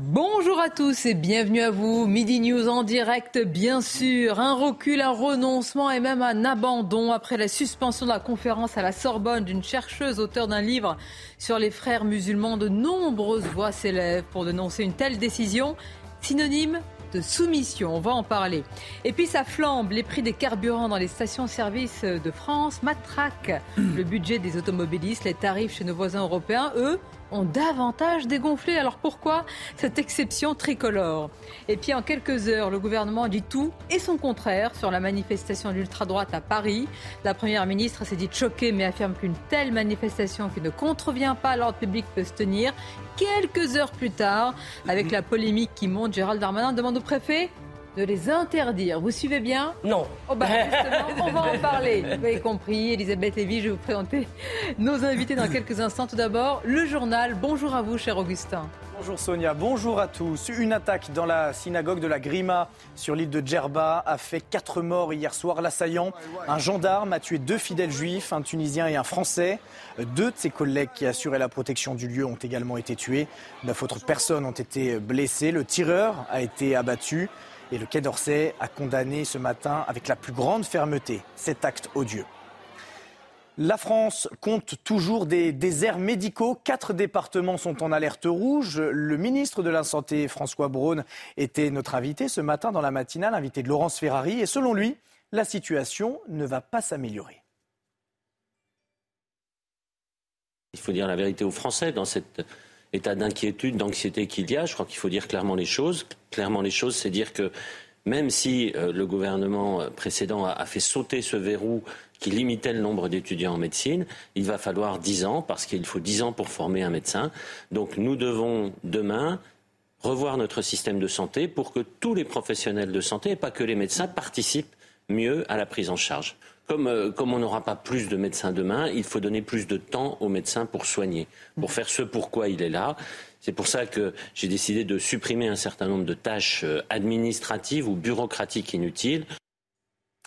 Bonjour à tous et bienvenue à vous. Midi News en direct, bien sûr. Un recul, un renoncement et même un abandon après la suspension de la conférence à la Sorbonne d'une chercheuse auteure d'un livre sur les frères musulmans. De nombreuses voix s'élèvent pour dénoncer une telle décision, synonyme de soumission. On va en parler. Et puis ça flambe. Les prix des carburants dans les stations-service de France matraquent le budget des automobilistes. Les tarifs chez nos voisins européens, eux, ont davantage dégonflé. Alors pourquoi cette exception tricolore? Et puis en quelques heures, le gouvernement dit tout et son contraire sur la manifestation d'ultra-droite à Paris. La Première ministre s'est dit choquée mais affirme qu'une telle manifestation qui ne contrevient pas à l'ordre public peut se tenir. Quelques heures plus tard, avec la polémique qui monte, Gérald Darmanin demande au préfet de les interdire. Vous suivez bien Non. Oh bah justement, on va en parler. Vous avez compris, Elisabeth Lévy, je vais vous présenter nos invités dans quelques instants. Tout d'abord, le journal. Bonjour à vous, cher Augustin. Bonjour Sonia, bonjour à tous. Une attaque dans la synagogue de la Grima sur l'île de Djerba a fait quatre morts hier soir. L'assaillant, un gendarme, a tué deux fidèles juifs, un Tunisien et un Français. Deux de ses collègues qui assuraient la protection du lieu ont également été tués. Neuf autres personnes ont été blessées. Le tireur a été abattu. Et le Quai d'Orsay a condamné ce matin avec la plus grande fermeté cet acte odieux. La France compte toujours des déserts médicaux. Quatre départements sont en alerte rouge. Le ministre de la Santé, François Braun, était notre invité ce matin dans la matinale, invité de Laurence Ferrari. Et selon lui, la situation ne va pas s'améliorer. Il faut dire la vérité aux Français dans cet état d'inquiétude, d'anxiété qu'il y a. Je crois qu'il faut dire clairement les choses. Clairement les choses, c'est dire que même si euh, le gouvernement précédent a, a, fait sauter ce verrou qui limitait le nombre d'étudiants en médecine, il va falloir dix ans, parce qu'il faut dix ans pour former un médecin. Donc nous devons demain revoir notre système de santé pour que tous les professionnels de santé, et pas que les médecins, participent mieux à la prise en charge. Comme, euh, comme on n'aura pas plus de médecins demain, il faut donner plus de temps aux médecins pour soigner, pour faire ce pourquoi il est là. C'est pour ça que j'ai décidé de supprimer un certain nombre de tâches euh, administratives ou bureaucratiques inutiles.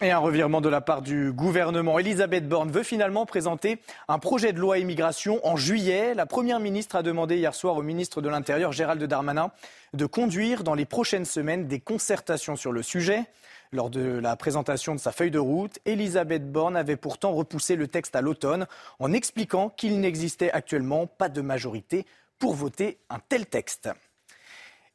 Et un revirement de la part du gouvernement. Elisabeth Borne veut finalement présenter un projet de loi immigration en juillet. La Première ministre a demandé hier soir au ministre de l'Intérieur, Gérald Darmanin, de conduire dans les prochaines semaines des concertations sur le sujet. Lors de la présentation de sa feuille de route, Elisabeth Borne avait pourtant repoussé le texte à l'automne en expliquant qu'il n'existait actuellement pas de majorité pour voter un tel texte.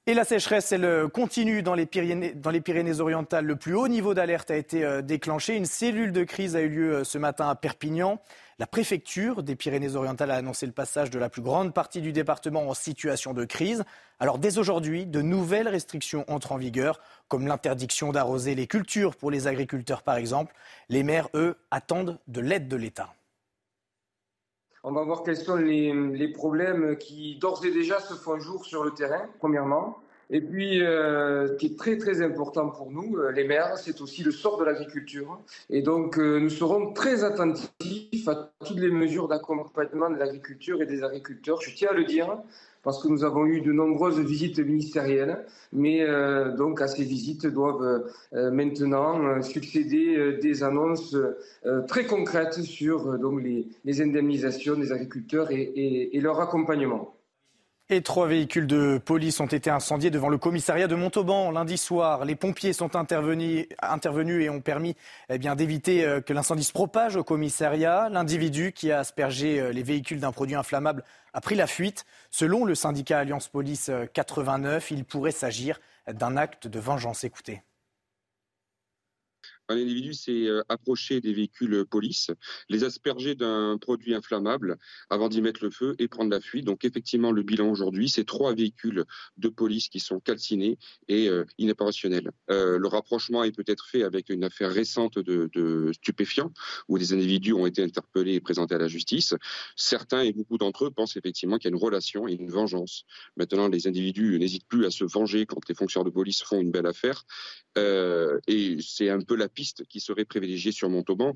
Et la sécheresse, elle continue dans les, Pyrénées, dans les Pyrénées-Orientales. Le plus haut niveau d'alerte a été euh, déclenché. Une cellule de crise a eu lieu euh, ce matin à Perpignan. La préfecture des Pyrénées-Orientales a annoncé le passage de la plus grande partie du département en situation de crise. Alors dès aujourd'hui, de nouvelles restrictions entrent en vigueur, comme l'interdiction d'arroser les cultures pour les agriculteurs par exemple. Les maires, eux, attendent de l'aide de l'État. On va voir quels sont les, les problèmes qui d'ores et déjà se font jour sur le terrain, premièrement. Et puis, euh, ce qui est très très important pour nous, euh, les maires, c'est aussi le sort de l'agriculture. Et donc, euh, nous serons très attentifs à toutes les mesures d'accompagnement de l'agriculture et des agriculteurs. Je tiens à le dire, parce que nous avons eu de nombreuses visites ministérielles, mais euh, donc à ces visites doivent euh, maintenant euh, succéder des annonces très concrètes sur les, indemnisations des agriculteurs et leur accompagnement. Et trois véhicules de police ont été incendiés devant le commissariat de Montauban lundi soir. Les pompiers sont intervenus, et ont permis eh d'éviter euh, que l'incendie se propage au commissariat. L'individu qui a aspergé euh, les véhicules d'un produit inflammable a pris la fuite. Selon le syndicat Alliance Police 89, euh, il pourrait s'agir d'un acte de vengeance. Écoutez. Un individu s'est euh, approché des véhicules police, les asperger d'un produit inflammable avant d'y mettre le feu et prendre la fuite. Donc effectivement, le bilan aujourd'hui, c'est trois véhicules de police qui sont calcinés et euh. Euh, le rapprochement est peut-être fait avec une affaire récente de, de, stupéfiants où des individus ont été interpellés et présentés à la justice. Certains et beaucoup d'entre eux pensent effectivement qu'il y a une relation et une vengeance. Maintenant, les individus n'hésitent plus à se venger quand les fonctionnaires de police font une belle affaire. Euh, et c'est un peu la qui serait privilégiée sur Montauban.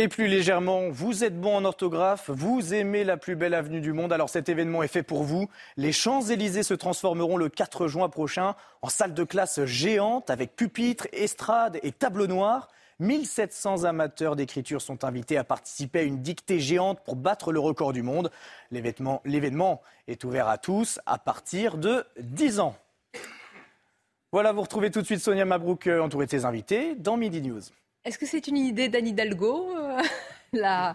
Et plus légèrement, vous êtes bon en orthographe, vous aimez la plus belle avenue du monde, alors cet événement est fait pour vous. Les Champs-Élysées se transformeront le 4 juin prochain en salle de classe géante avec pupitres, estrades et tableaux noirs. 1700 amateurs d'écriture sont invités à participer à une dictée géante pour battre le record du monde. L'événement est ouvert à tous à partir de 10 ans. Voilà, vous retrouvez tout de suite Sonia Mabrouk euh, entourée de ses invités dans Midi News. Est-ce que c'est une idée d'Anne Hidalgo euh, La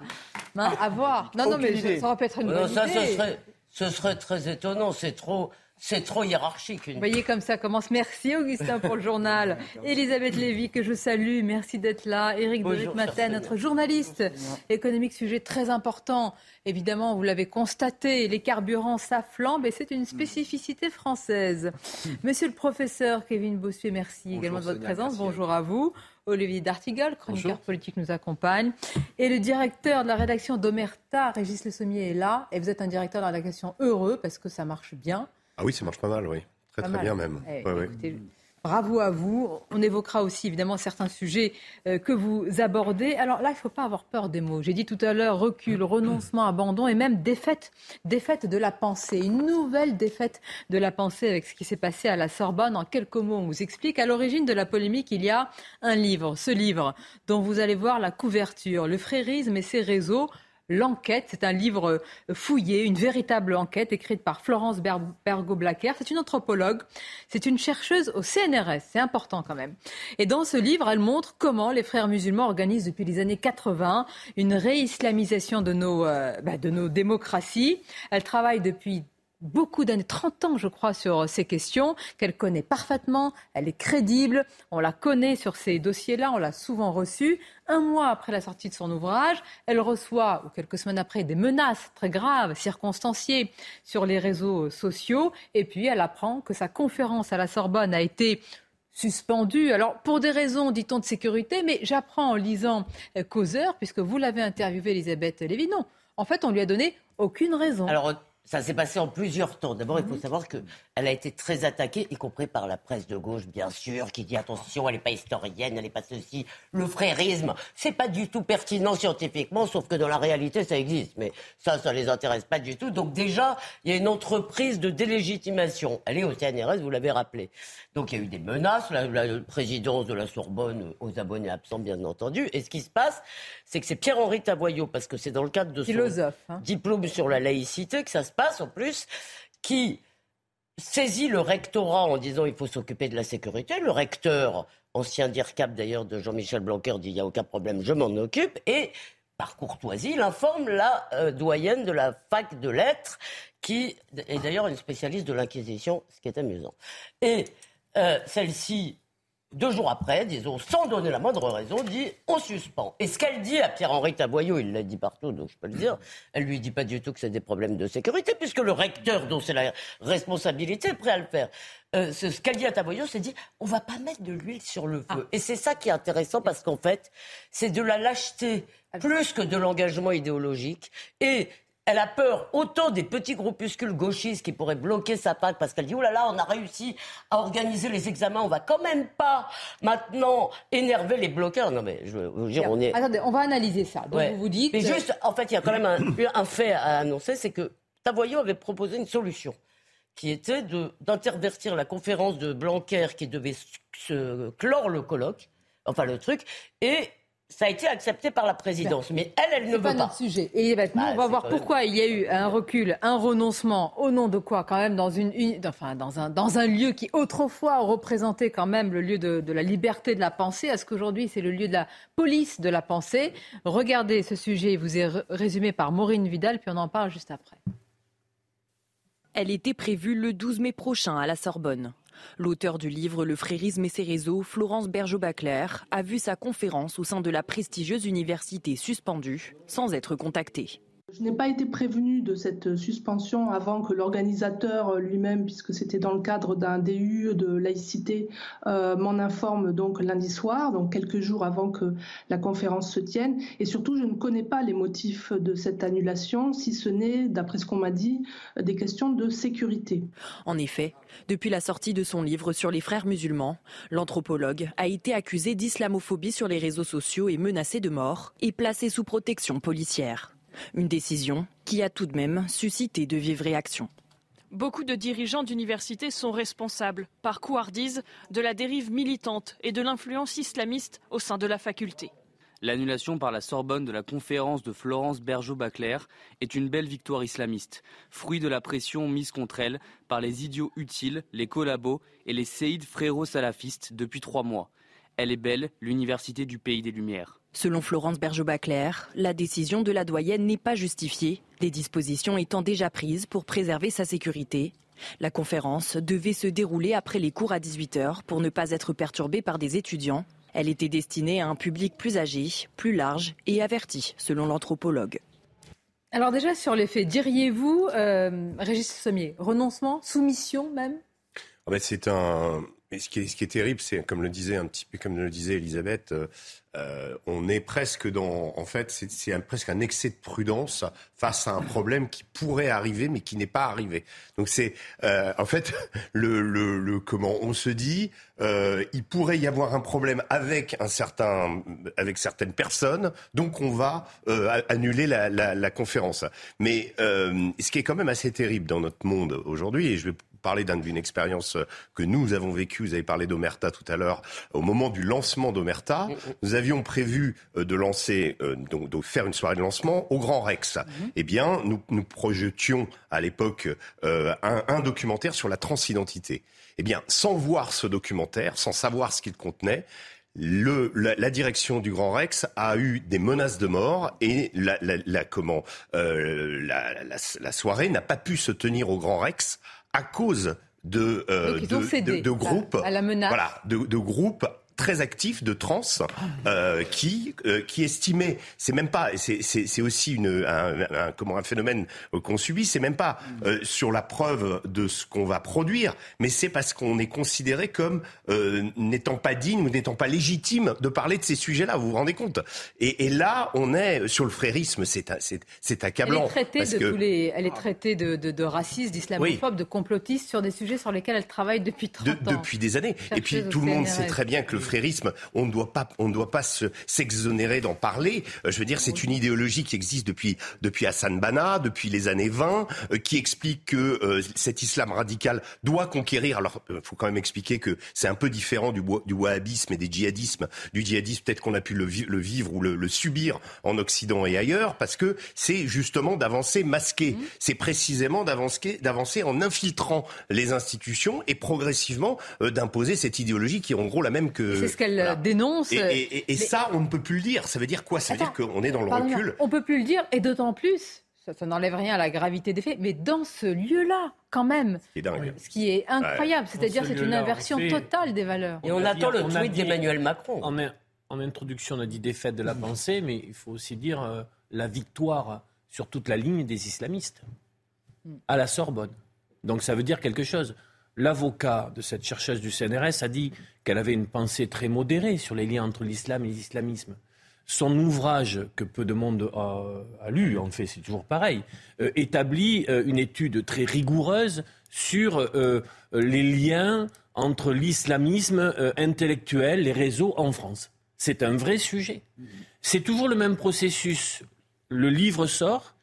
main à voir? Non, non, mais ça aurait pu être une bonne ça, idée. Ce serait, ce serait très étonnant. C'est trop, c'est trop hiérarchique. Vous voyez comme ça commence. Merci Augustin pour le journal. Elisabeth Lévy que je salue, merci d'être là. Éric Doric Matin, notre journaliste économique, sujet très important. Évidemment, vous l'avez constaté, les carburants s'afflambent et c'est une spécificité française. Monsieur le professeur Kevin Bossuet, merci également de votre présence. Bonjour à vous. Olivier D'Artigol, chroniqueur politique, nous accompagne. Et le directeur de la rédaction d'Omerta, Régis Le Sommier, est là. Et vous êtes un directeur de la rédaction heureux parce que ça marche bien. Ah oui, ça marche pas mal, oui. Très très bien même. Eh, écoutez, Bravo à vous. On évoquera aussi évidemment certains sujets euh, que vous abordez. Alors là, il ne faut pas avoir peur des mots. J'ai dit tout à l'heure recul, renoncement, abandon et même défaite, défaite de la pensée. Une nouvelle défaite de la pensée avec ce qui s'est passé à la Sorbonne. En quelques mots, on vous explique. À l'origine de la polémique, il y a un livre, ce livre dont vous allez voir la couverture, le frérisme et ses réseaux L'enquête, c'est un livre euh, fouillé, une véritable enquête écrite par Florence Bergo-Blacker. C'est une anthropologue, c'est une chercheuse au CNRS, c'est important quand même. Et dans ce livre, elle montre comment les frères musulmans organisent depuis les années 80 une réislamisation de euh, bah, de nos démocraties. Elle travaille depuis beaucoup d'années, 30 ans je crois, sur ces questions, qu'elle connaît parfaitement, elle est crédible, on la connaît sur ces dossiers-là, on l'a souvent reçue. Un mois après la sortie de son ouvrage, elle reçoit, ou quelques semaines après, des menaces très graves, circonstanciées, sur les réseaux sociaux, et puis elle apprend que sa conférence à la Sorbonne a été suspendue. Alors, pour des raisons, dit-on, de sécurité, mais j'apprends en lisant euh, Causeur, puisque vous l'avez interviewé, Elisabeth Lévy. Non, en fait, on lui a donné aucune raison. Alors, ça s'est passé en plusieurs temps. D'abord, il faut mhm. savoir qu'elle a été très attaquée, y compris par la presse de gauche, bien sûr, qui dit attention, elle n'est pas historienne, elle n'est pas ceci. Le frérisme, c'est pas du tout pertinent scientifiquement, sauf que dans la réalité, ça existe. Mais ça, ça les intéresse pas du tout. Donc déjà, il y a une entreprise de délégitimation. Elle est au CNRS, vous l'avez rappelé. Donc il y a eu des menaces, la, la présidence de la Sorbonne aux abonnés absents, bien entendu. Et ce qui se passe, c'est que c'est Pierre-Henri Tavoyot, parce que c'est dans le cadre de son hein. diplôme sur la laïcité que ça se passe en plus, qui saisit le rectorat en disant il faut s'occuper de la sécurité. Le recteur, ancien DIRCAP d'ailleurs de Jean-Michel Blanquer, dit il n'y a aucun problème, je m'en occupe. Et par courtoisie, il informe la euh, doyenne de la fac de lettres, qui est d'ailleurs une spécialiste de l'Inquisition, ce qui est amusant. Et euh, celle-ci deux jours après, disons, sans donner la moindre raison, dit on suspend. Et ce qu'elle dit à Pierre-Henri Taboyot, il l'a dit partout, donc je peux le dire, elle lui dit pas du tout que c'est des problèmes de sécurité, puisque le recteur, dont c'est la responsabilité, est prêt à le faire. Euh, ce, qu'elle dit à Taboyot, c'est dit on va pas mettre de l'huile sur le feu. Ah. Et c'est ça qui est intéressant parce qu'en fait, c'est de la lâcheté plus que de l'engagement idéologique. Et elle a peur autant des petits groupuscules gauchistes qui pourraient bloquer sa patte parce qu'elle dit oh là là, on a réussi à organiser les examens, on va quand même pas maintenant énerver les bloqueurs. Non mais je veux dire, on est. Attendez, on va analyser ça. Donc vous vous dites. Mais juste, en fait, il y a quand même un, fait à annoncer, c'est que Tavoyot avait proposé une solution qui était d'intervertir la conférence de Blanquer qui devait se clore le colloque, enfin le truc, et ça a été accepté par la présidence. Mais elle, elle ne veut pas. C'est pas notre sujet. Et bah, on va voir pourquoi il y a eu un recul, un renoncement. Au nom de quoi, quand même, dans, une, enfin, dans, un, dans un lieu qui autrefois représentait quand même le lieu de, de la liberté de la pensée, à ce qu'aujourd'hui c'est le lieu de la police de la pensée. Regardez ce sujet, il vous est résumé par Maureen Vidal, puis on en parle juste après. Elle était prévue le 12 mai prochain à la Sorbonne. L'auteur du livre Le frérisme et ses réseaux, Florence Bergeau-Baclair, a vu sa conférence au sein de la prestigieuse université suspendue sans être contactée. Je n'ai pas été prévenue de cette suspension avant que l'organisateur lui-même, puisque c'était dans le cadre d'un DU de laïcité, euh, m'en informe donc lundi soir, donc quelques jours avant que la conférence se tienne. Et surtout, je ne connais pas les motifs de cette annulation, si ce n'est, d'après ce qu'on m'a dit, des questions de sécurité. En effet, depuis la sortie de son livre sur les frères musulmans, l'anthropologue a été accusé d'islamophobie sur les réseaux sociaux et menacé de mort et placé sous protection policière. Une décision qui a tout de même suscité de vives réactions. Beaucoup de dirigeants d'universités sont responsables, par couardise, de la dérive militante et de l'influence islamiste au sein de la faculté. L'annulation par la Sorbonne de la conférence de Florence Bergeau-Baclair est une belle victoire islamiste, fruit de la pression mise contre elle par les idiots utiles, les collabos et les séides frérots salafistes depuis trois mois. Elle est belle, l'université du pays des Lumières. Selon Florence Bergeau-Baclair, la décision de la doyenne n'est pas justifiée, des dispositions étant déjà prises pour préserver sa sécurité. La conférence devait se dérouler après les cours à 18h pour ne pas être perturbée par des étudiants. Elle était destinée à un public plus âgé, plus large et averti, selon l'anthropologue. Alors déjà sur les faits, diriez-vous, euh, Régis Sommier, renoncement, soumission même? Ah ben, C'est un, est, ce qui est terrible, c'est comme le disait comme le disait Elisabeth, euh, euh, on est presque dans, en fait, c'est presque un excès de prudence face à un problème qui pourrait arriver, mais qui n'est pas arrivé. Donc c'est, euh, en fait, le, le, le, comment on se dit, il pourrait y avoir un problème avec un certain, avec certaines personnes, donc on va annuler la, la, conférence. Mais ce qui est quand même assez terrible dans notre monde aujourd'hui, et je vais parler d'une expérience que nous avons vécue. Vous avez parlé d'Omerta tout à l'heure. Au moment du lancement d'Omerta, nous avions prévu euh, de lancer, euh, donc de faire une soirée de lancement au Grand Rex. Mhm. Eh bien, nous, nous projetions à l'époque euh, un, un documentaire sur la transidentité. Eh bien, sans voir ce documentaire, sans savoir ce qu'il contenait, le, la, la, direction du Grand Rex a eu des menaces de mort et la, la, la comment euh, la, soirée n'a pas pu se tenir au Grand Rex à cause de, euh, de, de, de, groupes, à la menace. voilà, de, de groupes très actif de trans euh, qui euh, qui estimait c'est même pas c'est aussi une un, un, comment un phénomène qu'on subit c'est même pas euh, sur la preuve de ce qu'on va produire mais c'est parce qu'on est considéré comme euh, n'étant pas digne ou n'étant pas légitime de parler de ces sujets-là vous vous rendez compte? Et, et, là on est sur le frérisme c'est c'est accablant elle est traitée de que... tous les elle est traitée de, de, de raciste d'islamophobe oui. de complotiste sur des sujets sur lesquels elle travaille depuis 30 de, ans. depuis des années. Et puis tout le monde sait très bien que le frérisme, on ne doit pas, on ne doit pas s'exonérer d'en parler. Euh, je veux dire, c'est une idéologie qui existe depuis depuis Hassan Banna, depuis les années 20, euh, qui explique que euh, cet islam radical doit conquérir. Alors, il faut quand même expliquer que c'est un peu différent du, du wahhabisme et des djihadismes. Du djihadisme, peut-être qu'on a pu le, le, vivre ou le, le, subir en Occident et ailleurs, parce que c'est justement d'avancer masqué. Mmh. C'est précisément d'avancer, d'avancer en infiltrant les institutions et progressivement euh, d'imposer cette idéologie qui est en gros la même que c'est ce qu'elle voilà. dénonce. Et, et, et, et mais... ça, on ne peut plus le dire. Ça veut dire quoi? Ça veut Attends, dire qu'on est dans le recul. On peut plus le dire, et d'autant plus, ça, ça n'enlève rien à la gravité des faits, mais dans ce lieu-là, quand même, dingue. ce qui est incroyable, ouais. c'est-à-dire c'est une inversion fait... totale des valeurs. Et on, on attend le tweet d'Emmanuel Macron. En, en, introduction, on a dit défaite de la pensée, mais il faut aussi dire euh, la victoire sur toute la ligne des islamistes à la Sorbonne. Donc ça veut dire quelque chose. L'avocat de cette chercheuse du CNRS a dit qu'elle avait une pensée très modérée sur les liens entre l'islam et l'islamisme. Son ouvrage, que peu de monde a, lu, en fait, c'est toujours pareil, euh, établit euh, une étude très rigoureuse sur euh, les liens entre l'islamisme intellectuel, les réseaux en France. C'est un vrai sujet. C'est toujours le même processus. Le livre sort,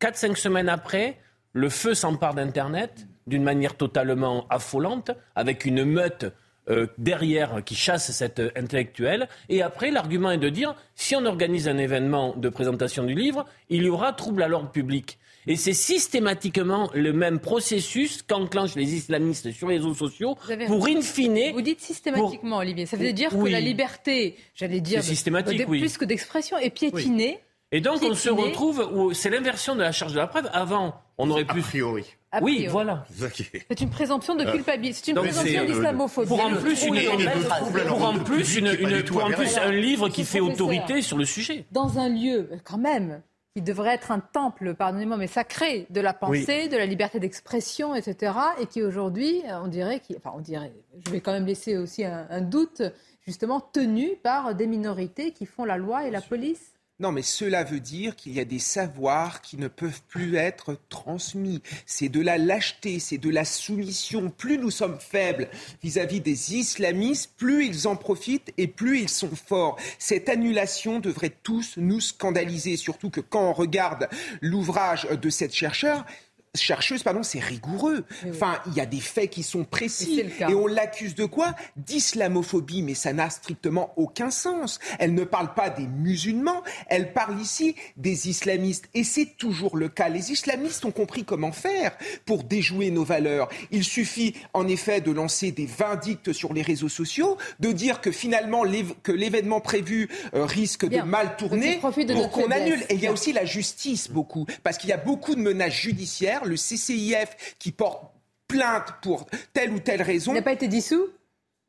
4-5 semaines après, le feu s'empare d'Internet d'une manière totalement affolante, avec une meute euh, derrière qui chasse cet euh, intellectuel. Et après, l'argument est de dire, si on organise un événement de présentation du livre, il y aura trouble à l'ordre public. Et c'est systématiquement le même processus qu'enclenchent les islamistes sur les réseaux sociaux pour in fine. Vous dites systématiquement, pour... Olivier. Ça veut dire oui. que la liberté, j'allais dire, de, de, oui. plus que d'expression, est piétinée. Oui Et donc, on se retrouve où c'est l'inversion de la charge de la preuve. Avant, on aurait pu. A priori. oui, voilà. C'est une présomption de culpabilité. C'est une présomption d'islamophobie. Pour en plus, une, pour en plus, une, pour en plus un livre qui fait autorité sur le sujet. Dans un lieu, quand même, qui devrait être un temple, pardonnez-moi, mais sacré de la pensée, de la liberté d'expression, etc. Et qui aujourd'hui, on dirait, enfin on dirait, je vais quand même laisser aussi un, doute, justement tenu par des minorités qui font la loi et la police. Non, mais cela veut dire qu'il y a des savoirs qui ne peuvent plus être transmis. C'est de la lâcheté, c'est de la soumission. Plus nous sommes faibles vis-à-vis des islamistes, plus ils en profitent et plus ils sont forts. Cette annulation devrait tous nous scandaliser, surtout que quand on regarde l'ouvrage de cette chercheur, chercheuse, pardon, c'est rigoureux. Enfin, il y a des faits qui sont précis. Et, on l'accuse de quoi? D'islamophobie, mais ça n'a strictement aucun sens. Elle ne parle pas des musulmans, elle parle ici des islamistes. Et c'est toujours le cas. Les islamistes ont compris comment faire pour déjouer nos valeurs. Il suffit en effet de lancer des vindictes sur les réseaux sociaux, de dire que finalement que l'événement prévu euh, risque de mal tourner pour qu'on annule. Et il y a aussi la justice beaucoup, parce qu'il y a beaucoup de menaces judiciaires le CCIF qui porte plainte pour telle ou telle raison. n'a pas été dissous?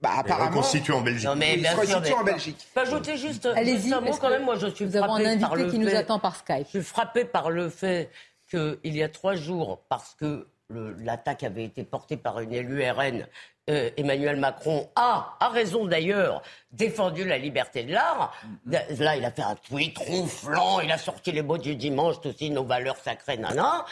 Bah, apparemment. Constitué en Belgique. Non, mais bien sûr, en Belgique. Je peux ajouter juste, un mot quand même. Moi, je suis Nous avons un invité qui nous attend par Skype. Je suis frappé par le fait qu'il y a trois jours, parce que l'attaque avait été portée par une élue RN, euh, Emmanuel Macron a, a raison d'ailleurs, défendu la liberté de l'art. Mm-hmm. Là, il a fait un tweet ronflant, il a sorti les mots du dimanche, aussi nos valeurs sacrées, nana.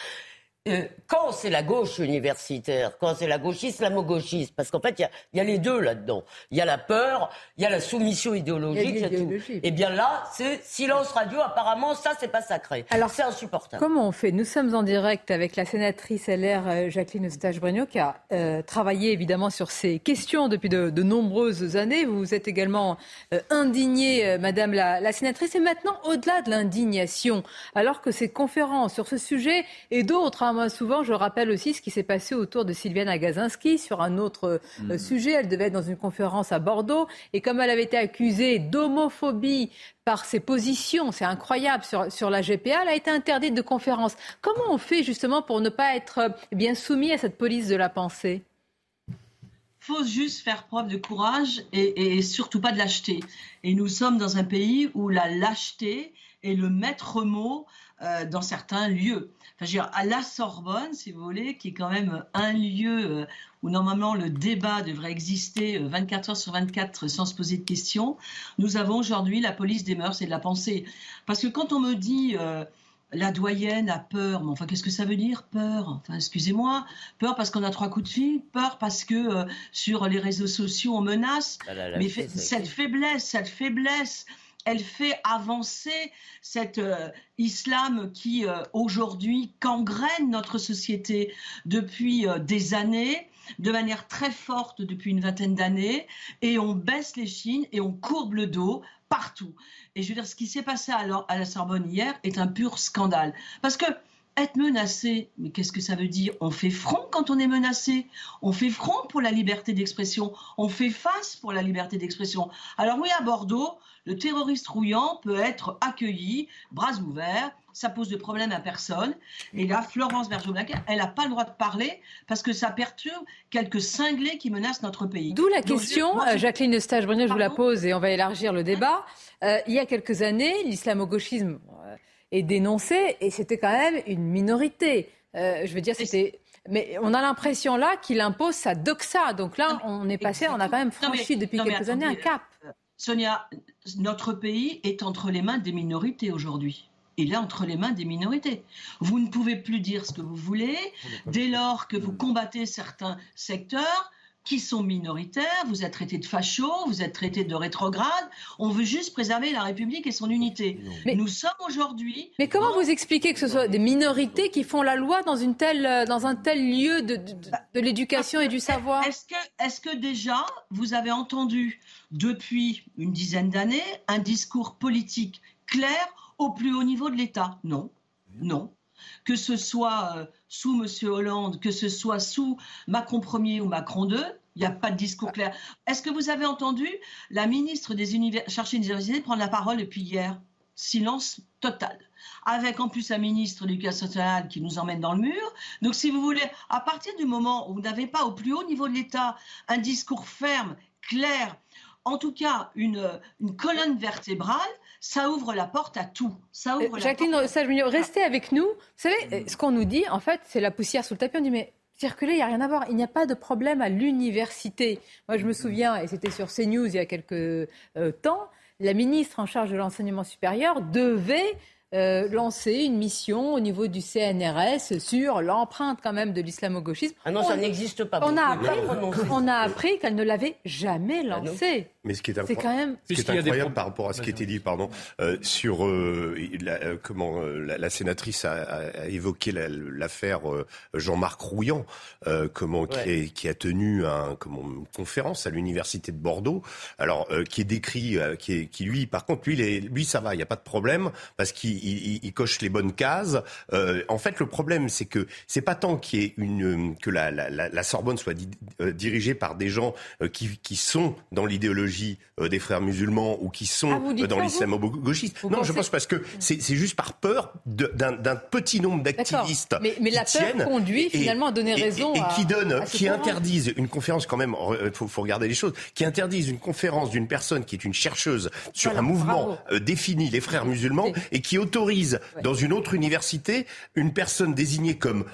Euh, quand c'est la gauche universitaire, quand c'est la gauche islamo-gauchiste, parce qu'en fait, il y, a, les deux là-dedans. Il y a la peur, il y a la soumission idéologique. Et eh bien là, c'est silence radio. Apparemment, ça, c'est pas sacré. Alors, c'est insupportable. Comment on fait? Nous sommes en direct avec la sénatrice LR euh, Jacqueline Eustache-Brigno, qui a euh, travaillé évidemment sur ces questions depuis de, nombreuses années. Vous êtes également indignée, Madame la, la sénatrice. Et maintenant, au-delà de l'indignation, alors que ces conférences sur ce sujet et d'autres, hein, moi, souvent, je rappelle aussi ce qui s'est passé autour de Sylviane Agazinski sur un autre euh, mhm. sujet. Elle devait être dans une conférence à Bordeaux. Et comme elle avait été accusée d'homophobie par ses positions, c'est incroyable, sur, sur la GPA, elle a été interdite de conférence. Comment on fait justement pour ne pas être euh, bien soumis à cette police de la pensée? Il faut juste faire preuve de courage et, et surtout pas de lâcheté. Et nous sommes dans un pays où la lâcheté est le maître mot euh, dans certains lieux à la Sorbonne, si vous voulez, qui est quand même un lieu euh, où normalement le débat devrait exister 24 euh, heures sur 24 sans se poser de questions, nous avons aujourd'hui la police des mœurs et de la pensée. Parce que quand on me dit euh, la doyenne a peur, mais enfin qu'est-ce que ça veut dire peur? Enfin excusez-moi, peur parce qu'on a trois coups de fil, peur parce que sur les réseaux sociaux on menace, ah mais cette faiblesse, cette faiblesse elle fait avancer cet euh, islam qui euh, aujourd'hui gangrène notre société depuis euh, des années de manière très forte depuis une vingtaine d'années et on baisse les chines et on courbe le dos partout. Et je veux dire, ce qui s'est passé à, à la Sorbonne hier est un pur scandale. Parce que être menacé, mais qu'est-ce que ça veut dire? On fait front quand on est menacé. On fait front pour la liberté d'expression. On fait face pour la liberté d'expression. Alors oui, à Bordeaux, le terroriste rouillant peut être accueilli, bras ouverts, ça pose de problème à personne. Et là, Florence berger elle n'a pas le droit de parler parce que ça perturbe quelques cinglés qui menacent notre pays. D'où la question, euh, Jacqueline Eustache je vous la pose et on va élargir le débat. Euh, il y a quelques années, l'islamo-gauchisme euh, est dénoncé et c'était quand même une minorité. je veux dire, c'était. Mais on a l'impression là qu'il impose sa doxa. Donc là, on est passé, on a quand même franchi depuis quelques années un cap. Sonia, notre pays est entre les mains des minorités aujourd'hui. Il est entre les mains des minorités. Vous ne pouvez plus dire ce que vous voulez dès lors que vous combattez certains secteurs qui sont minoritaires, vous êtes traité de facho, vous êtes traité de rétrograde, on veut juste préserver la République et son unité. Mais, Nous sommes aujourd'hui... Mais comment vous expliquez que ce soit des minorités qui font la loi dans, une telle, dans un tel lieu de, de, l'éducation et du savoir? Est-ce que, est que déjà vous avez entendu depuis une dizaine d'années un discours politique clair au plus haut niveau de l'État? Non. Non. Que ce soit euh, sous M. Hollande, que ce soit sous Macron Ier ou Macron II, il n'y a pas de discours clair. Est-ce que vous avez entendu la ministre des universités, chercher une université prendre la parole depuis hier? Silence total. Avec en plus un ministre de l'Éducation qui nous emmène dans le mur. Donc, si vous voulez, à partir du moment où vous n'avez pas au plus haut niveau de l'État un discours ferme, clair, en tout cas une colonne vertébrale, ça ouvre la porte à tout. Ça ouvre euh, Jacqueline restez avec nous. Vous savez, ce qu'on nous dit, en fait, c'est la poussière sous le tapis. On dit, mais circuler, il n'y a rien à voir. Il n'y a pas de problème à l'université. Moi, je me souviens, et c'était sur CNews il y a quelques euh, temps, la ministre en charge de l'enseignement supérieur devait euh, lancer une mission au niveau du CNRS sur l'empreinte quand même de l'islamo-gauchisme. Ah non, ça n'existe pas. On a appris, on a appris qu'elle ne l'avait jamais ah lancé. Mais ce qui est, quand même... ce qui est incroyable par rapport à ce qui était dit, pardon, euh, sur euh, la, euh, comment la, sénatrice a, évoqué l'affaire Jean-Marc Rouillant, comment qui, a tenu un, comment, une conférence à l'université de Bordeaux, alors qui est décrit, qui, est, qui lui, par contre, lui, les, lui ça va, il n'y a pas de problème parce qu'il coche les bonnes cases. en fait, le problème, c'est que c'est pas tant qu'il y ait une que la, la Sorbonne soit dirigée par des gens qui, qui sont dans l'idéologie euh, des frères musulmans ou qui sont ah, euh, dans l'islamo-gauchisme. Non, je pense parce que c'est juste par peur d'un petit nombre d'activistes. Mais, mais la peur conduit finalement à donner raison. Et, qui donne, qui interdisent une conférence quand même. Il faut, faut, regarder les choses. Qui interdisent une conférence d'une personne qui est une chercheuse sur un mouvement euh, défini, les frères musulmans, et qui autorise dans une autre université une personne désignée comme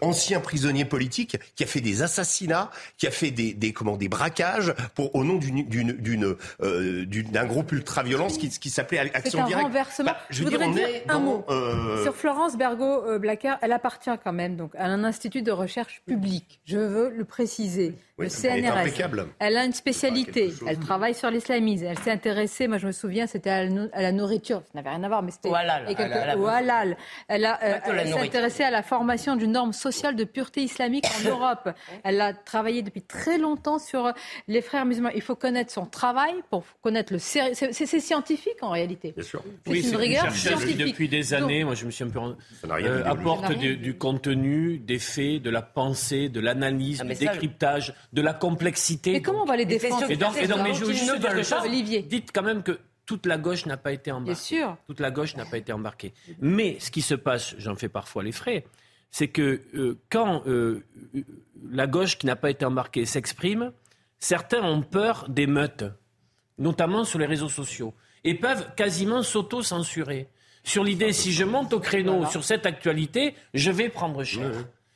ancien prisonnier politique qui a fait des assassinats, qui a fait des, des comment des braquages pour au nom d'une euh, d'un groupe ultra-violence qui, qui s'appelait Action Directe. renversement. Bah, je, voudrais dire, un mot euh, sur Florence Bergot-Blacker. Elle appartient quand même donc à un institut de recherche public. Je veux le préciser le CNRS. Elle, a une spécialité. Elle travaille sur l'islamisme. Elle s'est intéressée, moi je me souviens, c'était à, la nourriture. Ça n'avait rien à voir, mais c'était. Au halal. Elle, a, euh, s'est intéressée à la formation d'une norme sociale de pureté islamique en Europe. Elle a travaillé depuis très longtemps sur les frères musulmans. Il faut connaître son travail pour connaître le. C'est scientifique en réalité. Bien sûr. C'est une rigueur scientifique. Depuis des années, moi je me suis un peu. Euh, apporte du, contenu, des faits, de la pensée, de l'analyse, ah, du décryptage de la complexité. Mais comment on va les défendre Et donc, mais je juste dire que Olivier. Dites quand même que toute la gauche n'a pas été embarquée. Bien sûr. Toute la gauche n'a pas été embarquée. Mais ce qui se passe, j'en fais parfois les frais, c'est que euh, quand euh, la gauche qui n'a pas été embarquée s'exprime, certains ont peur des meutes, notamment sur les réseaux sociaux, et peuvent quasiment s'auto-censurer. Sur l'idée, si je monte au créneau sur cette actualité, je vais prendre cher.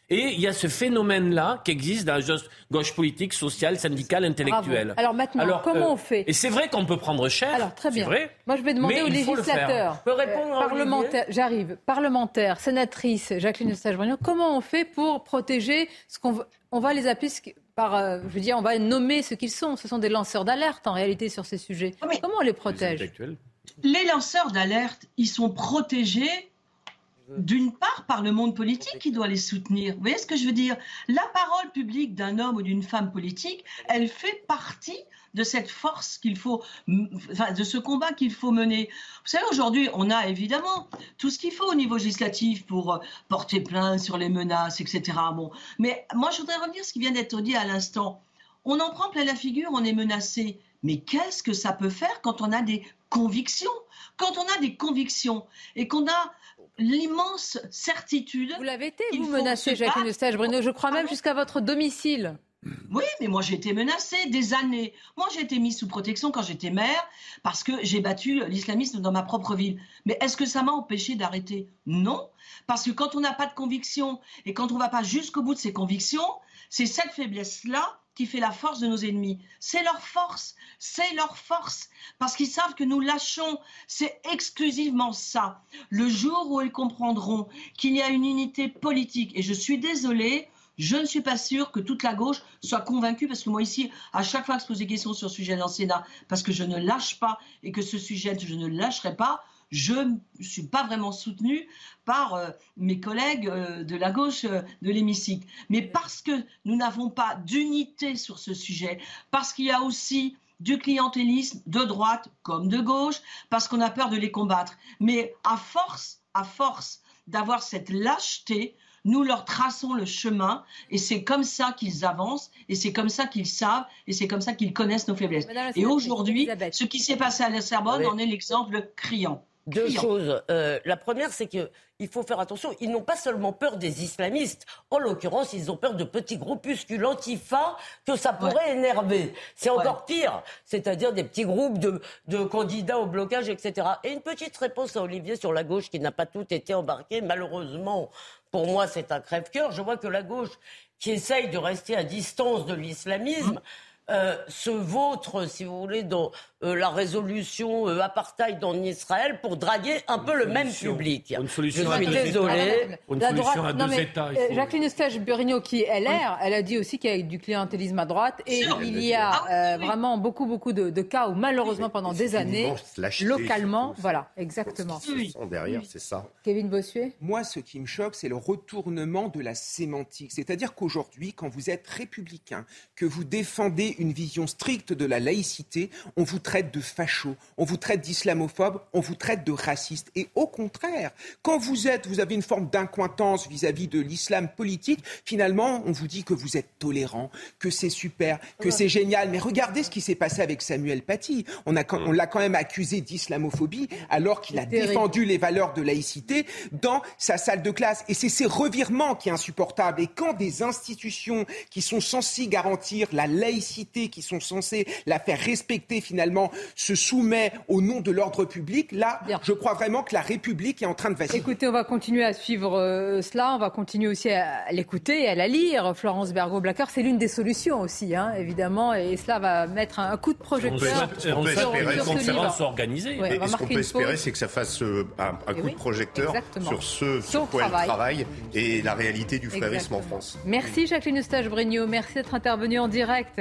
Et il y a ce phénomène-là qui existe dans la gauche politique, sociale, syndicale, intellectuelle. Alors maintenant, comment euh, on fait Et c'est vrai qu'on peut prendre cher. Alors très bien. Vrai, Moi, je vais demander aux législateurs, parlementaires, j'arrive, parlementaires, sénatrice Jacqueline eustache comment on fait pour protéger ce qu'on on va les appeler par, euh, je veux dire, on va nommer ce qu'ils sont. Ce sont des lanceurs d'alerte en réalité sur ces sujets. comment on les protège? Les lanceurs d'alerte, ils sont protégés d'une part par le monde politique qui doit les soutenir. Vous voyez ce que je veux dire? La parole publique d'un homme ou d'une femme politique, elle fait partie de cette force qu'il faut, enfin, de ce combat qu'il faut mener. Vous savez, aujourd'hui, on a évidemment tout ce qu'il faut au niveau législatif pour euh, porter plainte sur les menaces, etc. Bon, mais moi, je voudrais revenir à ce qui vient d'être dit à l'instant. On en prend plein la figure, on est menacé. Mais qu'est-ce que ça peut faire quand on a des convictions? Quand on a des convictions et qu'on a l'immense certitude. Vous l'avez été, vous menacez, Jacqueline Eustache, Bruno, je crois même jusqu'à votre domicile. Oui, mais moi j'ai été menacée des années. Moi j'ai été mise sous protection quand j'étais maire parce que j'ai battu l'islamisme dans ma propre ville. Mais est-ce que ça m'a empêché d'arrêter? Non, parce que quand on n'a pas de conviction et quand on ne va pas jusqu'au bout de ses convictions, c'est cette faiblesse-là qui fait la force de nos ennemis. C'est leur force, c'est leur force, parce qu'ils savent que nous lâchons. C'est exclusivement ça. Le jour où ils comprendront qu'il y a une unité politique, et je suis désolée, je ne suis pas sûre que toute la gauche soit convaincue, parce que moi ici, à chaque fois que je pose des questions sur ce sujet dans le Sénat, parce que je ne lâche pas et que ce sujet, je ne lâcherai pas, je ne suis pas vraiment soutenue par euh, mes collègues euh, de la gauche euh, de l'hémicycle. Mais parce que nous n'avons pas d'unité sur ce sujet, parce qu'il y a aussi du clientélisme de droite comme de gauche, parce qu'on a peur de les combattre. Mais à force, à force d'avoir cette lâcheté, nous leur traçons le chemin et c'est comme ça qu'ils avancent et c'est comme ça qu'ils savent et c'est comme ça qu'ils connaissent nos faiblesses. Et aujourd'hui, ce qui s'est passé à la Sorbonne en est l'exemple criant. Deux choses. Euh, la première, c'est que il faut faire attention. Ils n'ont pas seulement peur des islamistes. En l'occurrence, ils ont peur de petits groupuscules antifa que ça pourrait énerver. C'est encore pire. C'est-à-dire des petits groupes de, de candidats au blocage, etc. Et une petite réponse à Olivier sur la gauche qui n'a pas tout été embarqué. Malheureusement, pour moi, c'est un crève-cœur. Je vois que la gauche qui essaye de rester à distance de l'islamisme, euh, se vautre, si vous voulez, dans euh, la résolution euh, apartheid en Israël pour draguer un peu le même public. Une solution Je suis désolée. Une La solution droite- à non, deux mais, États. euh, faut- Jacqueline Eustache-Burigno, qui est LR, elle a dit aussi qu'il y a du clientélisme à droite et il y a euh, vraiment beaucoup, beaucoup de, de cas où malheureusement pendant des années, localement, voilà, exactement. Ils sont derrière, c'est ça. Kevin Bossuet? Moi, ce qui me choque, c'est le retournement de la sémantique. C'est-à-dire qu'aujourd'hui, quand vous êtes républicain, que vous défendez une vision stricte de la laïcité, on vous traite de facho, on vous traite d'islamophobe, on vous traite de raciste. Et au contraire, quand vous êtes, vous avez une forme d'incointance vis-à-vis de l'islam politique, finalement, on vous dit que vous êtes tolérant, que c'est super, que c'est génial. Mais regardez ce qui s'est passé avec Samuel Paty. On, a quand- on l'a quand même accusé d'islamophobie alors qu'il a terrible. défendu les valeurs de laïcité dans sa salle de classe. Et c'est ces revirements qui est insupportable. Et quand des institutions qui sont censées garantir la laïcité, qui sont censées la faire respecter finalement, se soumet au nom de l'ordre public, là, Bien. je crois vraiment que la République est en train de vaciller. Écoutez, on va continuer à suivre euh, cela, on va continuer aussi à l'écouter et à la lire. Florence Bergot-Blacker, c'est l'une des solutions aussi, hein, évidemment, et cela va mettre un, un coup de On projecteur on peut que espérer sur ce. Ouais. Et qu'on peut espérer, c'est que ça fasse euh, un, un Eh coup oui, de projecteur exactement. sur ce sur quoi elle travail. travaille et la réalité du frérisme en. France. Merci Jacqueline Eustache-Brigno, merci d'être intervenue en direct.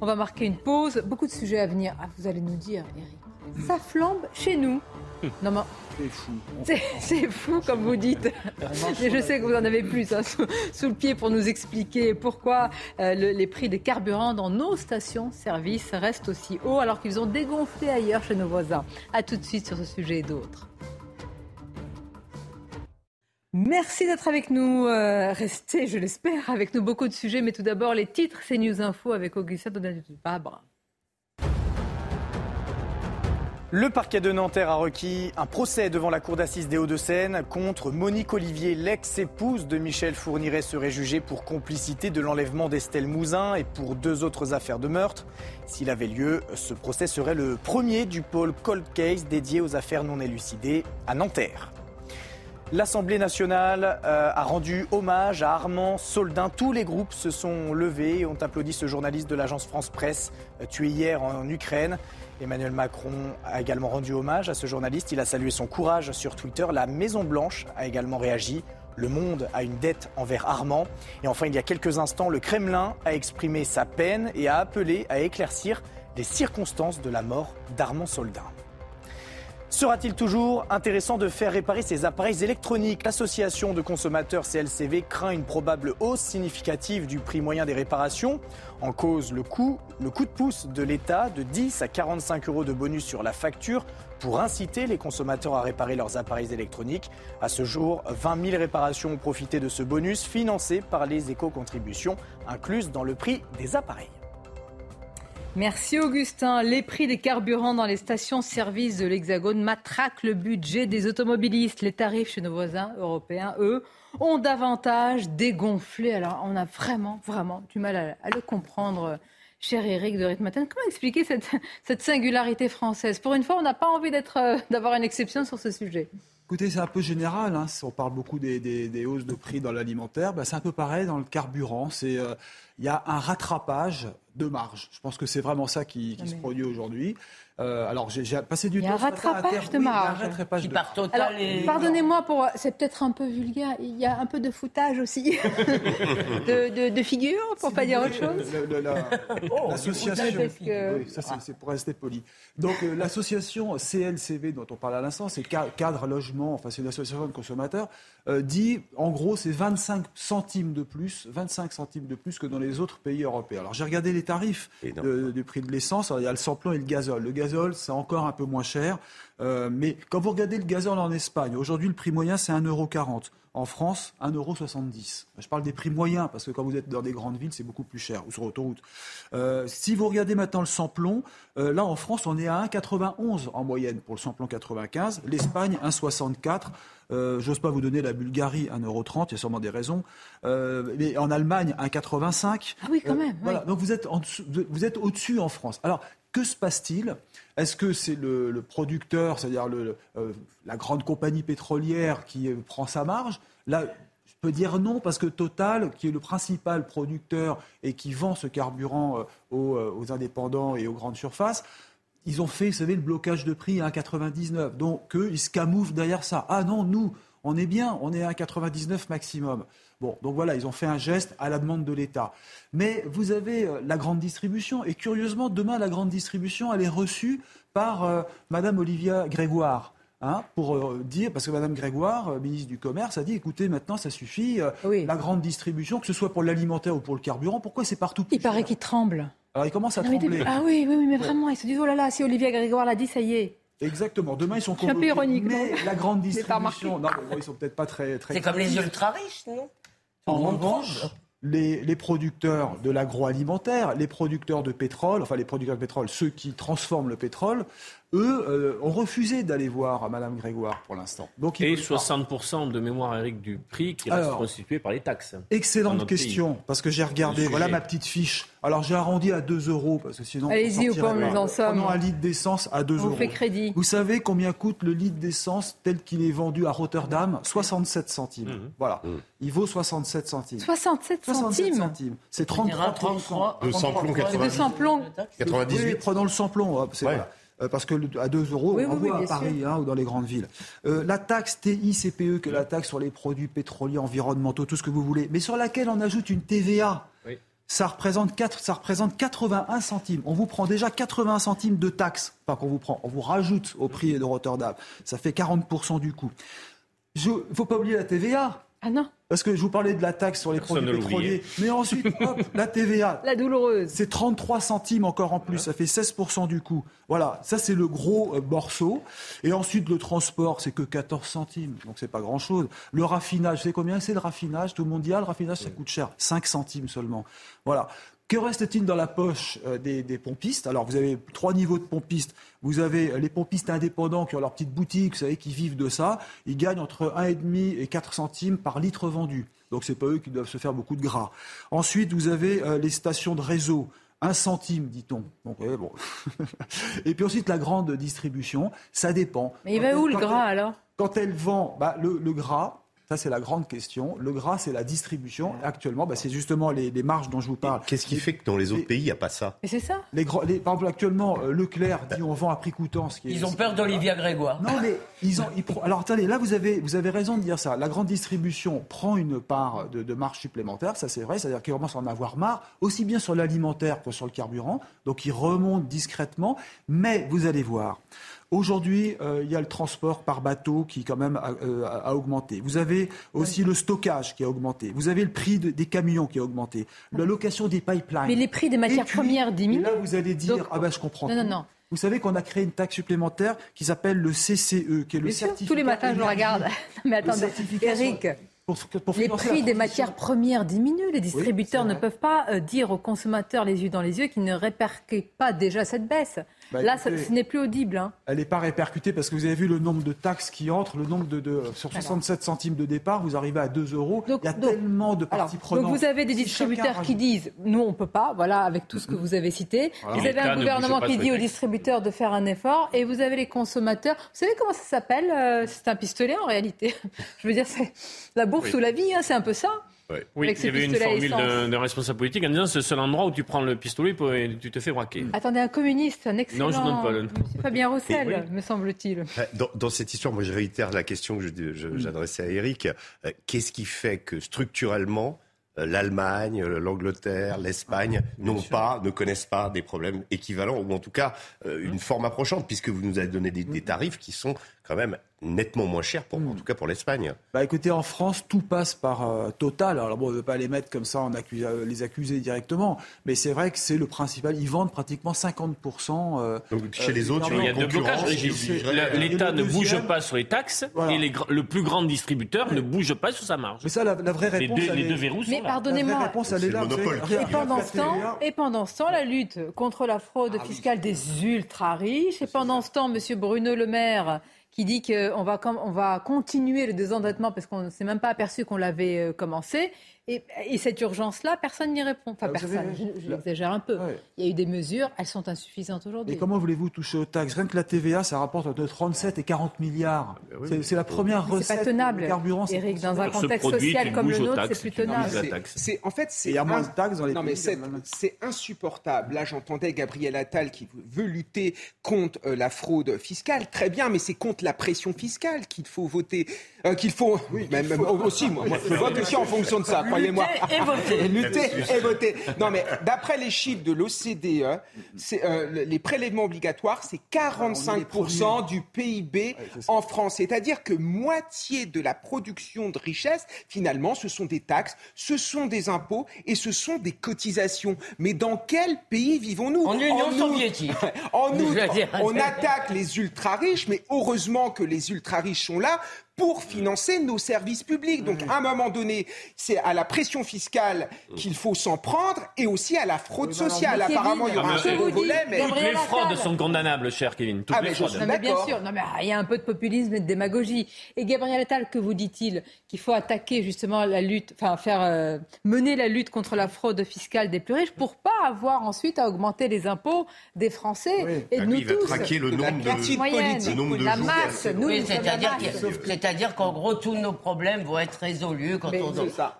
On va marquer une pause, beaucoup de sujets à venir. Ah, vous allez nous dire, Eric, ça flambe chez nous. Non mais C'est fou. c'est- fou comme vous dites. Mais je sais que vous en avez plus hein, sous, sous le pied pour nous expliquer pourquoi euh, le- les prix des carburants dans nos stations-service restent aussi hauts alors qu'ils ont dégonflé ailleurs chez nos voisins. A tout de suite sur ce sujet et d'autres. Merci d'être avec nous. euh, restez, je l'espère, avec nous beaucoup de sujets. Mais tout d'abord, les titres, c'est News Info avec Augustin Donat-Fabre. Le parquet de Nanterre a requis un procès devant la cour d'assises des Hauts-de-Seine contre Monique Olivier, l'ex-épouse de Michel Fourniret, serait jugée pour complicité de l'enlèvement d'Estelle Mouzin et pour deux autres affaires de meurtre. S'il avait lieu, ce procès serait le premier du pôle Cold Case dédié aux affaires non élucidées à Nanterre. L'Assemblée nationale euh, a rendu hommage à Armand Soldin. Tous les groupes se sont levés et ont applaudi ce journaliste de l'agence France Presse euh, tué hier en Ukraine. Emmanuel Macron a également rendu hommage à ce journaliste. Il a salué son courage sur Twitter. La Maison-Blanche a également réagi. Le monde a une dette envers Armand. Et enfin, il y a quelques instants, le Kremlin a exprimé sa peine et a appelé à éclaircir les circonstances de la mort d'Armand Soldin. Sera-t-il toujours intéressant de faire réparer ces appareils électroniques? L'association de consommateurs CLCV craint une probable hausse significative du prix moyen des réparations. En cause, le coût, le coup de pouce de l'État de 10 à 45 euros de bonus sur la facture pour inciter les consommateurs à réparer leurs appareils électroniques. À ce jour, 20 000 réparations ont profité de ce bonus financé par les éco-contributions incluses dans le prix des appareils. Merci Augustin. Les prix des carburants dans les stations-service de l'Hexagone matraquent le budget des automobilistes. Les tarifs chez nos voisins européens, eux, ont davantage dégonflé. Alors on a vraiment, vraiment du mal à, le comprendre. Cher Eric de Ritmaten, comment expliquer cette, cette singularité française? Pour une fois, on n'a pas envie euh, d'avoir une exception sur ce sujet. Écoutez, c'est un peu général. hein. On parle beaucoup des, des- des hausses de prix dans l'alimentaire. Ben, c'est un peu pareil dans le carburant. Euh, Il y a un rattrapage de marge. Je pense que c'est vraiment ça qui, qui se produit aujourd'hui. Euh, alors, j'ai, passé du Il y a un temps. rattrapage de oui, un marge. rattrapage Qui de par marge. total pardonnez-moi pour, c'est peut-être un peu vulgaire. Il y a un peu de foutage aussi, de, de, de figure, pour pas dire autre chose. La- Oh, L'association, que- oui, ça c'est, pour rester poli. Donc euh, l'association CLCV dont on parle à l'instant, c'est Ca- cadre logement, enfin c'est une association de consommateurs, euh, dit en gros c'est 25 centimes de plus, 25 centimes de plus que dans les autres pays européens. Alors j'ai regardé les tarifs de- du prix de l'essence. Il y a le samplon et le gazole. Le gazole c'est encore un peu moins cher. Euh, mais quand vous regardez le gazole en Espagne, aujourd'hui le prix moyen c'est 1,40€. En France, 1,70€. Je parle des prix moyens, parce que quand vous êtes dans des grandes villes, c'est beaucoup plus cher, ou sur autoroute. Euh, si vous regardez maintenant le samplon, euh, là en France, on est à 1,91 en moyenne pour le samplon 95. L'Espagne, 1,64. Euh, J'ose pas vous donner la Bulgarie 1,30€, il y a sûrement des raisons. Euh, mais en Allemagne, 1,85. Ah oui, quand même. Voilà, donc vous êtes, en dessous- vous êtes au-dessus en France. Alors, que se passe-t-il Est-ce que c'est le, producteur, c'est-à-dire euh, la grande compagnie pétrolière qui euh, prend sa marge Là, je peux dire non parce que Total, qui est le principal producteur et qui vend ce carburant euh, aux, indépendants et aux grandes surfaces, ils ont fait, savez, le blocage de prix à 1,99. Donc, eux, ils se camouflent derrière ça. Ah non, nous, on est bien, on est à 1,99 maximum. Bon, donc voilà, ils ont fait un geste à la demande de l'État. Mais vous avez euh, la grande distribution, et curieusement, demain, la grande distribution, elle est reçue par euh, Madame Olivia Grégoire. hein, pour euh, dire, parce que Madame Grégoire, euh, ministre du Commerce, a dit écoutez, maintenant ça suffit, euh, la grande distribution, que ce soit pour l'alimentaire ou pour le carburant, pourquoi c'est partout plus Il paraît qu'il tremble. Alors il commence à Ah oui, trembler. ah oui, oui, oui, mais vraiment, ils se disent oh là là, si Olivier Grégoire l'a dit, ça y est. Exactement. Demain, ils sont suis un peu convoqués. ironique, Mais non la grande distribution. Non, mais bon, ils sont peut-être pas très. très C'est comme les ultra riches, non? En revanche, les producteurs de l'agroalimentaire, les producteurs de pétrole, enfin les producteurs de pétrole, ceux qui transforment le pétrole, eux euh, ont refusé d'aller voir Madame Grégoire pour l'instant. Donc, ils Et veulent pas. 60% de mémoire, Eric, du prix qui reste Alors, constitué par les taxes. dans Excellente pays. question, parce que j'ai regardé, Le voilà ma petite fiche. Alors j'ai arrondi à 2 euros, parce que sinon... on Allez-y, au point nous en sommes. Prenons un litre d'essence à 2 On vous euros. fait crédit. Vous savez combien coûte le litre d'essence tel qu'il est vendu à Rotterdam? 67 centimes. Mmh. Voilà. Il vaut 67 centimes. 67 67 centimes. centimes. C'est 33 33, De samplon, C'est de 98. samplon. 98. Oui, prenons le samplon. hop, c'est Ouais. voilà. Euh, parce que le- à 2 euros, Oui, on oui, oui, voit à Paris hein, ou dans les grandes villes. Euh, la taxe TICPE, que la taxe sur les produits pétroliers, environnementaux, tout ce que vous voulez, mais sur laquelle on ajoute une TVA, Oui. ça, représente 4, ça représente 81 centimes. On vous prend déjà 81 centimes de taxe. Enfin, qu'on vous prend, on vous rajoute au prix de Rotterdam. Ça fait 40% du coût. Il ne faut pas oublier la TVA. Ah non, Parce que je vous parlais de la taxe sur les Personne produits pétroliers. Mais ensuite, hop, la TVA. la douloureuse. C'est 33 centimes encore en plus, ça fait 16% du coût. Voilà, ça c'est le gros euh, morceau. Et ensuite le transport, c'est que 14 centimes, donc c'est pas grand-chose. Le raffinage, c'est combien? C'est le raffinage Tout le monde dit ah le raffinage ça coûte cher, 5 centimes seulement. Voilà. Que reste-t-il dans la poche euh, des, des pompistes? Alors vous avez trois niveaux de pompistes. Vous avez euh, les pompistes indépendants qui ont leur petite boutique, vous savez, qui vivent de ça. Ils gagnent entre 1,5 et 4 centimes par litre vendu. Donc c'est pas eux qui doivent se faire beaucoup de gras. Ensuite, vous avez euh, les stations de réseau. Un centime, dit-on. Donc, ouais, bon. Et puis ensuite, la grande distribution, ça dépend. Mais il va où le gras elle- alors? Quand elle vend bah, le, le gras, ça c'est la grande question. Le gras, c'est la distribution. Actuellement, bah, c'est justement les, les marges dont je vous parle. Qu'est-ce qui fait que dans les autres pays, il n'y a pas ça? Mais c'est ça. Les, par exemple, actuellement, euh, Leclerc dit on vend à prix coûtant. Ce qui est- Ils ont peur d'Olivia Grégoire. non, mais ils ont. ils Alors attendez, là vous avez, vous avez raison de dire ça. La grande distribution prend une part de, de marge supplémentaire, ça c'est vrai, c'est-à-dire qu'ils commencent à en avoir marre, aussi bien sur l'alimentaire que sur le carburant. Donc ils remontent discrètement, mais vous allez voir. Aujourd'hui, euh, il y a le transport par bateau qui quand même a, euh, a- augmenté. Vous avez aussi le stockage qui a augmenté. Vous avez le prix de- des camions qui a augmenté. La location des pipelines. Mais les prix des matières puis, premières diminuent. là, vous allez dire, Donc- ah ben je comprends. Non, non, non. Vous savez qu'on a créé une taxe supplémentaire qui s'appelle le CCE, qui est le Bien sûr, certificat tous les matins je le regarde. Mais attendez, Eric, Pour, pour les prix des matières premières diminuent. Les distributeurs ne peuvent pas euh, dire aux consommateurs les yeux dans les yeux qu'ils ne répercutent pas déjà cette baisse. Bah, Là, ça- ce n'est plus audible. hein. Elle n'est pas répercutée parce que vous avez vu le nombre de taxes qui entrent, le nombre de, de- sur 67 centimes de départ, vous arrivez à 2 euros. Donc- Il y a donc- tellement de Alors, parties donc prenantes. vous avez des Si distributeurs qui rajoute- disent nous on peut pas, voilà avec tout ce que vous avez cité. Voilà. Vous avez un ne gouvernement qui dit aux distributeurs de faire un effort et vous avez les consommateurs. Vous savez comment ça s'appelle euh, C'est un pistolet en réalité. Je veux dire c'est la bourse Oui. ou la vie, hein, c'est un peu ça. Oui, il y avait une formule d'un d'un responsable politique en disant c'est le seul endroit où tu prends le pistolet et tu te fais braquer. Attendez, un communiste, un excellent. Non, je donne pas le- Monsieur Fabien Roussel, Oui. me semble-t-il. Euh, Dans, dans cette histoire, moi je réitère la question que je- j'adressais à Eric. Euh, Qu'est-ce qui fait que structurellement, euh, l'Allemagne, l'Angleterre, l'Espagne n'ont pas, ne connaissent pas des problèmes équivalents, ou en tout cas euh, une forme approchante, puisque vous nous avez donné des, des tarifs qui sont quand même nettement moins cher, pour, en tout cas pour l'Espagne. Bah écoutez, en France, tout passe par euh, Total. Alors bon, on ne veut pas les mettre comme ça, on accuse, euh, les accuser directement, mais c'est vrai que c'est le principal. Ils vendent pratiquement 50%. euh, Donc chez les autres, Il y a deux blocages, L'État ne bouge pas sur les taxes Voilà. et les gr- le plus grand distributeur ne bouge pas sur sa marge. Mais ça, la, la vraie Les réponse, deux, les deux verrous sont Mais là. pardonnez-moi. Et pendant, ce temps, et pendant ce temps, la lutte contre la fraude Ah fiscale des ultra riches. Et pendant ce temps, M. Bruno Le Maire qui dit qu'on va, on va continuer le désendettement parce qu'on ne s'est même pas aperçu qu'on l'avait euh, commencé. Et, et cette urgence-là, personne n'y répond. Enfin, Ah, personne, savez, je- je la- l'exagère un peu. Ouais. Il y a eu des mesures, elles sont insuffisantes Et aujourd'hui. comment voulez-vous toucher aux taxes? Rien que la TVA, ça rapporte entre 37 et 40 milliards. C'est- C'est la première Mais C'est recette. pas tenable, Le carburant, c'est Eric, dans un contexte produit, social comme le nôtre, c'est plus tenable. C'est- en fait c'est Et il y a moins de taxes dans les non, pays mais c'est- insupportable. Là, j'entendais Gabriel Attal qui veut lutter contre euh, la fraude fiscale. Très bien, mais c'est contre la pression fiscale qu'il faut voter, euh, qu'il faut. même, même aussi, moi, moi, je vote aussi en fonction de ça. Croyez-moi. Lutter et voter. Lutter et voter. Non, mais d'après les chiffres de l'OCDE, c'est, euh, le- les prélèvements obligatoires, c'est 45% du PIB en France. C'est-à-dire que moitié de la production de richesse, finalement, ce sont des taxes, ce sont des impôts et ce sont des cotisations. Mais dans quel pays vivons-nous? En Union soviétique. En dire, on attaque les ultra-riches, mais heureusement que les ultra-riches sont là pour financer nos services publics. Donc, à un moment donné, c'est à la pression fiscale qu'il faut s'en prendre et aussi à la fraude sociale. mais Apparemment, il y aura un je vous second volet, mais... Toutes Gabriel les fraudes sont condamnables, cher Kevin. Toutes Ah, les fraudes. Non, mais bien sûr, non, mais il y a un peu de populisme et de démagogie. Et Gabriel Attal, que vous dit-il Qu'il faut attaquer justement la lutte, enfin faire euh, mener la lutte contre la fraude fiscale des plus riches pour pas avoir ensuite à augmenter les impôts des Français Oui. et Ah, de lui, nous il va tous. traquer le De la nombre de, le nombre de la masse. Nous, Oui, c'est-à-dire c'est-à-dire qu'en gros, tous nos problèmes vont être résolus quand Mais on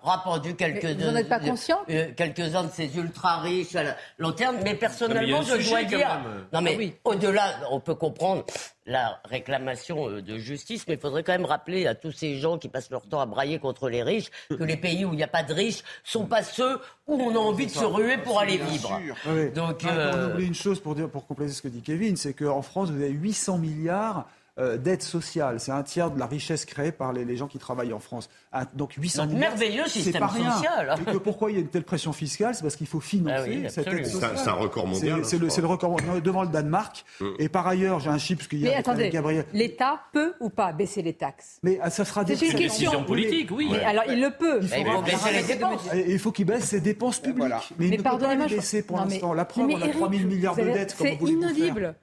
aura pendu euh, quelques-uns de ces ultra riches à la long terme. Mais Non, personnellement, je dois dire, même. non mais Ah oui. au-delà, on peut comprendre la réclamation euh, de justice, mais il faudrait quand même rappeler à tous ces gens qui passent leur temps à brailler contre les riches que les pays où il n'y a pas de riches sont pas ceux où on a envie de se ruer pour aller vivre. sûr. Ah oui. Donc, Ah, euh, On oublie une chose pour, dire, pour compléter ce que dit Kevin, c'est qu'en France, vous avez 800 milliards euh, d'aide sociale. C'est un tiers de la richesse créée par les, les gens qui travaillent en France. Ah, donc 800 Notre milliards, merveilleux c'est système pas rien. social. Et que pourquoi il y a une telle pression fiscale? C'est parce qu'il faut financer Ah oui, cette aide C'est un- sociale. c'est un record mondial, C'est- hein, le, record devant le Danemark. Et par ailleurs, j'ai un chiffre parce qu'il y Mais a attendez, Gabriel. l'État peut ou pas baisser les taxes? Mais ah, ça sera C'est une des question. Décision politique, oui. Mais alors il le peut. il faut baisser les dépenses. Et il faut qu'il baisse ses dépenses publiques. Mais il Mais ne peut pas pardonnez-moi, les je- baisser pour mais- l'instant. La preuve, mais on a Eric, 3 000 milliards de dettes. C'est inaudible.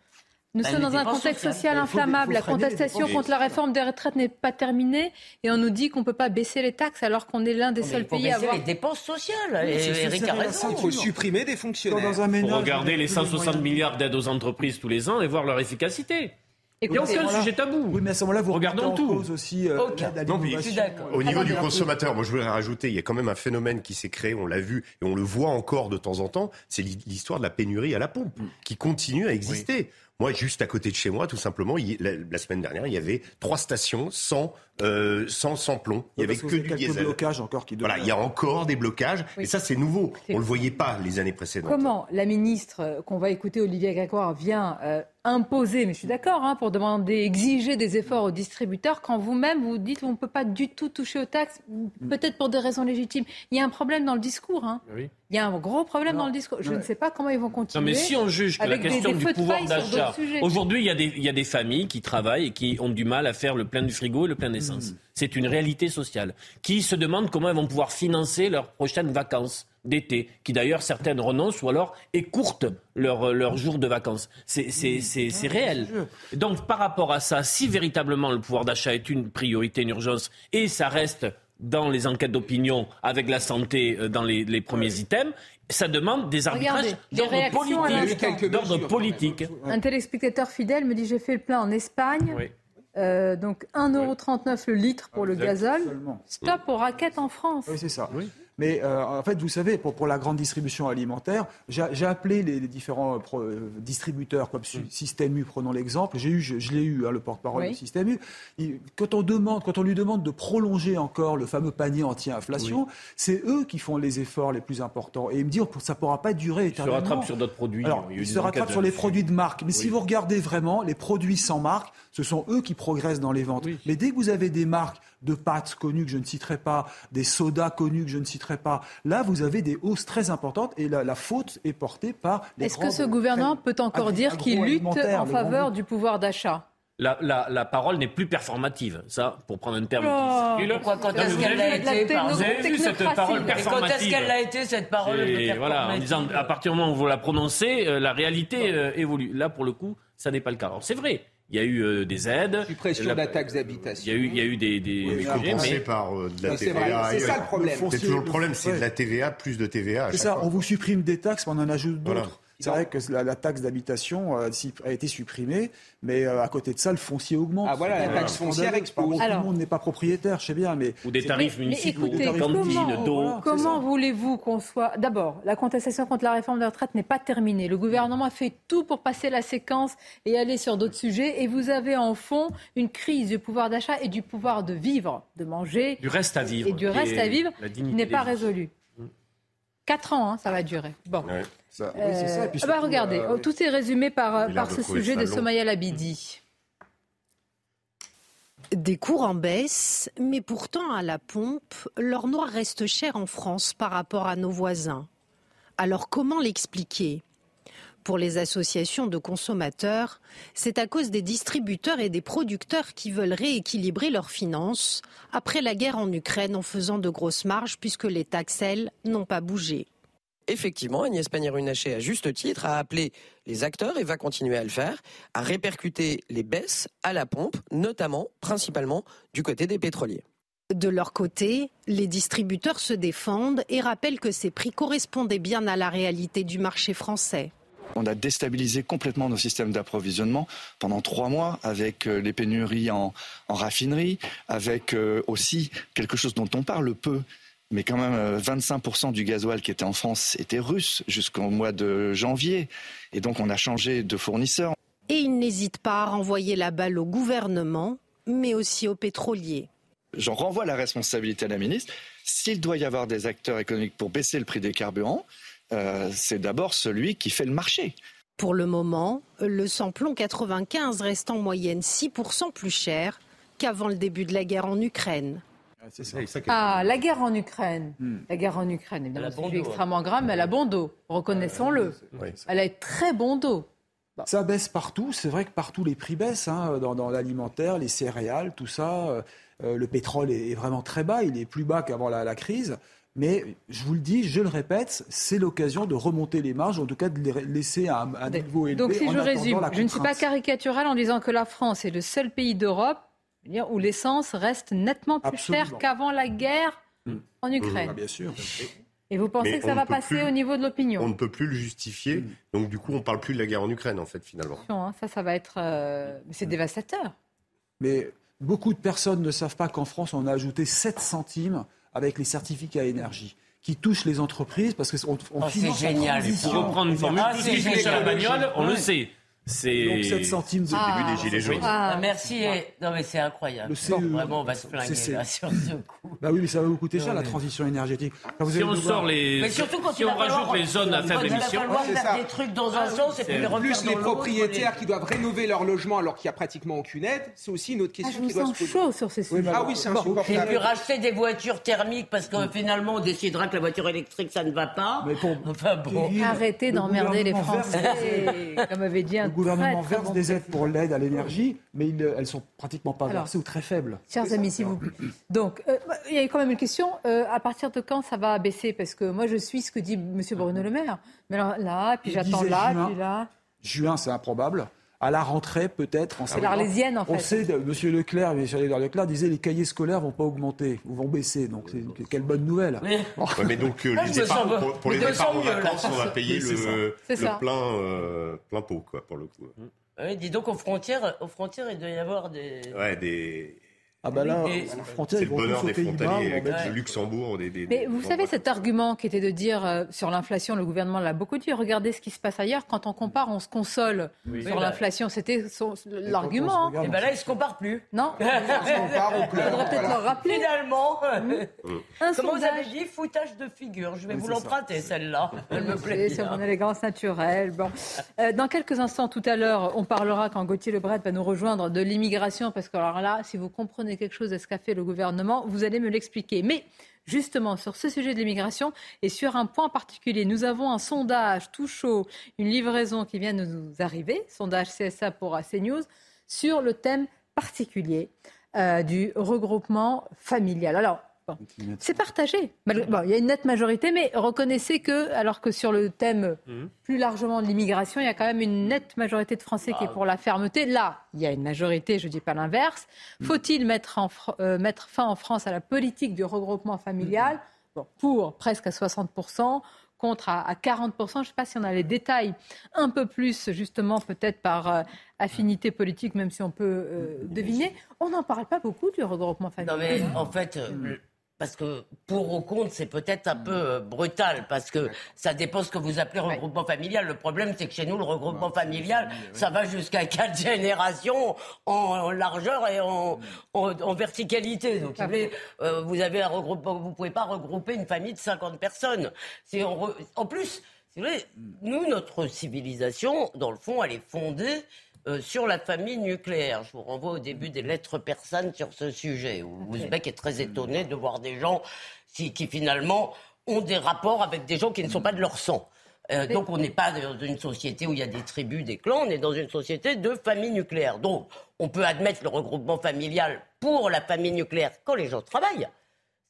Nous Bah, sommes dans un contexte sociales. social faut- faut inflammable. La contestation contre la réforme des retraites n'est pas terminée et on nous dit qu'on ne peut pas baisser les taxes alors qu'on est l'un des Mais seuls pays à avoir. les dépenses sociales. Eric a raison. Il faut supprimer des fonctionnaires. dans un Faut ménage, regarder les plus de 160 moyens. milliards d'aides aux entreprises tous les ans et voir leur efficacité. Il n'y a aucun sujet tabou. Oui, mais à ce moment-là, vous Regardons remettez en tout. cause aussi euh, Ok. l'aide à Non, mais- l'innovation. Je suis d'accord. Au niveau Ah, du consommateur, moi je voudrais rajouter, il y a quand même un phénomène qui s'est créé, on l'a vu et on le voit encore de temps en temps, c'est l'histoire de la pénurie à la pompe, qui continue à exister. Moi, juste à côté de chez moi, tout simplement, la semaine dernière, il y avait trois stations sans, euh, sans, sans plomb. Il y avait que du diesel. blocages encore qui Voilà, il y a encore des blocages. Oui. Et ça, c'est nouveau. On le voyait pas les années précédentes. Comment la ministre euh, qu'on va écouter, Olivier Grégoire, vient euh, imposer, mais je suis d'accord, hein, pour demander, exiger des efforts aux distributeurs, quand vous-même vous dites qu'on ne peut pas du tout toucher aux taxes, peut-être pour des raisons légitimes. Il y a un problème dans le discours. hein. Oui. Il y a un gros problème dans le discours. Je Ouais. ne sais pas comment ils vont continuer. Non, mais si on juge que la avec des- question des du pouvoir d'achat. Aujourd'hui, il y, a des, il y a des familles qui travaillent et qui ont du mal à faire le plein du frigo et le plein Mmh. C'est une réalité sociale. Qui se demandent comment elles vont pouvoir financer leurs prochaines vacances d'été, qui d'ailleurs certaines renoncent ou alors écourtent leur, leur jour de vacances. C'est réel. Donc par rapport à ça, si véritablement le pouvoir d'achat est une priorité, une urgence, et ça reste dans les enquêtes d'opinion avec la santé euh, dans les, les premiers items, ça demande des arbitrages d'ordre politique. politique. Un téléspectateur fidèle me dit j'ai fait le plein en Espagne. Oui. Euh, donc 1,39€ le litre pour le Exact. gazole. Seulement. Stop aux raquettes en France. Oui, c'est ça. Mais euh, en fait, vous savez, pour, pour la grande distribution alimentaire, j'ai appelé les, différents euh, distributeurs comme mm. Système U, prenons l'exemple. J'ai eu, je, l'ai eu, hein, le porte-parole de Système U. quand on demande, quand on lui demande de prolonger encore le fameux panier anti-inflation, c'est eux qui font les efforts les plus importants. Et ils me disent, ça ne pourra pas durer éternellement. Ils se rattrapent sur d'autres produits. Alors, ils se rattrapent sur les produits de marque. Mais si vous regardez vraiment, les produits sans marque, ce sont eux qui progressent dans les ventes. Mais dès que vous avez des marques de pâtes connues que je ne citerai pas, des sodas connus que je ne citerai pas, là, vous avez des hausses très importantes et la, faute est portée par les Est-ce que ce gouvernement peut encore dire qu'il lutte en faveur du pouvoir d'achat? La, la, parole n'est plus performative. Ça, pour prendre un terme oh, qui Pourquoi quand est-ce qu'elle l'a été Vous avez vu cette parole performative Quand est-ce qu'elle l'a été cette parole Voilà, en disant à partir du moment où vous la prononcez, euh, la réalité euh, évolue. Là, pour le coup, ça n'est pas le cas. Alors c'est vrai. Il y a eu euh, des aides. Suppression la, de la taxe d'habitation. Il y a eu, il y a eu des. des oui, mais par de la TVA. C'est ça le problème. C'est toujours le problème, c'est de la TVA plus de TVA. C'est ça, on vous supprime des taxes, mais on en ajoute d'autres. C'est vrai que la, taxe d'habitation euh, a été supprimée, mais euh, à côté de ça, le foncier augmente. Ah voilà, la taxe foncière explose. Tout le monde n'est pas propriétaire, je sais bien, mais... Ou des tarifs municipaux, des cantines, d'eau. Comment voulez-vous qu'on soit... D'abord, la contestation contre la réforme des retraites n'est pas terminée. Le gouvernement a fait tout pour passer la séquence et aller sur d'autres sujets. Et vous avez en fond une crise du pouvoir d'achat et du pouvoir de vivre, de manger. Du reste à vivre. Et du reste à vivre qui n'est pas résolu. Quatre ans, hein, ça va durer. Bon. Ça, oui, c'est ça. bah, regardez, euh, tout est résumé par, par ce sujet de Somaya Labidi. Des cours en baisse, mais pourtant à la pompe, l'or noir reste cher en France par rapport à nos voisins. Alors comment l'expliquer? Pour les associations de consommateurs, c'est à cause des distributeurs et des producteurs qui veulent rééquilibrer leurs finances après la guerre en Ukraine en faisant de grosses marges puisque les taxes, elles, n'ont pas bougé effectivement, Agnès Pannier-Runacher, à juste titre, a appelé les acteurs, et va continuer à le faire, à répercuter les baisses à la pompe, notamment, principalement, du côté des pétroliers. De leur côté, les distributeurs se défendent et rappellent que ces prix correspondaient bien à la réalité du marché français. On a déstabilisé complètement nos systèmes d'approvisionnement pendant trois mois avec euh, les pénuries en, raffinerie, avec euh, aussi quelque chose dont on parle peu, mais quand même 25% euh, du gasoil qui était en France était russe jusqu'au mois de janvier. Et donc on a changé de fournisseur. Et il n'hésite pas à renvoyer la balle au gouvernement, mais aussi aux pétroliers. J'en renvoie la responsabilité à la ministre. S'il doit y avoir des acteurs économiques pour baisser le prix des carburants, euh, c'est d'abord celui qui fait le marché. Pour le moment, le samplon 95 reste en moyenne 6% plus cher qu'avant le début de la guerre en Ukraine. Ah, la guerre en Ukraine. Hmm. La guerre en Ukraine, évidemment, c'est extrêmement grave, mais elle a bon dos. Reconnaissons-le. Elle a très bon dos. Ça baisse partout. C'est vrai que partout les prix baissent, hein, dans, l'alimentaire, les céréales, tout ça. Euh, euh, le pétrole est, vraiment très bas. Il est plus bas qu'avant la, crise. Mais je vous le dis, je le répète, c'est l'occasion de remonter les marges, en tout cas de les laisser à un, niveau élevé. Donc si je résume, je ne suis pas caricaturale en disant que la France est le seul pays d'Europe où l'essence reste nettement plus chère qu'avant la guerre mm. en Ukraine. bien sûr. Et vous pensez que ça va passer au niveau de l'opinion? On ne peut plus le justifier. Mm. Donc du coup, on ne parle plus de la guerre en Ukraine, en fait, finalement. Hein, ça, ça va être... Euh, c'est dévastateur. Mais beaucoup de personnes ne savent pas qu'en France, on a ajouté 7 centimes avec les certificats énergie qui touchent les entreprises parce qu'on on, oh, C'est génial. Pour reprendre une formule, tout ce qui touche à la bagnole, on le sait. C'est donc 7 centimes depuis le début des gilets jaunes. Ah, ah merci. Non mais c'est incroyable. Le vraiment, on va se flinguer là, sur ce coup. Bah oui, mais ça va vous coûter cher la transition énergétique. si on sort les, mais surtout quand si on rajoute les zones à faible émission. Des trucs dans un sens et puis les plus les propriétaires qui doivent rénover leur logement alors qu'il n'y a pratiquement aucune aide, c'est aussi une autre question ah, qui doit se poser. chaud sur ces sujets. Ah oui, c'est insupportable. Et puis racheter des voitures thermiques parce que finalement on décidera que la voiture électrique ça ne va pas. Enfin bon. Arrêtez d'emmerder les Français. Comme avait dit un gouvernement verse des aides pour l'aide à l'énergie, mais elles ne sont pratiquement pas versées ou très faibles. Chers amis, s'il vous plaît. Donc, euh, il y a quand même une question. Euh, à partir de quand ça va baisser? Parce que moi, je suis ce que dit M. Bruno Le Maire. Mais alors, là, puis j'attends là, puis là. Juin, c'est improbable à la rentrée peut-être. C'est l'Arlésienne en fait. On sait, M. Leclerc, M. Leclerc disait les cahiers scolaires vont pas augmenter, ou vont baisser. Donc quelle bonne nouvelle. mais donc euh, les pour, les départs en vacances, on va payer le, plein, euh, plein pot quoi pour le coup. Oui, dis donc aux frontières, aux frontières, il doit y avoir des. Ouais, des Ah bah là, Et- aux frontières, C'est ils le bonheur des frontaliers le Luxembourg. Des, des- Mais des- vous des- savez, cet argument qui était de dire euh, sur l'inflation, le gouvernement l'a beaucoup dit, regardez ce qui se passe ailleurs. Quand on compare, on se console Oui. sur Oui, bah. l'inflation. C'était son- l'argument. hein. Et ben là, ils se comparent plus. Non. Il faudrait peut-être leur rappeler. Finalement, Un comment vous avez dit foutage de figure. Je vais Oui, vous l'emprunter, celle-là. Elle me plaît C'est sur bien. mon élégance naturelle. Bon. Euh, dans quelques instants, tout à l'heure, on parlera, quand Gauthier Lebret va nous rejoindre, de l'immigration, parce que alors là, si vous comprenez quelque chose de ce qu'a fait le gouvernement, vous allez me l'expliquer. Mais justement, sur ce sujet de l'immigration et sur un point particulier, nous avons un sondage tout chaud, une livraison qui vient de nous arriver, sondage CSA pour CNews, sur le thème particulier euh, du regroupement familial. Alors, bon, c'est partagé. Bon, il y a une nette majorité, mais reconnaissez que, alors que sur le thème plus largement de l'immigration, il y a quand même une nette majorité de Français qui est pour la fermeté. Là, il y a une majorité, je ne dis pas l'inverse. Faut-il mettre, en Fr- euh, mettre fin en France à la politique du regroupement familial Bon, Pour presque à 60%, contre à, à 40%. Je ne sais pas si on a les détails un peu plus, justement, peut-être par euh, affinité politique, même si on peut euh, deviner. On n'en parle pas beaucoup du regroupement Non familial. mais en fait, euh, parce que pour ou contre, c'est peut-être un peu euh, brutal, parce que ça dépend ce que vous appelez regroupement familial. Le problème, c'est que chez nous, le regroupement familial, ça va jusqu'à quatre générations en, largeur et en, en, en verticalité. Donc, vous, euh, vous avez un regroupement, vous pouvez pas regrouper une famille de 50 personnes. En, plus, vous voulez, nous, notre civilisation, dans le fond, elle est fondée euh, sur la famille nucléaire. Je vous renvoie au début des lettres persanes sur ce sujet, où Ouzbek est très étonné de voir des gens qui, qui, finalement ont des rapports avec des gens qui ne sont pas de leur sang. Euh, donc on n'est pas dans une société où il y a des tribus, des clans, on est dans une société de famille nucléaire. Donc on peut admettre le regroupement familial pour la famille nucléaire quand les gens travaillent.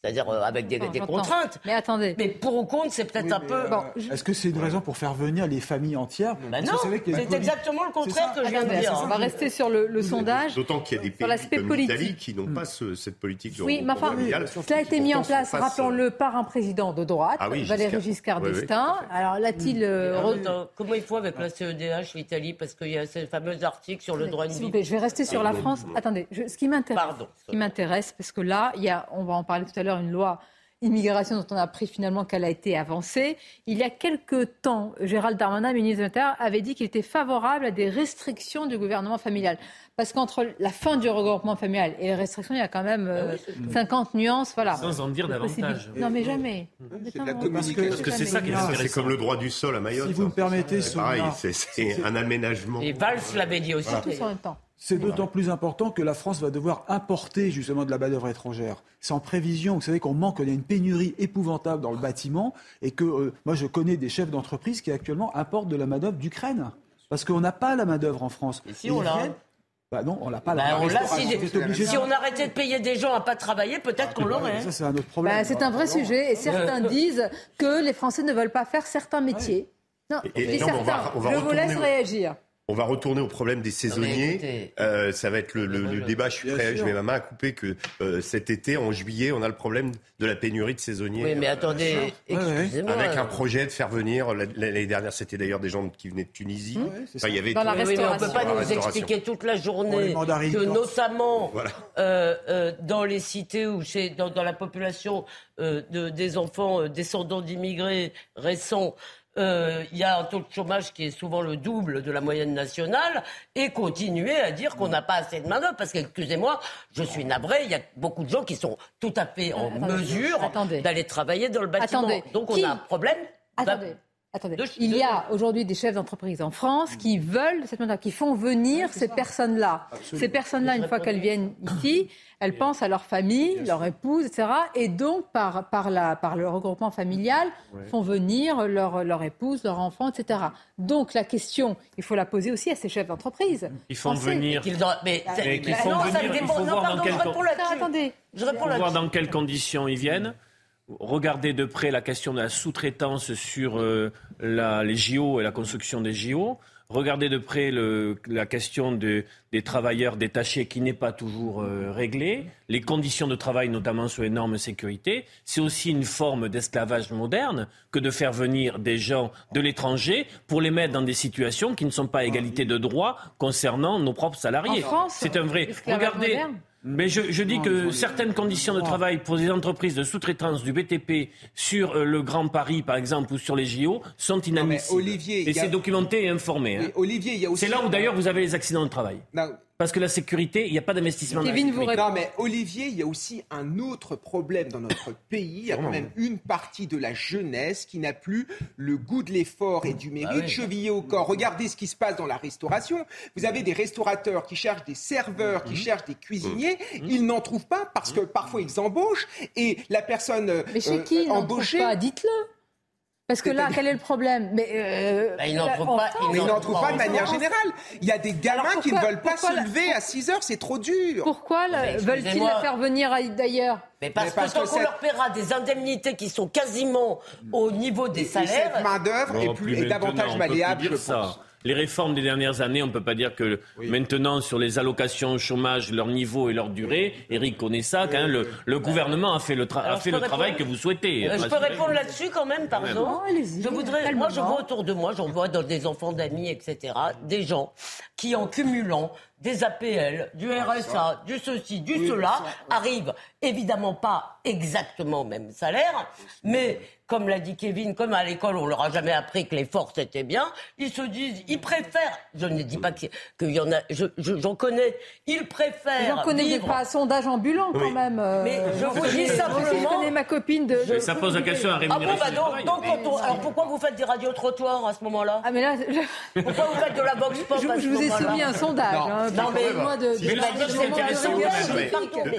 C'est-à-dire euh, avec des, contraintes. Mais attendez. Mais pour ou contre, c'est peut-être un peu. Euh, Est-ce que c'est une raison pour faire venir les familles entières Bah que non, c'est exactement le contraire que je viens de dire. on va rester sur le, le sondage. D'autant qu'il y a des pays comme l'Italie qui n'ont pas ce- cette politique de Oui, mais enfin, familial. cela a été mis en place, rappelons-le, par un président de droite, Ah oui, Valéry Giscard. Giscard Oui, oui, d'Estaing. Alors l'a-t-il euh, comment il faut avec la CEDH, l'Italie Parce qu'il y a ce fameux article sur le droit de S'il vous vie. plaît, je vais rester sur la France. Attendez, ce qui m'intéresse, Pardon. ce qui m'intéresse, parce que là, il y a, on va en parler tout à l'heure, une loi immigration dont on a appris finalement qu'elle a été avancée. Il y a quelques temps, Gérald Darmanin, ministre de l'Intérieur, avait dit qu'il était favorable à des restrictions du gouvernement familial. Parce qu'entre la fin du regroupement familial et les restrictions, il y a quand même euh, 50 nuances. Voilà. Sans en dire davantage. Non, mais jamais. C'est Parce que Parce que c'est ça qui est c'est comme le droit du sol à Mayotte. Si vous me permettez, C'est pareil, un aménagement. Et Valls l'avait dit aussi. Tous en même temps. C'est d'autant plus important que la France va devoir importer justement de la main-d'œuvre étrangère. C'est en prévision. Vous savez qu'on manque, il y a une pénurie épouvantable dans le bâtiment et que euh, moi je connais des chefs d'entreprise qui actuellement importent de la main-d'œuvre d'Ukraine parce qu'on n'a pas la main-d'œuvre en France. si Et on ils l'a. Bah non, on l'a pas. Bah, la on l'a, si, on si on arrêtait de payer des gens à pas travailler, peut-être qu'on l'aurait. Ça c'est un autre problème. Bah, c'est un vrai sujet et certains disent que les Français ne veulent pas faire certains métiers. Non, Et- non, on va- certains. on va je vous laisse au- réagir. On va retourner au problème des saisonniers. écoutez, Euh, ça va être le, le- le débat. Je suis prêt, je mets ma main à couper que euh, cet été, en juillet, on a le problème de la pénurie de saisonniers. Oui, mais attendez, Ouais, ouais. excusez-moi. Avec un projet de faire venir, la- l'année dernière, c'était d'ailleurs des gens qui venaient de Tunisie. c'est Enfin, il y avait Dans la tout- Oui, oui, mais on ne peut restauration. pas nous restauration. expliquer toute la journée que notamment Voilà. euh, euh, dans les cités ou chez, dans, dans la population euh, de, des enfants euh, descendants d'immigrés récents, euh, il y a un taux de chômage qui est souvent le double de la moyenne nationale et continuer à dire qu'on n'a pas assez de main-d'œuvre. Parce que, excusez-moi, je suis navré, il y a beaucoup de gens qui sont tout à fait en Attendez, mesure d'aller travailler dans le bâtiment. Attendez, Donc on qui- a un problème. Attendez. Attendez. de- Il de- y a aujourd'hui des chefs d'entreprise en France qui veulent cette manière, qui font venir ces personnes-là. Ces personnes-là, une fois qu'elles viennent ici, elles pensent à leur famille, leur épouse, etc. Et donc, par, par, la, par le regroupement familial, font venir leur, leur épouse, leur enfant, etc. Donc, la question, il faut la poser aussi à ces chefs d'entreprise. Ils font venir. Ont- mais Mais font non, ça il dépend. faut Non, voir dans pardon, quel je réponds là-dessus. Attendez. Je réponds Pour voir là-dessus. dans quelles conditions ils viennent. Regardez de près la question de la sous-traitance sur euh, la- les JO et la construction des JO. Regardez de près le- la question de- des travailleurs détachés qui n'est pas toujours euh, réglée. Les conditions de travail, notamment sur les normes sécurité. C'est aussi une forme d'esclavage moderne que de faire venir des gens de l'étranger pour les mettre dans des situations qui ne sont pas à égalité de droit concernant nos propres salariés. En France, C'est un vrai. Regardez. moderne Mais je, je dis que certaines conditions de travail pour des entreprises de sous-traitance du BTP sur euh, le Grand Paris, par exemple, ou sur les JO, sont inadmissibles. Olivier, et a- c'est documenté et informé. hein. Olivier, il y a aussi. C'est là où d'ailleurs vous avez les accidents de travail. Non. Parce que la sécurité, il n'y a pas d'investissement dans la sécurité. Non, mais Olivier, il y a aussi un autre problème dans notre pays. Il y a quand même une partie de la jeunesse qui n'a plus le goût de l'effort et du mérite oui. chevillé au corps. Regardez ce qui se passe dans la restauration. Vous avez des restaurateurs qui cherchent des serveurs, qui cherchent des cuisiniers. Ils n'en trouvent pas parce que parfois ils embauchent et la personne euh, Mais chez euh, qui ils n'en trouvent embauchée. pas? Dites-le. Parce que là, quel est le problème? Mais euh, Bah, ils n'en en pas, France- Mais ils n'en trouvent pas de manière générale. Il y a des gamins qui ne veulent pas se la- lever à 6 heures, c'est trop dur. Pourquoi veulent-ils la faire venir d'ailleurs? Mais parce, Mais parce que tant que qu'on cette- leur paiera des indemnités qui sont quasiment au niveau des Et salaires. cette main-d'œuvre est, Non, plus, est davantage on malléable, je ça. Les réformes des dernières années, on ne peut pas dire que maintenant, sur les allocations au chômage, leur niveau et leur durée, Eric connaît ça, quand même, le, le gouvernement a fait le, tra- a fait le travail répondre que vous souhaitez. Euh, je peux répondre là-dessus quand même, pardon. Non, allez-y, je voudrais, moi, je vois autour de moi, j'en vois dans des enfants d'amis, etc., des gens qui, en cumulant des APL, du RSA, du ceci, du cela, arrivent évidemment pas exactement au même salaire, mais comme l'a dit Kevin, comme à l'école on leur a jamais appris que l'effort c'était bien, ils se disent, ils préfèrent, je ne dis pas que- qu'il y en a, je- je- j'en connais, ils préfèrent J'en connais des vivre pas à sondage ambulant quand Oui. même. euh, Mais je vous dis simplement- Je connais ma copine de. Ça pose la question à Ah bon, bah donc, quand on- alors pourquoi vous faites des radios-trottoirs à ce moment-là? Ah mais là, je, Pourquoi vous faites de la boxe pop je- à ce je vous ai soumis un sondage. Non. hein, Non, mais- moi de, Mais le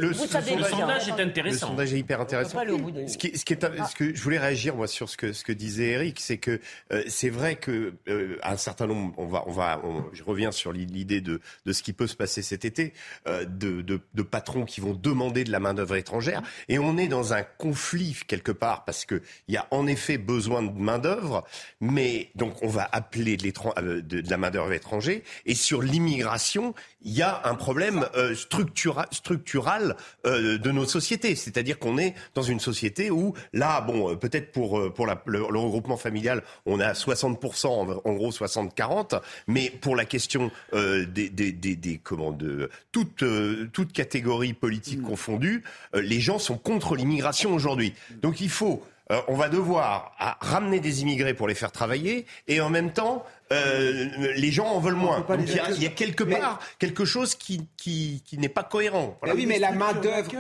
Le- vous le savez Le sondage est Le intéressant. sondage est hyper intéressant. pas aller au bout de- Ce, qui, ce, qui est, ce que je voulais réagir moi sur ce que, disait Eric, c'est que euh, c'est vrai que euh, un certain nombre, on va, on va, je reviens sur l'idée de, ce qui peut se passer cet été, euh, de, patrons qui vont demander de la main d'œuvre étrangère, et on est dans un conflit quelque part parce que il y a en effet besoin de main d'œuvre, mais donc on va appeler de, de, la main d'œuvre étrangère, et sur l'immigration, il y a un problème structura- structural de nos sociétés. C'est-à-dire qu'on est dans une société où, là, bon, euh, peut-être pour, euh, pour la- le, le regroupement familial, on a 60%, en, en gros 60-40, mais pour la question euh, des, des, des, des- comment, de toute, euh, toute catégorie politique confondue, euh, les gens sont contre l'immigration aujourd'hui. Donc il faut... euh, on va devoir à, ramener des immigrés pour les faire travailler et en même temps, euh, les gens en veulent moins. il y a, accueillir. il y a quelque part quelque chose qui, qui, qui n'est pas cohérent. Mais oui, mais la main d'œuvre,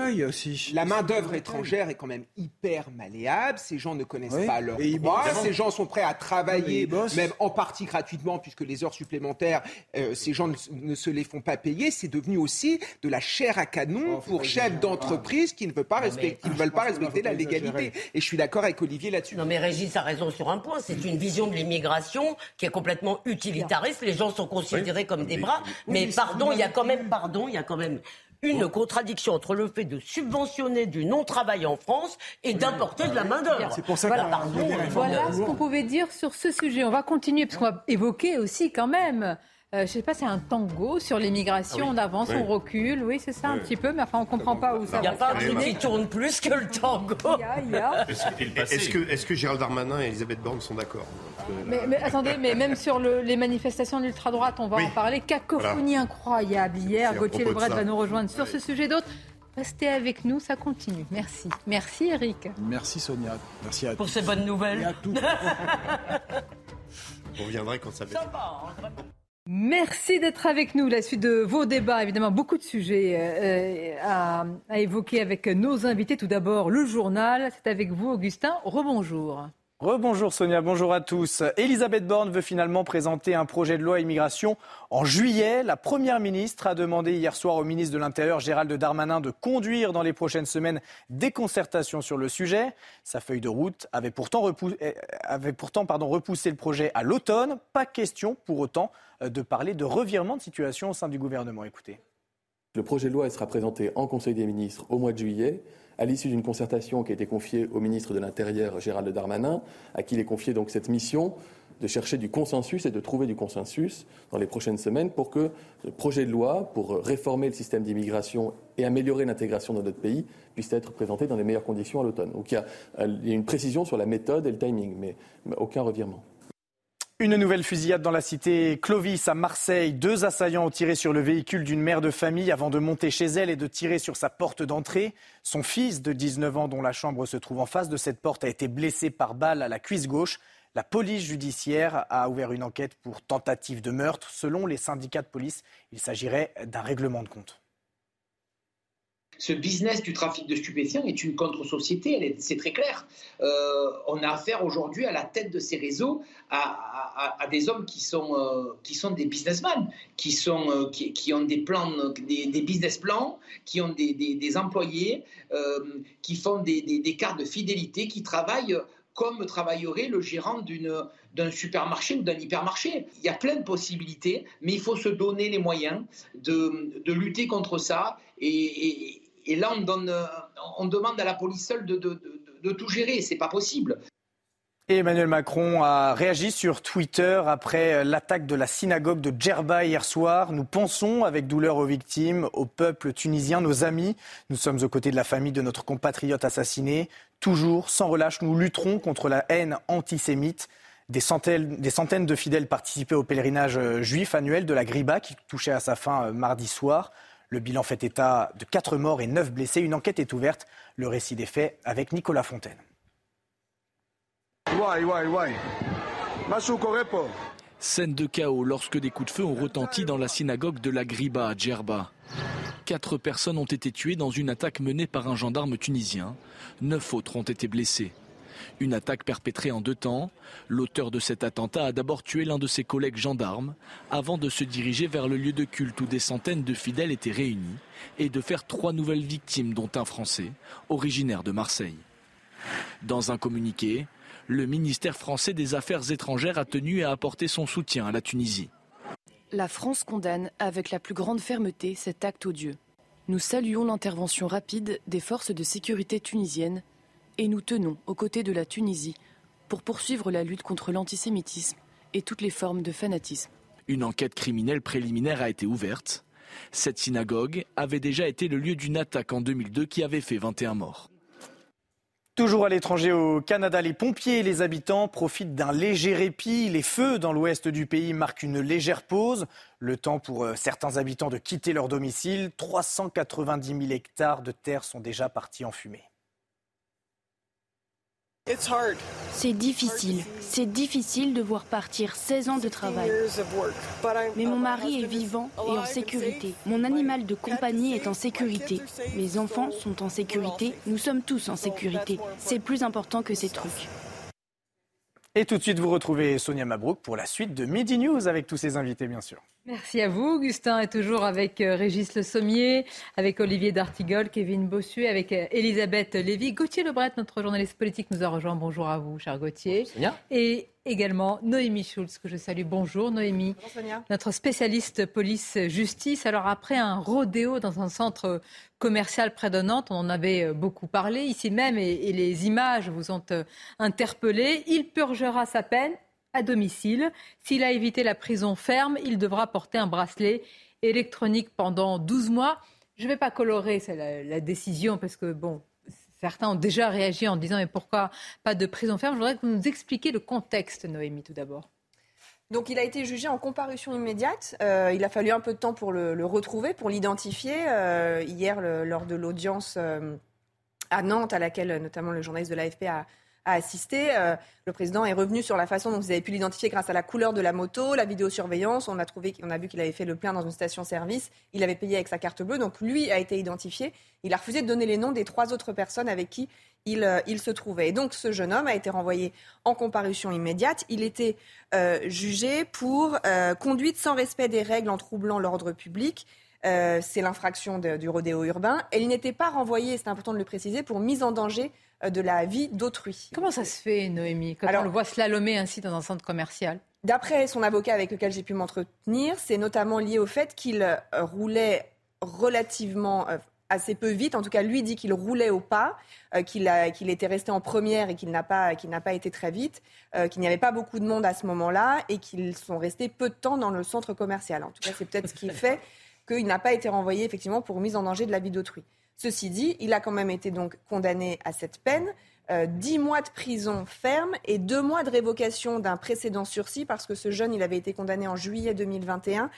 la main d'œuvre étrangère est quand même hyper malléable. Ces gens ne connaissent Oui. pas leurs ils droits. Ces gens sont prêts à travailler, même en partie gratuitement, puisque les heures supplémentaires, euh, ces gens ne, ne se les font pas payer. C'est devenu aussi de la chair à canon Oh, pour chefs d'entreprise qui ne veulent pas, respecter, qui ne veulent pas respecter la légalité. Et je suis d'accord avec Olivier là-dessus. Non mais Régis a raison sur un point, c'est une vision de l'immigration qui est complètement utilitariste, les gens sont considérés comme des bras, mais pardon, il y a quand même pardon, il y a quand même une contradiction entre le fait de subventionner du non-travail en France et d'importer de la main-d'œuvre. C'est pour ça Voilà, pardon, Voilà ce qu'on pouvait dire sur ce sujet. On va continuer parce qu'on va évoquer aussi quand même. Euh, je ne sais pas, c'est un tango sur l'immigration. On avance, Oui. on recule. Oui, c'est ça un petit peu, mais enfin, on comprend pas où ça Il n'y a va pas un truc qui tourne plus que le tango. Il y a, il y a. Est-ce que, est-ce que Gérald Darmanin et Elisabeth Borne sont d'accord? Mais, mais attendez, mais même sur le- les manifestations de l'ultra-droite, on va Oui. en parler. Cacophonie incroyable hier. Gauthier Lebret ça. va nous rejoindre sur ce sujet d'autres. Restez avec nous, ça continue. Merci. Merci Eric. Merci Sonia. Merci à Pour tous. ces bonnes Et nouvelles. à tous. On reviendrait quand ça va. Sympa, hein, vraiment. Merci d'être avec nous. La suite de vos débats, évidemment, beaucoup de sujets euh, à, à évoquer avec nos invités. Tout d'abord, le journal. C'est avec vous, Augustin. Rebonjour. Rebonjour Sonia, bonjour à tous. Elisabeth Borne veut finalement présenter un projet de loi immigration en juillet. La Première ministre a demandé hier soir au ministre de l'Intérieur Gérald Darmanin de conduire dans les prochaines semaines des concertations sur le sujet. Sa feuille de route avait pourtant, euh, repoussé le projet à l'automne. Pas question pour autant euh, de parler de revirement de situation au sein du gouvernement. Écoutez. Le projet de loi sera présenté en Conseil des ministres au mois de juillet, à l'issue d'une concertation qui a été confiée au ministre de l'Intérieur Gérald Darmanin, à qui il est confié donc cette mission de chercher du consensus et de trouver du consensus dans les prochaines semaines pour que le projet de loi pour réformer le système d'immigration et améliorer l'intégration dans notre pays puisse être présenté dans les meilleures conditions à l'automne. Donc il y, a, euh, une précision sur la méthode et le timing, mais aucun revirement. Une nouvelle fusillade dans la cité Clovis à Marseille. Deux assaillants ont tiré sur le véhicule d'une mère de famille avant de monter chez elle et de tirer sur sa porte d'entrée. Son fils de 19 ans, dont la chambre se trouve en face de cette porte, a été blessé par balle à la cuisse gauche. La police judiciaire a ouvert une enquête pour tentative de meurtre. Selon les syndicats de police, il s'agirait d'un règlement de compte ce business du trafic de stupéfiants est une contre-société, c'est très clair. Euh, on a affaire aujourd'hui à la tête de ces réseaux à, des hommes qui sont, euh, qui sont des businessmen, qui, sont, euh, qui, ont des plans, des, business plans, qui ont des, employés, qui font des, cartes de fidélité, qui travaillent comme travaillerait le gérant d'un supermarché ou d'un hypermarché. Il y a plein de possibilités, mais il faut se donner les moyens de, de lutter contre ça et, et là, euh, on, demande à la police seule de, tout gérer. C'est pas possible. Emmanuel Macron a réagi sur Twitter après l'attaque de la synagogue de Djerba hier soir. Nous pensons avec douleur aux victimes, au peuple tunisien, nos amis. Nous sommes aux côtés de la famille de notre compatriote assassiné. Toujours, sans relâche, nous lutterons contre la haine antisémite. Des centaines, de fidèles participaient au pèlerinage juif annuel de la Griba qui touchait à sa fin euh, mardi soir. Le bilan fait état de 4 morts et 9 blessés. Une enquête est ouverte. Le récit des faits avec Nicolas Fontaine. Scène de chaos lorsque des coups de feu ont retenti dans la synagogue de la Griba à Djerba. Quatre personnes ont été tuées dans une attaque menée par un gendarme tunisien. Neuf autres ont été blessés. Une attaque perpétrée en deux temps. L'auteur de cet attentat a d'abord tué l'un de ses collègues gendarmes avant de se diriger vers le lieu de culte où des centaines de fidèles étaient réunis et de faire trois nouvelles victimes dont un Français, originaire de Marseille. Dans un communiqué, le ministère français des Affaires étrangères a tenu à apporter son soutien à la Tunisie. La France condamne avec la plus grande fermeté cet acte odieux. Nous saluons l'intervention rapide des forces de sécurité tunisiennes et nous tenons aux côtés de la Tunisie pour poursuivre la lutte contre l'antisémitisme et toutes les formes de fanatisme. Une enquête criminelle préliminaire a été ouverte. Cette synagogue avait déjà été le lieu d'une attaque en 2002 qui avait fait 21 morts. Toujours à l'étranger au Canada, les pompiers et les habitants profitent d'un léger répit. Les feux dans l'ouest du pays marquent une légère pause. Le temps pour euh, certains habitants de quitter leur domicile. 390 000 hectares de terre sont déjà partis en fumée. C'est difficile. C'est difficile de voir partir 16 ans de travail. Mais mon mari est vivant et en sécurité. Mon animal de compagnie est en sécurité. Mes enfants sont en sécurité. Nous sommes tous en sécurité. C'est plus important que ces trucs. Et tout de suite, vous retrouvez Sonia Mabrouk pour la suite de Midi News avec tous ses invités, bien sûr. Merci à vous. Augustin est toujours avec euh, Régis Le Sommier, avec Olivier D'Artigol, Kevin Bossuet, avec euh, Elisabeth Lévy. Gauthier Lebret, notre journaliste politique, nous a rejoint. Bonjour à vous, cher Gauthier. Et également Noémie Schulz, que je salue. Bonjour Noémie. Bonjour, notre spécialiste police-justice. Alors après un rodéo dans un centre commercial près de Nantes, on en avait euh, beaucoup parlé ici même et, et les images vous ont interpellé. Il purgera sa peine à domicile. S'il a évité la prison ferme, il devra porter un bracelet électronique pendant 12 mois. Je ne vais pas colorer la, la, décision parce que, bon, certains ont déjà réagi en disant mais pourquoi pas de prison ferme? Je voudrais que vous nous expliquiez le contexte, Noémie, tout d'abord. Donc il a été jugé en comparution immédiate. Euh, il a fallu un peu de temps pour le, retrouver, pour l'identifier. Euh, hier, lors de l'audience euh, à Nantes, à laquelle notamment le journaliste de l'AFP a, a assisté. Euh, le président est revenu sur la façon dont vous avez pu l'identifier grâce à la couleur de la moto, la vidéosurveillance. On a trouvé, on a vu qu'il avait fait le plein dans une station-service. Il avait payé avec sa carte bleue, donc lui a été identifié. Il a refusé de donner les noms des trois autres personnes avec qui il, euh, se trouvait. Et donc ce jeune homme a été renvoyé en comparution immédiate. Il était euh, jugé pour conduite sans respect des règles en troublant l'ordre public. c'est l'infraction du rodéo urbain. Et il n'était pas renvoyé, c'est important de le préciser, pour mise en danger de la vie d'autrui. Comment ça se fait, Noémie, quand on le voit slalomer ainsi dans un centre commercial? D'après son avocat avec lequel j'ai pu m'entretenir, c'est notamment lié au fait qu'il euh, roulait relativement euh, assez peu vite. En tout cas, lui dit qu'il roulait au pas, qu'il était resté en première et qu'il n'a pas, pas été très vite, qu'il n'y avait pas beaucoup de monde à ce moment-là et qu'ils sont restés peu de temps dans le centre commercial. En tout cas, c'est peut-être ce qui fait qu'il n'a pas été renvoyé effectivement pour mise en danger de la vie d'autrui. Ceci dit, il a quand même été donc condamné à cette peine. euh, 10 mois de prison ferme et 2 mois de révocation d'un précédent sursis parce que ce jeune, il avait été condamné en juillet 2021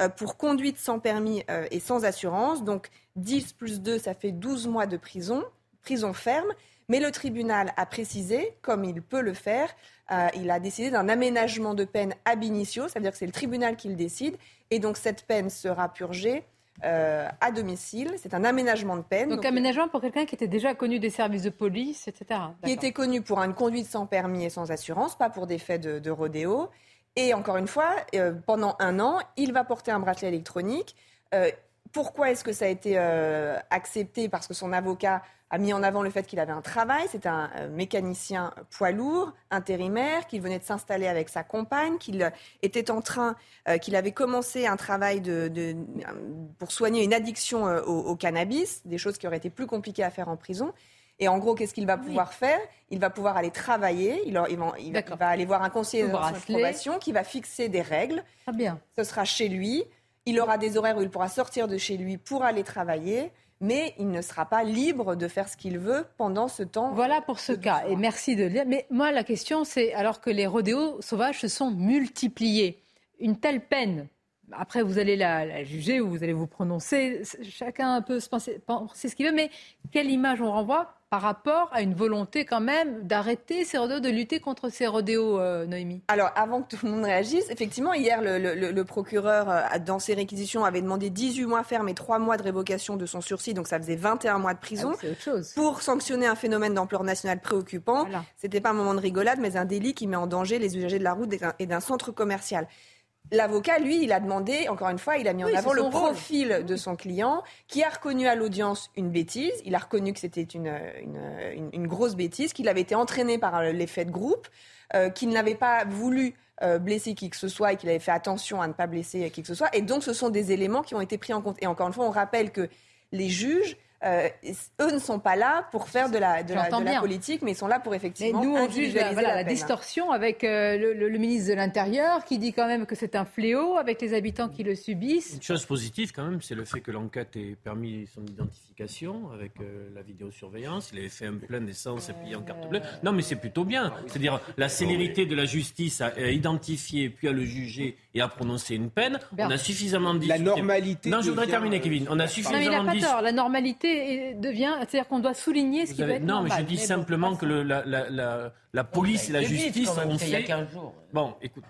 euh, pour conduite sans permis euh, et sans assurance. Donc 10 plus 2, ça fait 12 mois de prison, prison ferme. Mais le tribunal a précisé, comme il peut le faire, euh, il a décidé d'un aménagement de peine ab initio, c'est-à-dire que c'est le tribunal qui le décide, et donc cette peine sera purgée euh, à domicile. C'est un aménagement de peine. Donc, aménagement pour quelqu'un qui était déjà connu des services de police, etc. qui était connu pour une conduite sans permis et sans assurance, pas pour des faits de, de rodéo. Et encore une fois, euh, pendant un an, il va porter un bracelet électronique. Euh, pourquoi est-ce que ça a été euh, accepté Parce que son avocat a mis en avant le fait qu'il avait un travail. C'est un euh, mécanicien poids lourd, intérimaire, qu'il venait de s'installer avec sa compagne, qu'il euh, était en train, euh, qu'il avait commencé un travail de, de- pour soigner une addiction au, au cannabis, des choses qui auraient été plus compliquées à faire en prison. Et en gros, qu'est-ce qu'il va pouvoir faire? Il va pouvoir aller travailler, il, il va, il aller voir un conseiller Le de probation qui va fixer des règles. Très bien. Ce sera chez lui. Il aura des horaires où il pourra sortir de chez lui pour aller travailler, mais il ne sera pas libre de faire ce qu'il veut pendant ce temps. Voilà pour ce cas. Et merci de le dire. Mais moi, la question, c'est alors que les rodéos sauvages se sont multipliés, une telle peine. Après, vous allez la, la juger ou vous allez vous prononcer. Chacun peut se penser, penser ce qu'il veut. Mais quelle image on renvoie par rapport à une volonté quand même d'arrêter ces rodéos, de lutter contre ces rodéos, euh, Noémie? Alors, avant que tout le monde réagisse, effectivement, hier, le, le- le- le procureur, euh, dans ses réquisitions, avait demandé 18 mois ferme et 3 mois de révocation de son sursis, donc ça faisait 21 mois de prison. Ah oui, autre chose. Pour sanctionner un phénomène d'ampleur nationale préoccupant. C'était pas un moment de rigolade, mais un délit qui met en danger les usagers de la route et d'un centre commercial. L'avocat, lui, il a demandé, encore une fois, il a mis en avant le rôle. profil de son client, qui a reconnu à l'audience une bêtise. Il a reconnu que c'était une, une, une- une grosse bêtise, qu'il avait été entraîné par l'effet de groupe, euh, qu'il n'avait pas voulu euh, blesser qui que ce soit et qu'il avait fait attention à ne pas blesser qui que ce soit. Et donc, ce sont des éléments qui ont été pris en compte. Et encore une fois, on rappelle que les juges, euh, eux ne sont pas là pour faire de la, de la, J'entends de la bien. politique, mais ils sont là pour Mais effectivement nous, on juge la, individualiser voilà, la la peine. distorsion avec euh, le, le- le ministre de l'Intérieur qui dit quand même que c'est un fléau avec les habitants qui le subissent. Une chose positive quand même, c'est le fait que l'enquête ait permis son identification avec euh, la vidéosurveillance. Il avait fait un plein d'essence et payé en carte bleue. Non, mais c'est plutôt bien. C'est-à-dire la célérité de la justice à, à identifier, puis à le juger et à prononcer une peine. Bien. On a suffisamment dit. La normalité Non, je voudrais terminer, euh, Kevin. On a Non, mais il suffisamment n'a pas dit. tort. La normalité est- devient, c'est-à-dire qu'on doit souligner ce Vous qui avez- va être Non, mais je dis simplement que le- la, la- la- la police et la justice quand même, ont c'est il y a fait. 15 jours. Bon, écoute.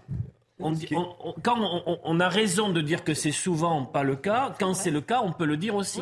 On dit- on- on- quand on, a raison de dire que c'est souvent pas le cas, quand c'est le cas, on peut le dire aussi.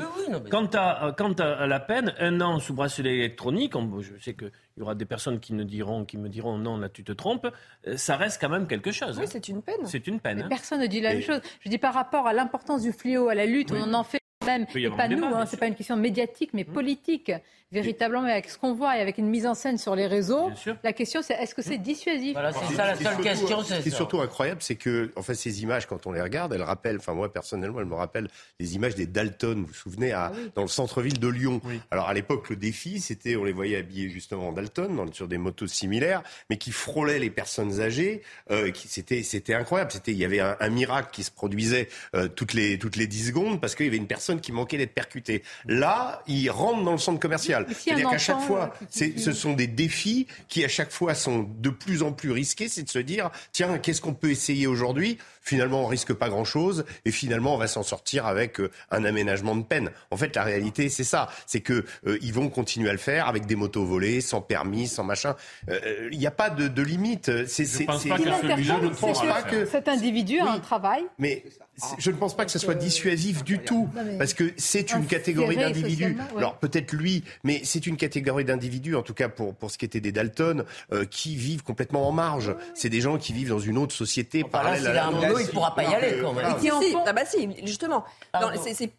Quant à, euh, quant à, à la peine, un an sous bracelet électronique, on- je sais qu'il y aura des personnes qui, ne diront, qui me diront non, là tu te trompes, euh, ça reste quand même quelque chose. Oui, hein. c'est une peine. C'est une peine. Mais hein. personne ne dit la Et- même chose. Je dis par rapport à l'importance du fléau, à la lutte, Oui. on en fait même, et pas nous, hein, c'est pas une question médiatique, mais politique, véritablement, avec ce qu'on voit et avec une mise en scène sur les réseaux. La question, c'est est-ce que c'est dissuasif c'est ça la seule question, c'est Ce qui est surtout incroyable, c'est que, en fait, ces images, quand on les regarde, elles rappellent, enfin, moi, personnellement, elles me rappellent les images des Dalton, vous vous souvenez, à, dans le centre-ville de Lyon. Alors, à l'époque, le défi, c'était, on les voyait habillés justement en Dalton, dans- sur des motos similaires, mais qui frôlaient les personnes âgées, euh, c'était incroyable. C'était, il y avait un, un miracle qui se produisait, euh, toutes les, toutes les 10 secondes, parce qu'il y avait une personne qui manquait d'être percutée. Là, ils rentrent dans le centre commercial. C'est-à-dire qu'à chaque fois, euh, c'est, ce sont des défis qui à chaque fois sont de plus en plus risqués, c'est de se dire tiens qu'est-ce qu'on peut essayer aujourd'hui? Finalement on risque pas grand-chose et finalement on va s'en sortir avec euh, un aménagement de peine. En fait la réalité c'est ça, c'est que euh, ils vont continuer à le faire avec des motos volées, sans permis, sans machin. Euh, Il n'y a pas de, de limite. C'est, m'interpelle, ne pense pas que que- cet individu a un travail. mais je ne pense pas que ce soit dissuasif du tout, parce que c'est une catégorie d'individus. Alors peut-être lui, mais c'est une catégorie d'individus, en tout cas pour, pour ce qui était des Dalton, euh, qui vivent complètement en marge. C'est des gens qui vivent dans une autre société parallèle s'il à la il pourra pas y aller, quand même. Si, ah bah si, justement.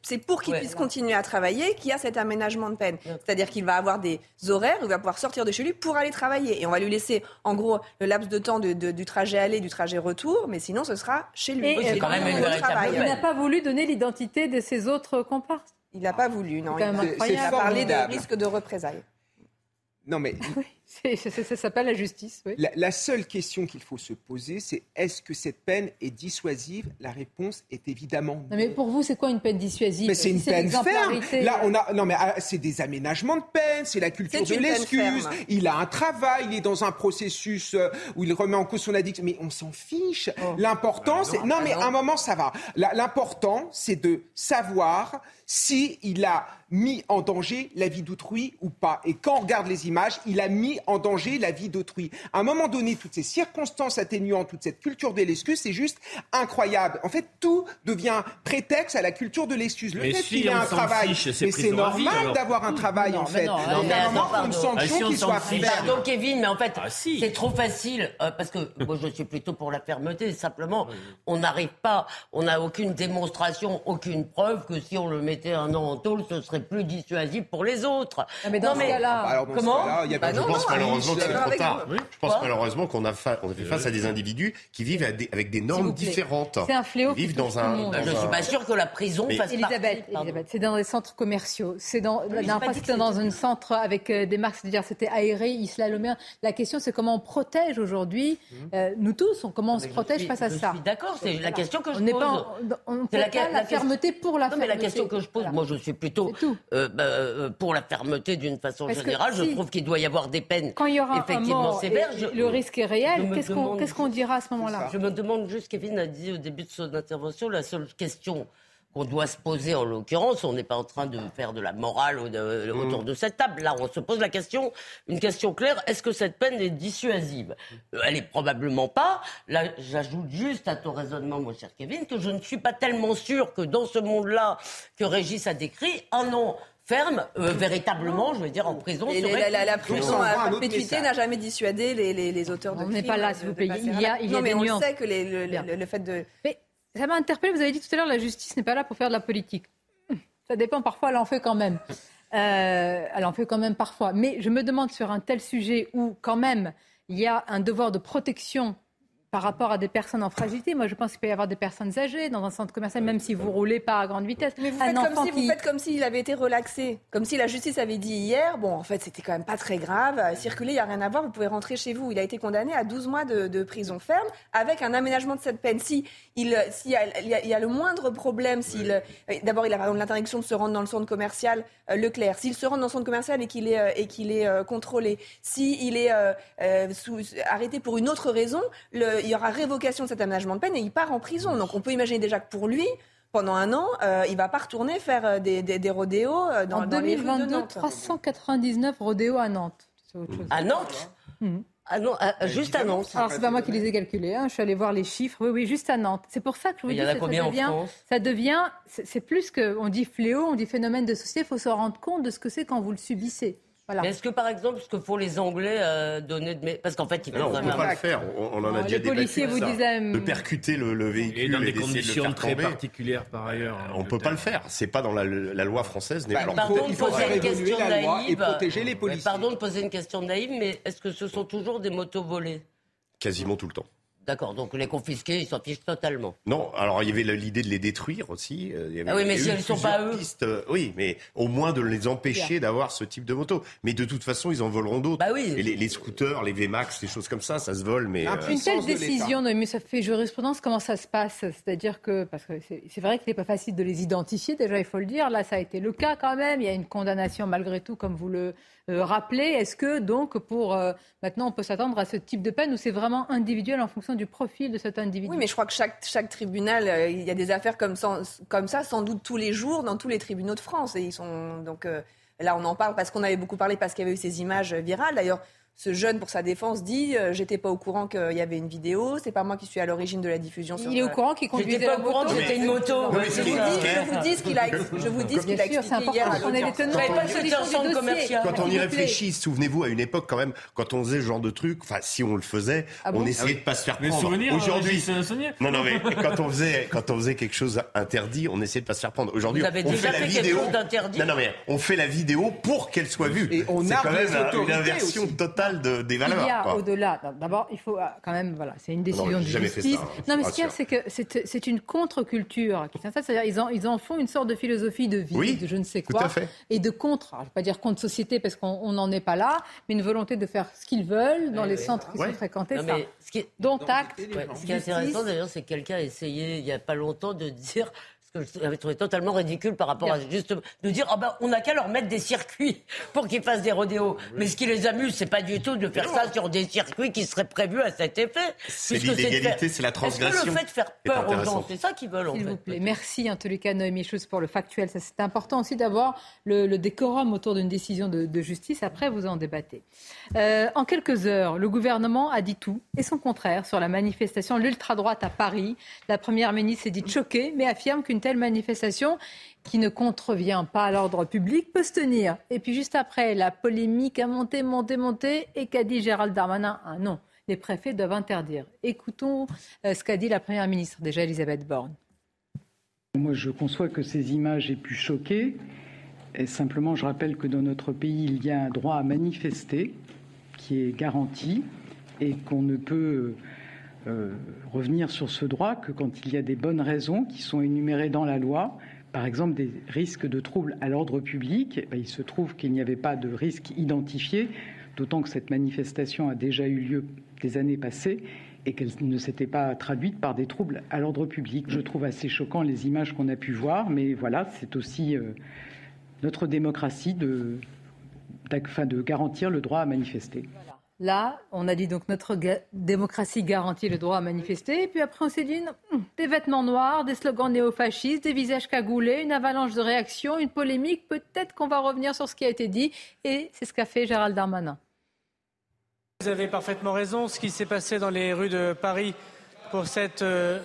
C'est- pour qu'il Ouais. puisse continuer à travailler qu'il y a cet aménagement de peine. C'est-à-dire qu'il va avoir des horaires, où il va pouvoir sortir de chez lui pour aller travailler. Et on va lui laisser, en gros, le laps de temps de- de- du trajet aller, du trajet retour, mais sinon ce sera chez lui. Et, Il euh, est quand même au une véritable travail. il n'a pas voulu donner l'identité de ses autres comparses. Il n'a pas voulu, non. Il a, parlé de risque de représailles. Non, mais Ça s'appelle la justice. Oui. La, la, seule question qu'il faut se poser, c'est est-ce que cette peine est dissuasive? La réponse est évidemment non. mais pour vous, c'est quoi une peine dissuasive? Mais c'est une peine ferme. Là, on a non mais ah, c'est des aménagements de peine, c'est la culture de l'excuse. Il a un travail, il est dans un processus euh, où il remet en cause son addiction. Mais on s'en fiche. Oh. L'important, ah, c'est non mais à un moment ça va. L'important, c'est de savoir si il a mis en danger la vie d'autrui ou pas. Et quand on regarde les images, il a mis en danger la vie d'autrui. À un moment donné, toutes ces circonstances atténuantes, toute cette culture de l'excuse, c'est juste incroyable. En fait, tout devient prétexte à la culture de l'excuse. Le mais fait si qu'il ait un travail, mais c'est normal d'avoir un travail non, en fait. Non, non, mais non, une sanction ah, qui soit ferme. Pardon, Kevin, mais en fait, ah, si. c'est trop facile euh, parce que moi, je suis plutôt pour la fermeté. Simplement, on n'arrive pas, on n'a aucune démonstration, aucune preuve que si on le mettait un an en tôle, ce serait plus dissuasif pour les autres. Ah, mais dans non, ce cas-là, comment bah, Je pense malheureusement que c'est trop tard. Je pense malheureusement qu'on a fait face à des individus qui vivent avec des normes différentes. C'est un fléau. Ils vivent dans un. Je ne suis pas sûr que la prison fasse Elisabeth, Elisabeth c'est dans des centres commerciaux. C'est dans la dernière fois c'était dans un centre avec euh, des marques, c'est-à-dire c'était aéré, islamien. La question c'est comment on protège aujourd'hui mhm. euh, nous tous, comment on se protège face à ça. Je suis d'accord, c'est la question que je pose. on ne peut pas la fermeté pour la fermeté. mais la question que je pose, moi je suis plutôt euh, bah, pour la fermeté d'une façon générale. Je trouve qu'il doit y avoir des peines Quand il y aura effectivement sévères. le risque est réel. Qu'est-ce qu'on dira à ce moment-là Je me demande juste, Kevin a dit au début de son intervention, la seule question qu'on doit se poser en l'occurrence. On n'est pas en train de faire de la morale autour mm. de cette table. Là, on se pose la question, une question claire est-ce que cette peine est dissuasive? Euh, Elle est probablement pas. Là, j'ajoute juste à ton raisonnement, mon cher Kevin, que je ne suis pas tellement sûr que dans ce monde-là que Régis a décrit, un an ferme, euh, véritablement, je veux dire, en prison. Et la, la, la, prison à perpétuité n'a jamais dissuadé les, les, les auteurs de On n'est pas là, s'il vous plaît. Il y a, il y a non, mais on sait que les, le, le, le, fait de... Mais ça m'a interpellé. Vous avez dit tout à l'heure, la justice n'est pas là pour faire de la politique. Ça dépend. Parfois, elle en fait quand même. Euh, elle en fait quand même parfois. Mais je me demande sur un tel sujet où, quand même, il y a un devoir de protection par rapport à des personnes en fragilité. Moi, je pense qu'il peut y avoir des personnes âgées dans un centre commercial, même si vous roulez pas à grande vitesse. Mais vous faites, comme si, vous faites comme s'il avait été relaxé. Comme si la justice avait dit hier, bon, en fait, c'était quand même pas très grave. Circuler, il n'y a rien à voir, vous pouvez rentrer chez vous. Il a été condamné à 12 mois de, prison ferme avec un aménagement de cette peine. Si il, si il, y, a, le moindre problème, s'il, d'abord, il a par exemple l'interdiction de se rendre dans le centre commercial euh, Leclerc. S'il se rend dans le centre commercial et qu'il est, euh, et qu'il est euh, contrôlé, s'il est sous, arrêté pour une autre raison, le, il y aura révocation de cet aménagement de peine et il part en prison. Donc on peut imaginer déjà que pour lui, pendant un an, euh, il va pas retourner faire des, des, des rodéos dans, en 2022, 399 rodéos à Nantes. À Nantes mmh. Ah non, juste à Nantes. Alors, c'est pas moi qui les ai calculés. Hein. Je suis allée voir les chiffres. Oui, oui, juste à Nantes. C'est pour ça que je vous dis, ça, devient, ça devient, c'est plus que, on dit fléau, on dit phénomène de société. Il faut se rendre compte de ce que c'est quand vous le subissez. Est-ce que par exemple, ce que font les Anglais euh, donner de parce qu'en fait ils non, on ne peut pas le faire. On, en a déjà les policiers vous disaient de percuter le, véhicule et dans des conditions très particulières par ailleurs. Hein, on ne peut pas le faire. C'est pas dans la, loi française. Bah, pardon de poser une question naïve. protéger les policiers. Pardon de poser une question naïve, mais est-ce que ce sont toujours des motos volées? Quasiment tout le temps. D'accord, donc les confisquer, ils s'en fichent totalement. Non, alors il y avait l'idée de les détruire aussi. Euh, ah oui, mais si elles ne sont pas eux. Euh, oui, mais au moins de les empêcher d'avoir ce type de moto. Mais de toute façon, ils en voleront d'autres. Bah oui. Et les, scooters, les VMAX, les choses comme ça, ça se vole. Mais euh, une telle décision, mais ça fait jurisprudence. Comment ça se passe? C'est-à-dire que parce que c'est vrai qu'il n'est pas facile de les identifier. Déjà, il faut le dire. Là, ça a été le cas quand même. Il y a une condamnation malgré tout, comme vous le euh, rappeler. Est-ce que donc pour euh, maintenant on peut s'attendre à ce type de peine ou c'est vraiment individuel en fonction du profil de cet individu? Oui, mais je crois que chaque, chaque tribunal, euh, il y a des affaires comme, comme ça sans doute tous les jours dans tous les tribunaux de France. Et ils sont donc là on en parle parce qu'on avait beaucoup parlé parce qu'il y avait eu ces images virales. D'ailleurs, ce jeune, pour sa défense, dit euh, J'étais pas au courant qu'il y avait une vidéo, c'est pas moi qui suis à l'origine de la diffusion. Il est au courant qu'il conduisait J'étais pas au courant que c'était une moto. je, vous dis, ce qu'il a, je vous dis ce qu'il a expliqué hier à Quand on y réfléchit, souvenez-vous, à une époque, quand même, quand on faisait ce genre de truc, enfin, si on le faisait, on essayait de pas se faire prendre. Aujourd'hui, non, non, mais quand on faisait, quand on faisait quelque chose interdit, on essayait de pas se faire prendre. Aujourd'hui, on fait la vidéo. Non, non, mais on fait la vidéo pour qu'elle soit vue. Et on a quand même une inversion totale fondamentale de, des valeurs. Il y a au-delà. D'abord, il faut euh, quand même, voilà, c'est une décision Non, de justice. ça, hein, non, mais ce qu'il y a, c'est que c'est une contre-culture qui s'installe. C'est-à-dire, ils en, ils en font une sorte de philosophie de vie, Oui, de je ne sais tout quoi, à fait. et de contre. Alors, je ne vais pas dire contre société parce qu'on n'en est pas là, mais une volonté de faire ce qu'ils veulent dans Ouais, les ouais. centres qui Ouais. sont fréquentés. Non, ça. mais ce qui est- Dont acte. Ouais, ce qui est intéressant d'ailleurs, c'est que quelqu'un a essayé il n'y a pas longtemps de dire que j'avais trouvé totalement ridicule par rapport à juste de dire ah ben on n'a qu'à leur mettre des circuits pour qu'ils fassent des rodéos. Mais ce qui les amuse, c'est pas du tout de faire ça sur des circuits qui seraient prévus à cet effet. C'est l'illégalité, c'est la transgression que le fait de faire peur aux gens, c'est ça qu'ils veulent en S'il vous plaît. Merci en tous les cas Noémie Schultz pour le factuel. Ça, c'est important aussi d'avoir le, le décorum autour d'une décision de, de justice. Après, vous en débattez. Euh, en quelques heures, le gouvernement a dit tout et son contraire sur la manifestation de l'ultra-droite à Paris. La première ministre s'est dit choquée, mais affirme qu'une telle manifestation qui ne contrevient pas à l'ordre public peut se tenir. Et puis juste après, la polémique a monté, monté, monté. Et qu'a dit Gérald Darmanin? Ah non, les préfets doivent interdire. Écoutons euh, ce qu'a dit la première ministre, déjà Elisabeth Borne. Moi, je conçois que ces images aient pu choquer. Et simplement, je rappelle que dans notre pays, il y a un droit à manifester qui est garanti et qu'on ne peut euh, revenir sur ce droit que quand il y a des bonnes raisons qui sont énumérées dans la loi. Par exemple, des risques de troubles à l'ordre public. Eh ben, il se trouve qu'il n'y avait pas de risque identifié, d'autant que cette manifestation a déjà eu lieu des années passées et qu'elle ne s'était pas traduite par des troubles à l'ordre public. Je trouve assez choquant les images qu'on a pu voir, mais voilà, c'est aussi euh, notre démocratie de, garantir le droit à manifester. Là, on a dit donc notre démocratie garantit le droit à manifester. Et puis après, on s'est dit hum, des vêtements noirs, des slogans néofascistes, des visages cagoulés, une avalanche de réactions, une polémique. Peut-être qu'on va revenir sur ce qui a été dit. Et c'est ce qu'a fait Gérald Darmanin. Vous avez parfaitement raison. Ce qui s'est passé dans les rues de Paris pour cette euh,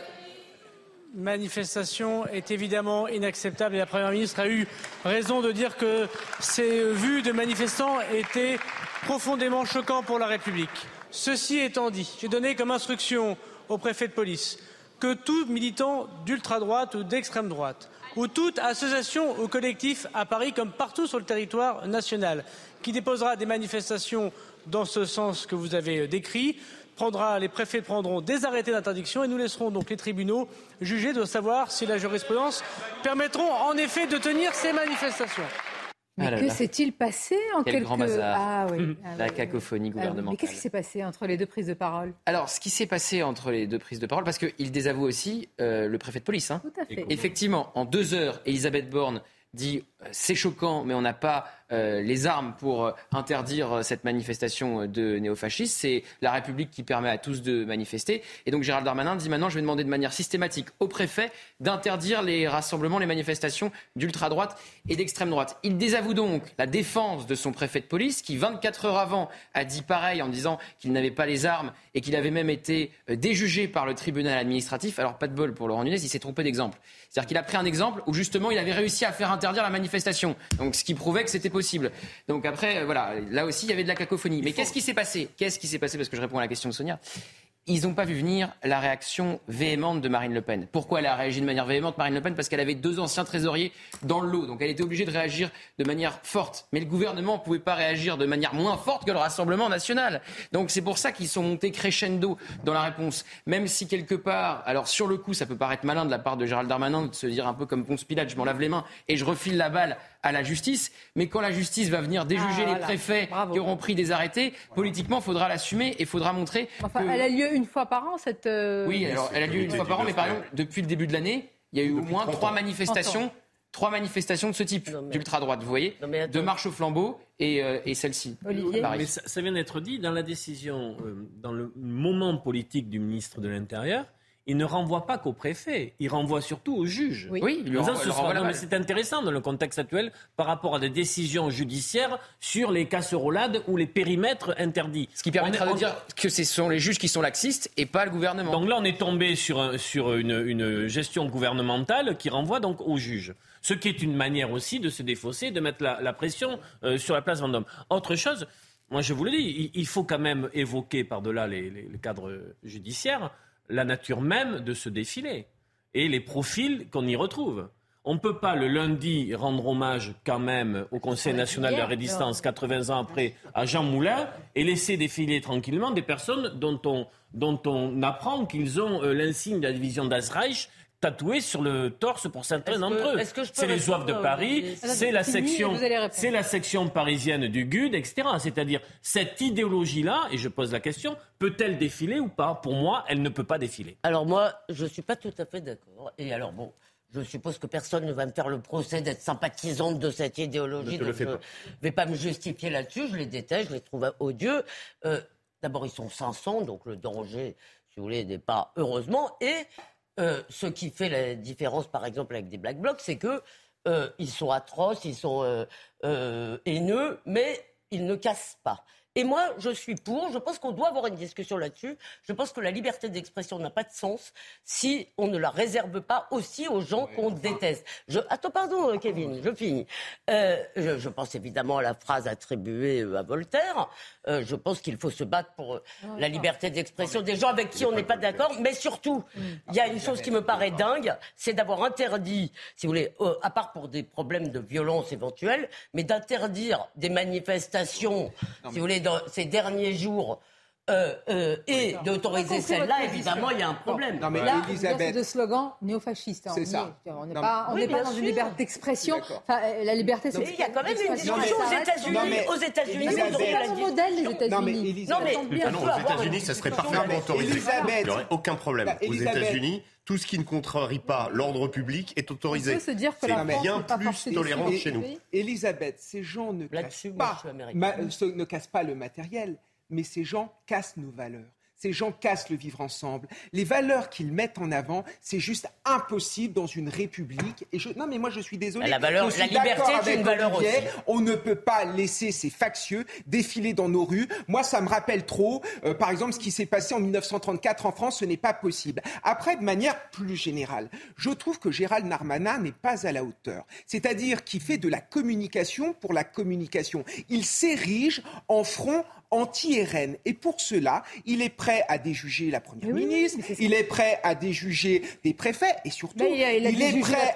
manifestation est évidemment inacceptable et la Première ministre a eu raison de dire que ces vues de manifestants étaient profondément choquants pour la République. Ceci étant dit, j'ai donné comme instruction au préfet de police que tout militant d'ultra-droite ou d'extrême droite ou toute association ou collectif à Paris comme partout sur le territoire national qui déposera des manifestations dans ce sens que vous avez décrit prendra, les préfets prendront des arrêtés d'interdiction et nous laisserons donc les tribunaux juger de savoir si la jurisprudence permettront en effet de tenir ces manifestations. Mais Ah là que s'est-il passé en Quel quelques... grand bazar. Ah oui. ah La oui, cacophonie Ah oui. gouvernementale. Mais qu'est-ce qui s'est passé entre les deux prises de parole? Alors, ce qui s'est passé entre les deux prises de parole, parce qu'il désavoue aussi euh, le préfet de police. hein. Tout à fait. Effectivement, en deux heures, Elisabeth Borne dit c'est choquant, mais on n'a pas euh, les armes pour euh, interdire euh, cette manifestation euh, de néofascistes. C'est la République qui permet à tous de manifester. Et donc Gérald Darmanin dit maintenant je vais demander de manière systématique au préfet d'interdire les rassemblements, les manifestations d'ultra-droite et d'extrême droite. Il désavoue donc la défense de son préfet de police qui, 24 heures avant, a dit pareil en disant qu'il n'avait pas les armes et qu'il avait même été euh, déjugé par le tribunal administratif. Alors pas de bol pour Laurent Nunez, il s'est trompé d'exemple. C'est-à-dire qu'il a pris un exemple où justement il avait réussi à faire interdire la manifestation. Donc ce qui prouvait que c'était possible. Donc après, euh, voilà, là aussi il y avait de la cacophonie. Mais qu'est-ce qui s'est passé? Qu'est-ce qui s'est passé? Parce que je réponds à la question de Sonia. Ils n'ont pas vu venir la réaction véhémente de Marine Le Pen. Pourquoi elle a réagi de manière véhémente, Marine Le Pen? Parce qu'elle avait deux anciens trésoriers dans le lot. Donc elle était obligée de réagir de manière forte. Mais le gouvernement ne pouvait pas réagir de manière moins forte que le Rassemblement national. Donc c'est pour ça qu'ils sont montés crescendo dans la réponse. Même si quelque part, alors sur le coup, ça peut paraître malin de la part de Gérald Darmanin de se dire un peu comme Ponce Pilate, je m'en lave les mains et je refile la balle à la justice. Mais quand la justice va venir déjuger Ah, les préfets qui auront pris des arrêtés, politiquement, il faudra l'assumer et il faudra montrer Enfin, que- elle a lieu une fois par an, cette. euh, oui, alors elle a lieu une fois par an, mais par exemple, depuis le début de l'année, il y a eu au moins 30 trois manifestations, trois manifestations de ce type, d'ultra-droite, vous voyez, de marche au flambeau et, euh, et celle-ci. Mais ça, ça vient d'être dit dans la décision, euh, dans le moment politique du ministre de l'Intérieur. Il ne renvoie pas qu'au préfet, il renvoie surtout au juge. Oui. Oui, il renvoie- ce renvoie non, mais c'est intéressant dans le contexte actuel par rapport à des décisions judiciaires sur les casserolades ou les périmètres interdits. Ce qui permettra On est- de dire que ce sont les juges qui sont laxistes et pas le gouvernement. Donc là, on est tombé sur, un- sur une, une gestion gouvernementale qui renvoie donc au juge. Ce qui est une manière aussi de se défausser, de mettre la, la pression euh, sur la place Vendôme. Autre chose, moi je vous le dis, il, il faut quand même évoquer par-delà les, les- les cadres judiciaires la nature même de ce défilé et les profils qu'on y retrouve. On ne peut pas le lundi rendre hommage quand même au Conseil national de la résistance 80 ans après à Jean Moulin et laisser défiler tranquillement des personnes dont on, dont on apprend qu'ils ont euh, l'insigne de la division d'Azreich tatoué sur le torse pour certains d'entre eux. C'est les Zouaves de Paris, c'est la section, c'est la section parisienne du GUD, etc. C'est-à-dire cette idéologie-là, et je pose la question, peut-elle défiler ou pas? Pour moi, elle ne peut pas défiler. Alors moi, je ne suis pas tout à fait d'accord. Et alors bon. Je suppose que personne ne va me faire le procès d'être sympathisante de cette idéologie. donc je ne vais pas me justifier là-dessus. Je les déteste, je les trouve odieux. Euh, D'abord, ils sont 500, donc le danger, si vous voulez, n'est pas heureusement. Et euh, ce qui fait la différence, par exemple, avec des Black Blocs, c'est que euh, ils sont atroces, ils sont euh, haineux, mais ils ne cassent pas. Et moi, je suis pour. Je pense qu'on doit avoir une discussion là-dessus. Je pense que la liberté d'expression n'a pas de sens si on ne la réserve pas aussi aux gens qu'on déteste. Je... Attends, pardon, Kevin, je finis. Euh, je, je, pense évidemment à la phrase attribuée à Voltaire. Euh, je pense qu'il faut se battre pour la liberté d'expression des gens avec qui on n'est pas d'accord. Mais surtout, il y a une chose qui me paraît dingue, c'est d'avoir interdit, si vous voulez, euh, à part pour des problèmes de violence éventuels, mais d'interdire des manifestations, si vous voulez, ces derniers jours euh, euh, et d'autoriser celle-là, évidemment, il y a un problème. Non, mais là, c'est de slogan néofasciste. Hein. C'est ça. On n'est pas, on oui, pas dans une liberté d'expression. Enfin, euh, la liberté, c'est. Mais il y a quand même une discussion aux États-Unis. Aux États-unis, c'est pas le modèle des États-Unis. Non, mais aux États-Unis, ça serait parfaitement autorisé. Il n'y aurait aucun problème. Aux États-Unis, tout ce qui ne contrarie pas l'ordre public est autorisé. On peut se dire que la bien plus tolérant chez nous. Elisabeth, ces gens ne cassent pas, ne cassent pas le matériel mais ces gens cassent nos valeurs. Ces gens cassent le vivre ensemble. Les valeurs qu'ils mettent en avant, c'est juste impossible dans une république. Et je, non, mais moi, je suis désolé. La, valeur, la liberté est une valeur aussi. On ne peut pas laisser ces factieux défiler dans nos rues. Moi, ça me rappelle trop, euh, par exemple, ce qui s'est passé en 1934 en France. Ce n'est pas possible. Après, de manière plus générale, je trouve que Gérald Narmanin n'est pas à la hauteur. C'est-à-dire qu'il fait de la communication pour la communication. Il s'érige en front anti-RN. Et pour cela, il est prêt à déjuger la Première ministre, il est prêt à déjuger des préfets, et surtout, il, est prêt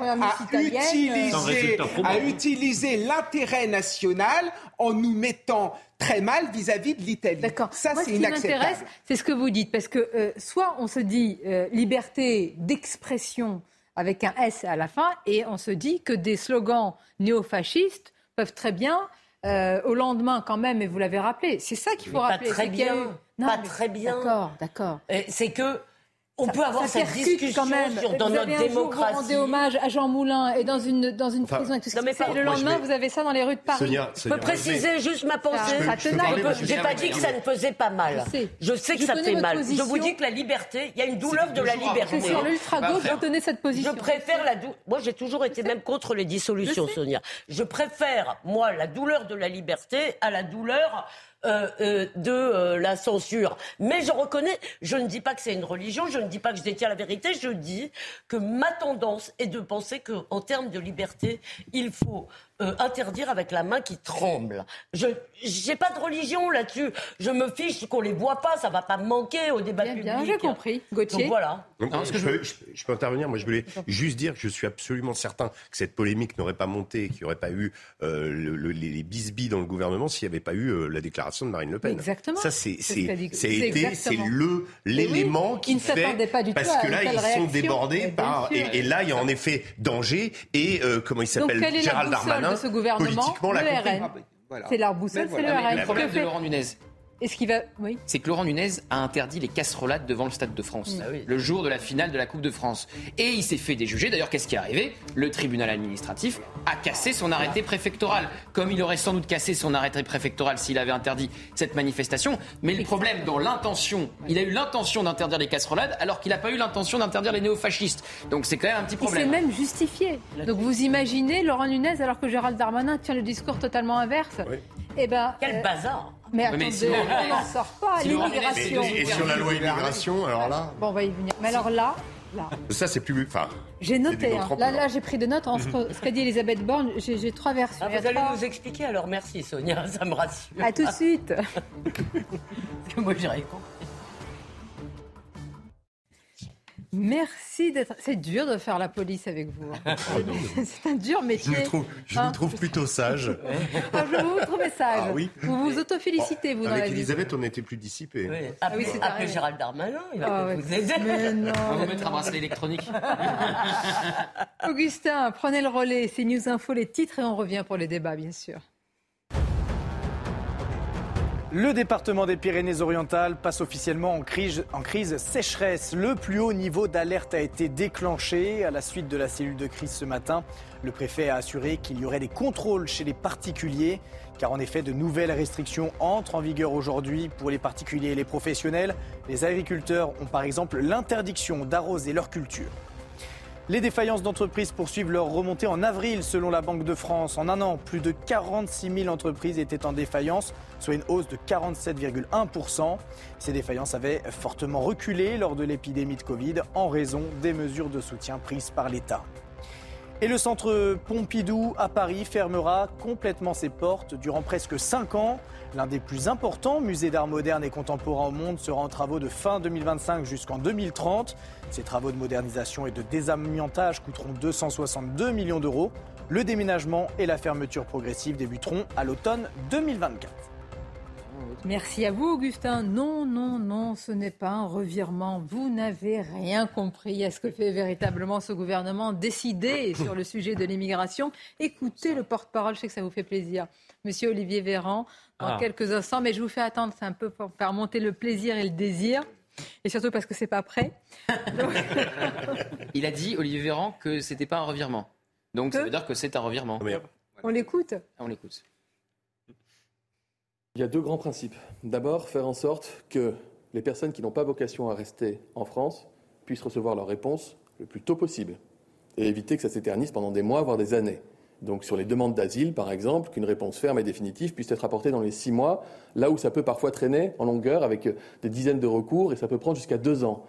à utiliser, l'intérêt national en nous mettant très mal vis-à-vis de l'Italie. D'accord. Ça, c'est inacceptable. c'est ce que vous dites, parce que euh, soit on se dit euh, liberté d'expression avec un S à la fin, et on se dit que des slogans néofascistes peuvent très bien euh, au lendemain quand même, et vous l'avez rappelé, c'est ça qu'il faut rappeler. Pas très bien. pas très bien. D'accord, d'accord. C'est que on peut avoir cette discussion quand même. dans vous notre démocratie. vous rendez hommage à Jean Moulin et dans une, dans une prison avec tout non, mais Le lendemain, vous avez ça dans les rues de Paris. je peux préciser juste ma pensée. Je n'ai pas dit que ça ne faisait pas mal. Je sais, que ça fait mal. Je vous dis que la liberté, il y a une douleur de la liberté. C'est sur l'ultra-gauche, vous tenez cette position. Je préfère la douleur. Moi, j'ai toujours été même contre les dissolutions, Sonia. Je préfère, moi, la douleur de la liberté à la douleur euh, euh, de euh, la censure. Mais je reconnais, je ne dis pas que c'est une religion, je ne dis pas que je détiens la vérité, je dis que ma tendance est de penser qu'en termes de liberté, il faut euh, interdire avec la main qui tremble. Je n'ai pas de religion là-dessus. Je me fiche qu'on les voit pas, ça va pas me manquer au débat bien, public. Bien, j'ai compris. Gauthier. Donc voilà. je, peux, intervenir. Moi, je voulais juste dire que je suis absolument certain que cette polémique n'aurait pas monté, qu'il n'y aurait pas eu euh, les bisbis dans le gouvernement s'il n'y avait pas eu euh, la déclaration de Marine Le Pen. Exactement. Ça, c'est c'est le l'élément qui ne fait pas du parce que là, ils sont débordés par et, là, il y a en effet danger et comment il s'appelle Gérald Darmanin de ce gouvernement, le RN. C'est leur boussole, c'est le RN. Le problème de Laurent Nunez, est-ce qu'il va. Oui. C'est que Laurent Nunez a interdit les casserolades devant le Stade de France, ah le jour de la finale de la Coupe de France. Et il s'est fait déjuger. D'ailleurs, qu'est-ce qui est arrivé? Le tribunal administratif a cassé son arrêté préfectoral. Comme il aurait sans doute cassé son arrêté préfectoral s'il avait interdit cette manifestation. Mais le problème, dans l'intention, il a eu l'intention d'interdire les casserolades alors qu'il n'a pas eu l'intention d'interdire les néofascistes. Donc c'est quand même un petit problème. Il s'est même justifié. Donc vous imaginez Laurent Nunez alors que Gérald Darmanin tient le discours totalement inverse. Eh ben, Quel euh, bazar mais attendez, on n'en sort pas. L'immigration. Et, sur la loi immigration, alors là Bon, on va y venir. Mais alors là, là. Ça, c'est plus. Enfin, j'ai noté. Hein. Là, là j'ai pris de notes. En ce, qu'a dit Elisabeth Borne, j'ai trois versions. Ah, vous allez nous expliquer alors, merci Sonia, ça me rassure. À tout de suite. Parce que moi, j'ai compris. Merci d'être. C'est dur de faire la police avec vous. hein. C'est un dur Je métier. vous trouve, je Hein vous trouve plutôt sage. Ah, je vous trouve sage. Ah oui. Vous vous autofélicitez, vous, dans la Avec vie. Elisabeth, on était plus dissipés. Oui. Ah Appelez, oui, c'est appelez pareil. Gérald Darmanin, il va Ah ouais. vous aider. Mais non. On va vous mettre un bracelet électronique. Augustin, prenez le relais. C'est News Info, les titres, et on revient pour les débats, bien sûr. Le département des Pyrénées-Orientales passe officiellement en crise, sécheresse. Le plus haut niveau d'alerte a été déclenché à la suite de la cellule de crise ce matin. Le préfet a assuré qu'il y aurait des contrôles chez les particuliers, car en effet, de nouvelles restrictions entrent en vigueur aujourd'hui pour les particuliers et les professionnels. Les agriculteurs ont par exemple l'interdiction d'arroser leurs cultures. Les défaillances d'entreprises poursuivent leur remontée en avril, selon la Banque de France. En un an, plus de 46 000 entreprises étaient en défaillance, soit une hausse de 47,1% Ces défaillances avaient fortement reculé lors de l'épidémie de Covid en raison des mesures de soutien prises par l'État. Et le centre Pompidou à Paris fermera complètement ses portes durant presque 5 ans. L'un des plus importants musées d'art moderne et contemporain au monde sera en travaux de fin 2025 jusqu'en 2030. Ces travaux de modernisation et de désamiantage coûteront 262 millions d'euros. Le déménagement et la fermeture progressive débuteront à l'automne 2024. Merci à vous, Augustin. Non, non, non, ce n'est pas un revirement. Vous n'avez rien compris à ce que fait véritablement ce gouvernement décidé sur le sujet de l'immigration. Écoutez le porte-parole, je sais que ça vous fait plaisir. Monsieur Olivier Véran, dans Ah. quelques instants, mais je vous fais attendre, c'est un peu pour faire monter le plaisir et le désir. Et surtout parce que c'est pas prêt. Il a dit, Olivier Véran, que c'était pas un revirement. Donc ça veut dire que c'est un revirement. On l'écoute On l'écoute. Il y a deux grands principes. D'abord, faire en sorte que les personnes qui n'ont pas vocation à rester en France puissent recevoir leur réponse le plus tôt possible et éviter que ça s'éternise pendant des mois, voire des années. Donc sur les demandes d'asile, par exemple, qu'une réponse ferme et définitive puisse être apportée dans les six mois, là où ça peut parfois traîner en longueur avec euh, des dizaines de recours et ça peut prendre jusqu'à deux ans.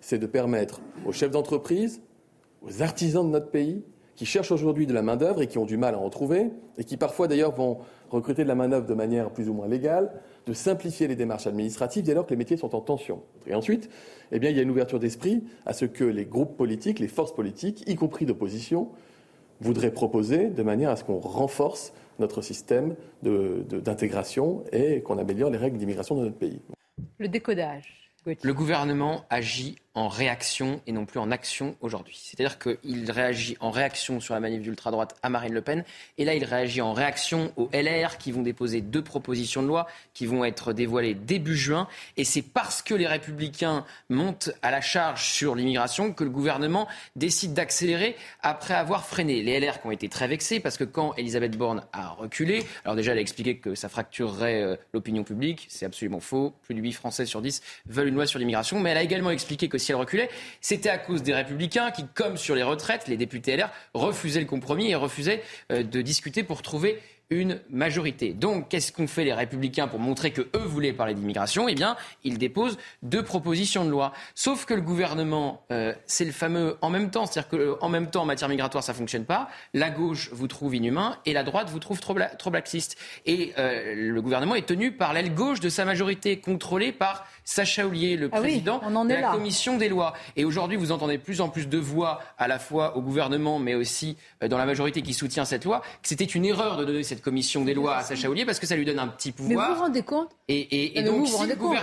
C'est de permettre aux chefs d'entreprise, aux artisans de notre pays, qui cherchent aujourd'hui de la main-d'œuvre et qui ont du mal à en trouver, et qui parfois d'ailleurs vont recruter de la main-d'œuvre de manière plus ou moins légale, de simplifier les démarches administratives dès lors que les métiers sont en tension. Et ensuite, eh il y a une ouverture d'esprit à ce que les groupes politiques, les forces politiques, y compris d'opposition, voudraient proposer de manière à ce qu'on renforce notre système de- de- d'intégration et qu'on améliore les règles d'immigration dans notre pays. Le décodage. Le gouvernement agit en réaction et non plus en action aujourd'hui. C'est-à-dire qu'il réagit en réaction sur la manif d'ultra-droite à Marine Le Pen. Et là, il réagit en réaction aux LR qui vont déposer deux propositions de loi qui vont être dévoilées début juin. Et c'est parce que les républicains montent à la charge sur l'immigration que le gouvernement décide d'accélérer après avoir freiné. Les LR qui ont été très vexés parce que quand Elisabeth Borne a reculé, alors déjà elle a expliqué que ça fracturerait euh, l'opinion publique, c'est absolument faux. Plus de 8 Français sur 10 veulent une loi sur l'immigration, mais elle a également expliqué que si elle reculait, c'était à cause des républicains qui, comme sur les retraites, les députés LR refusaient le compromis et refusaient euh, de discuter pour trouver une majorité. Donc, qu'est-ce qu'ont fait les républicains pour montrer que eux voulaient parler d'immigration? Eh bien, ils déposent deux propositions de loi. Sauf que le gouvernement, euh, c'est le fameux en même temps, c'est-à-dire que euh, en même temps en matière migratoire, ça fonctionne pas. La gauche vous trouve inhumain et la droite vous trouve trop, laxiste. Et le gouvernement est tenu par l'aile gauche de sa majorité, contrôlée par Sacha Oulier, le Ah oui, président on en de la là. commission des lois. Et aujourd'hui, vous entendez de plus en plus de voix, à la fois au gouvernement, mais aussi euh, dans la majorité qui soutient cette loi, que c'était une erreur de donner cette commission des lois à Sacha Oulier parce que ça lui donne un petit Mais vous vous pouvoir. rendez compte Et, et- et Mais vous donc, vous si rendez le compte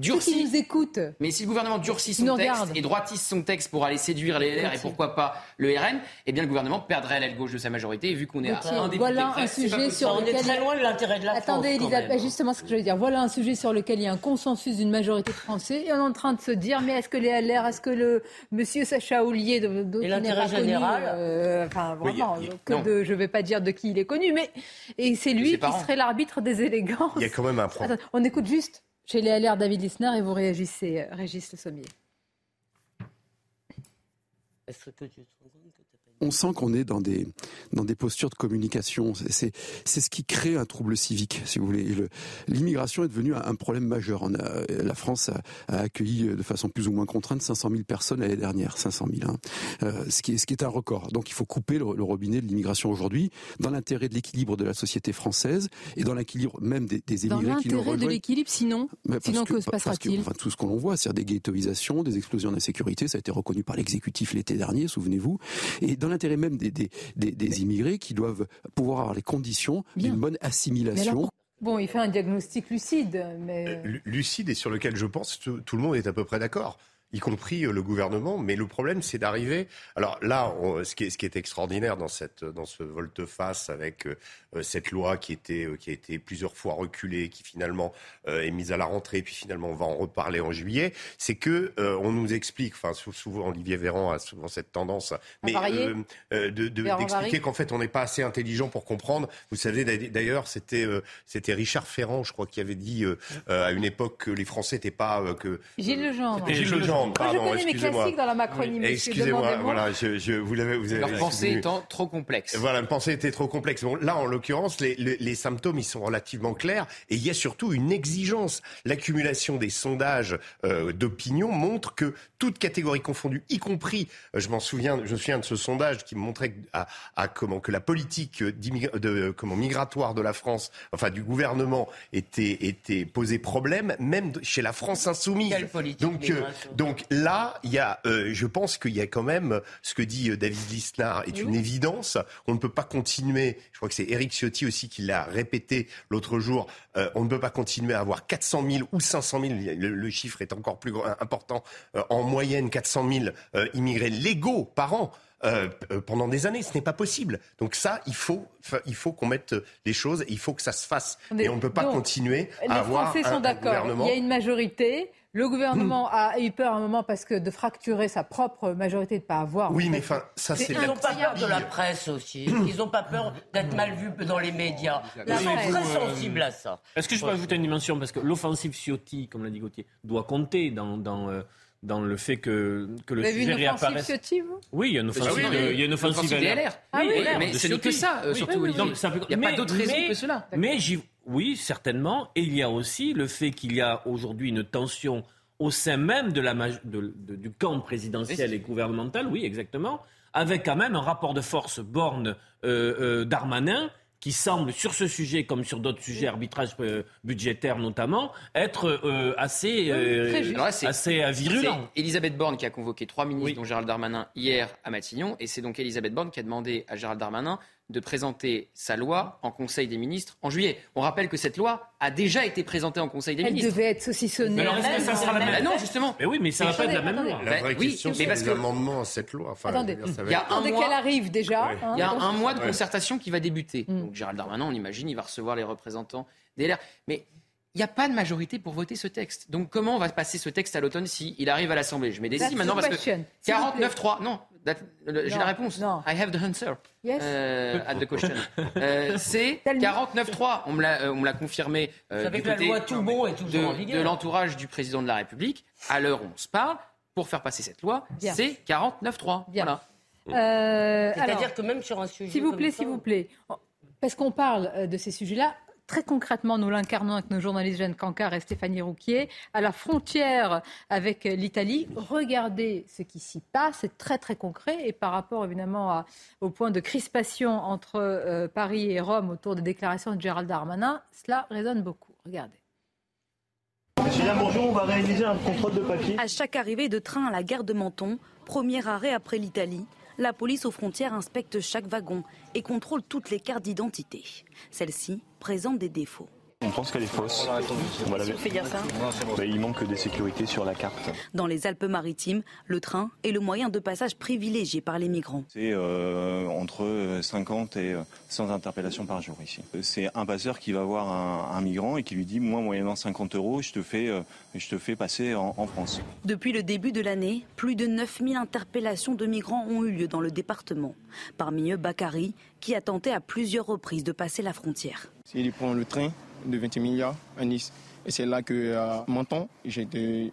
Ceux qui durcit nous écoutent. mais si le gouvernement durcit son texte et droitisse son texte pour aller séduire les LR et pourquoi pas le RN, eh bien le gouvernement perdrait l'aile gauche de sa majorité. Et vu qu'on est à un député voilà un sujet sur On est lequel... très loin de l'intérêt de la Attendez, France, Elisabeth, justement ce que je veux dire. Voilà un sujet sur lequel il y a un consensus d'une majorité de Français. Et on est en train de se dire, mais est-ce que les LR, est-ce que le monsieur Sacha Oulier, de, l'intérêt connu, général euh, enfin Oui, a- vraiment, a- que de, je ne vais pas dire de qui il est connu, mais et c'est lui qui parents. serait l'arbitre des élégances. Il y a quand même un problème. Attends, on écoute juste chez les LR David Lisner et vous réagissez, euh, Régis Le Sommier. Est-ce que tu on sent qu'on est dans des, dans des postures de communication. C'est ce qui crée un trouble civique, si vous voulez. L'immigration est devenue un problème majeur. On a, la France a, accueilli de façon plus ou moins contrainte 500 000 personnes l'année dernière, 500 000, hein. euh, ce, qui est, ce qui est un record. Donc il faut couper le, robinet de l'immigration aujourd'hui, dans l'intérêt de l'équilibre de la société française et dans l'équilibre même des, des émigrés qui nous Dans l'intérêt de l'équilibre, sinon, sinon que, se passera-t-il? enfin, Tout ce qu'on voit, c'est-à-dire des ghettoisations, des explosions d'insécurité, ça a été reconnu par l'exécutif l'été dernier, souvenez-vous. Et dans l'intérêt même des, des, des, immigrés qui doivent pouvoir avoir les conditions d'une bonne assimilation. Bon, il fait un diagnostic lucide, mais... Euh, lucide et sur lequel je pense que tout le monde est à peu près d'accord y compris euh, le gouvernement. Mais le problème, c'est d'arriver. Alors là, ce, qui est, ce, qui est, extraordinaire dans, cette, dans ce volte-face avec euh, euh, cette loi qui, était, qui a été plusieurs fois reculée, qui finalement est mise à la rentrée, puis finalement on va en reparler en juillet, c'est que on nous explique, enfin souvent Olivier Véran a souvent cette tendance, mais d'expliquer qu'en fait on n'est pas assez intelligent pour comprendre. Vous savez d'ailleurs, c'était c'était Richard Ferrand, je crois, qui avait dit à une époque que les Français n'étaient pas que Gilles Legendre. Gilles Legendre je connais mes classiques dans la Macronie, Excusez-moi, voilà, je, je, vous l'avez... Vous avez, Leur pensée étant trop complexe. Voilà, la pensée était trop complexe. Bon, là, en l'occurrence, les, les, les, symptômes, ils sont relativement clairs et il y a surtout une exigence. L'accumulation des sondages euh, d'opinion montre que toute catégorie confondue, y compris, euh, je m'en souviens, je me souviens de ce sondage qui montrait à, à comment que la politique de, comment, migratoire de la France, enfin du gouvernement, était, était posé problème, même chez la France insoumise. Quelle politique donc, euh, donc là, il y a, euh, je pense qu'il y a quand même ce que dit euh, David Lisnard est une évidence. On ne peut pas continuer. Je crois que c'est Eric Ciotti aussi qui l'a répété l'autre jour. Euh, on ne peut pas continuer à avoir 400 000 ou 500 000. Le, chiffre est encore plus important. en moyenne, 400 000 immigrés légaux par an. pendant des années. Ce n'est pas possible. Donc ça, il faut, il faut qu'on mette les choses, il faut que ça se fasse. et on ne peut pas continuer à avoir Les Français sont d'accord. Il y a une majorité. Le gouvernement a eu peur à un moment parce que de fracturer sa propre majorité, de ne pas avoir. Oui, mais enfin, ça c'est. Ils n'ont pas peur de la presse aussi. Ils n'ont pas peur d'être mal vus dans les médias. Ils sont très sensibles à ça. Est-ce que je peux ajouter une dimension? Parce que l'offensive Ciotti, comme l'a dit Gauthier, doit compter dans. dans euh, dans le fait que, que le sujet réapparaisse. Ciotti, oui, il y a une offensive, ah il y a une offensive, LR. Ah oui, mais ce n'est que ça, euh, surtout Olivier. il n'y a pas d'autre raison que cela. Mais oui, certainement. Et il y a aussi le fait qu'il y a aujourd'hui une tension au sein même de la, du camp présidentiel et gouvernemental, oui, exactement, avec quand même un rapport de force borne euh, euh, d'Armanin qui semble, sur ce sujet comme sur d'autres sujets, arbitrage euh, budgétaire notamment, être assez, assez virulent. C'est Elisabeth Borne qui a convoqué trois ministres, dont Gérald Darmanin, hier à Matignon, et c'est donc Elisabeth Borne qui a demandé à Gérald Darmanin de présenter sa loi en Conseil des ministres en juillet. On rappelle que cette loi a déjà été présentée en Conseil des ministres. Elle devait être saucissonnée. Mais alors, est-ce que ça sera la même bah Non, justement. Mais oui, mais ça va pas être la même loi. La vraie question, c'est les amendements à cette loi. Enfin, Attendez, il y a un mois, qu'elle arrive déjà. Hein, il y a un mois de concertation qui va débuter. Mm. Donc Gérald Darmanin, on imagine, il va recevoir les représentants des LR. Mais il n'y a pas de majorité pour voter ce texte. Donc comment on va passer ce texte à l'automne s'il arrive à l'Assemblée? Je mets des si maintenant parce que 49-3. Non, j'ai la réponse. I have the answer. Yes. Euh, at the question. Euh, c'est 49-3. On me l'a, euh, on me l'a confirmé. Euh, avec la loi tout bon et tout de, de l'entourage du président de la République. À l'heure où on se parle, pour faire passer cette loi, c'est 49-3. Voilà. Euh, C'est-à-dire que même sur un sujet. S'il vous plaît, s'il vous plaît. Parce qu'on parle de ces sujets-là, très concrètement, nous l'incarnons avec nos journalistes Jeanne Cancard et Stéphanie Rouquier, à la frontière avec l'Italie. Regardez ce qui s'y passe, c'est très très concret. Et par rapport évidemment au point de crispation entre euh, Paris et Rome autour des déclarations de Gérald Darmanin, cela résonne beaucoup. Regardez. bonjour, on va réaliser un contrôle de papier. À chaque arrivée de train à la gare de Menton, premier arrêt après l'Italie, la police aux frontières inspecte chaque wagon et contrôle toutes les cartes d'identité. Celles-ci présentent des défauts. On pense qu'elle est fausse. On va fait dire ça bah, Il manque des sécurités sur la carte. Dans les Alpes-Maritimes, le train est le moyen de passage privilégié par les migrants. C'est euh, entre 50 et 100 interpellations par jour ici. C'est un passeur qui va voir un, migrant et qui lui dit Moi, moyennant 50 euros, je te fais, euh, je te fais passer en, en, France. Depuis le début de l'année, plus de 9000 interpellations de migrants ont eu lieu dans le département. Parmi eux, Bakary, qui a tenté à plusieurs reprises de passer la frontière. S'il prend le train, de 20 milliards à Nice. Et c'est là que, à Menton, j'ai été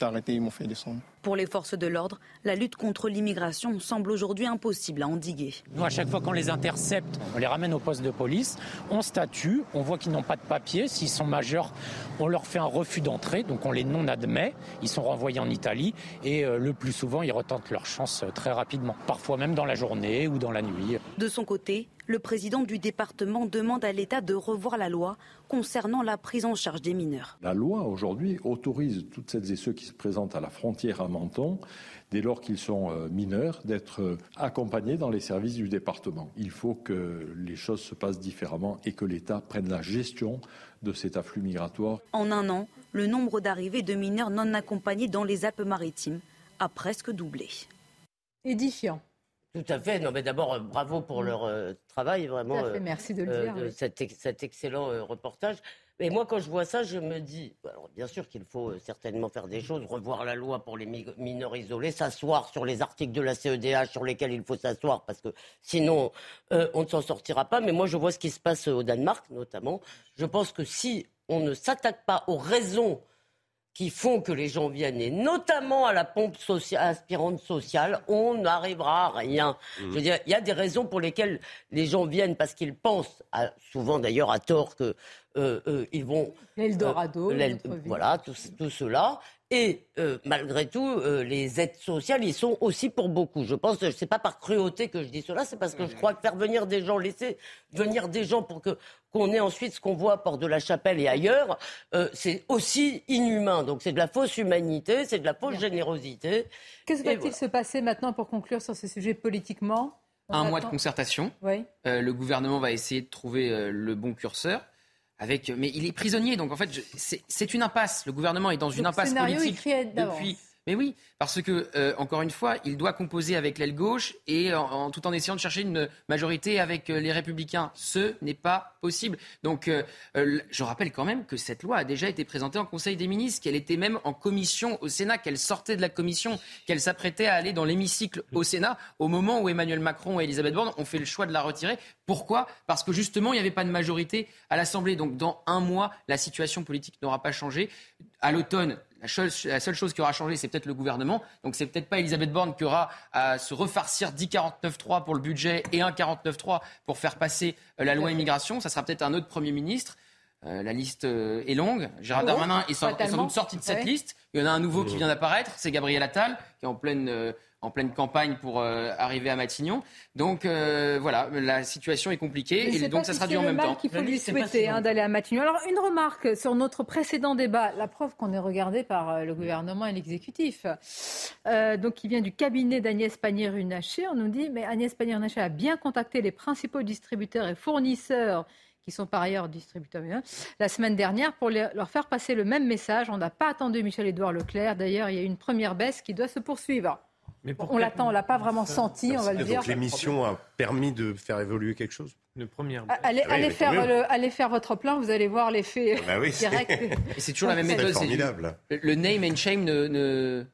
arrêté, ils m'ont fait descendre. Pour les forces de l'ordre, la lutte contre l'immigration semble aujourd'hui impossible à endiguer. Nous, à chaque fois qu'on les intercepte, on les ramène au poste de police, on statue, on voit qu'ils n'ont pas de papier. S'ils sont majeurs, on leur fait un refus d'entrée, donc on les non-admet. Ils sont renvoyés en Italie et euh, le plus souvent, ils retentent leur chance euh, très rapidement, parfois même dans la journée ou dans la nuit. De son côté, le président du département demande à l'État de revoir la loi concernant la prise en charge des mineurs. La loi aujourd'hui autorise toutes celles et ceux qui se présentent à la frontière à Menton, dès lors qu'ils sont euh, mineurs, d'être euh, accompagnés dans les services du département. Il faut que les choses se passent différemment et que l'État prenne la gestion de cet afflux migratoire. En un an, le nombre d'arrivées de mineurs non accompagnés dans les Alpes-Maritimes a presque doublé. Édifiant. Tout à fait. Non, mais d'abord, euh, bravo pour leur euh, travail, vraiment. Tout à fait, euh, merci de le dire, de oui. cet, ex- cet excellent reportage. Mais moi, quand je vois ça, je me dis, alors bien sûr qu'il faut certainement faire des choses, revoir la loi pour les mi- mineurs isolés, s'asseoir sur les articles de la CEDH sur lesquels il faut s'asseoir, parce que sinon, euh, on ne s'en sortira pas. Mais moi, je vois ce qui se passe au Danemark, notamment. Je pense que si on ne s'attaque pas aux raisons qui font que les gens viennent, et notamment à la pompe socia- aspirante sociale, on n'arrivera à rien. Je veux dire, il y a des raisons pour lesquelles les gens viennent parce qu'ils pensent, à- souvent d'ailleurs à tort, que euh, euh, ils vont L'Eldorado, euh, l'El- notre vie. voilà, tout, tout cela. Et euh, malgré tout, euh, les aides sociales, ils sont aussi pour beaucoup. Je pense, c'est pas par cruauté que je dis cela, c'est parce que je crois que faire venir des gens, laisser venir des gens pour que qu'on ait ensuite ce qu'on voit à Port de la Chapelle et ailleurs, euh, c'est aussi inhumain. Donc c'est de la fausse humanité, c'est de la fausse générosité. Qu'est-ce qui Et va-t-il voilà. se passer maintenant pour conclure sur ce sujet politiquement On Un mois de concertation. Oui. Euh, le gouvernement va essayer de trouver euh, le bon curseur. Avec, mais il est prisonnier, donc en fait, je- c'est une impasse. Le gouvernement est dans une impasse scénario politique depuis. Mais oui, parce que euh, encore une fois, il doit composer avec l'aile gauche et tout en essayant de chercher une majorité avec euh, les Républicains. Ce n'est pas possible. Donc, euh, je rappelle quand même que cette loi a déjà été présentée en Conseil des ministres, qu'elle était même en commission au Sénat, qu'elle sortait de la commission, qu'elle s'apprêtait à aller dans l'hémicycle au Sénat au moment où Emmanuel Macron et Elisabeth Borne ont fait le choix de la retirer. Pourquoi? Parce que justement, il n'y avait pas de majorité à l'Assemblée. Donc, dans un mois, la situation politique n'aura pas changé. À l'automne, la, chose- la seule chose qui aura changé, c'est peut-être le gouvernement. Donc, c'est peut-être pas Elisabeth Borne qui aura à se refarcir 10 49.3 pour le budget et un 49.3 pour faire passer euh, la loi immigration. Ça sera peut-être un autre Premier ministre. Euh, la liste euh, est longue. Gérard bon Darmanin est sans, est sans Fatalement. doute sorti de cette Ouais. liste. Il y en a un nouveau qui vient d'apparaître, c'est Gabriel Attal, qui est en pleine, euh, en pleine campagne pour euh, arriver à Matignon. Donc euh, voilà, la situation est compliquée Mais et donc ça sera dû en même temps. qu'il faut lui souhaiter hein, d'aller à Matignon. Alors, une remarque sur notre précédent débat, la preuve qu'on est regardé par euh, le gouvernement et l'exécutif. Euh, donc, qui vient du cabinet d'Agnès Pannier-Runacher. On nous dit, mais Agnès Pannier-Runacher a bien contacté les principaux distributeurs et fournisseurs qui sont par ailleurs distributeurs hein, la semaine dernière pour les- leur faire passer le même message. On n'a pas attendu Michel-Édouard Leclerc. D'ailleurs, il y a eu une première baisse qui doit se poursuivre. On l'attend, on l'a pas vraiment senti, on va le Donc dire. l'émission a permis de faire évoluer quelque chose? Une première. Ah, Allez, Oui, allez mais faire tant mieux. le- allez faire votre plein, vous allez voir l'effet Bah oui, c'est- direct. C'est toujours la même méthode. formidable. Le, le name and shame ne, ne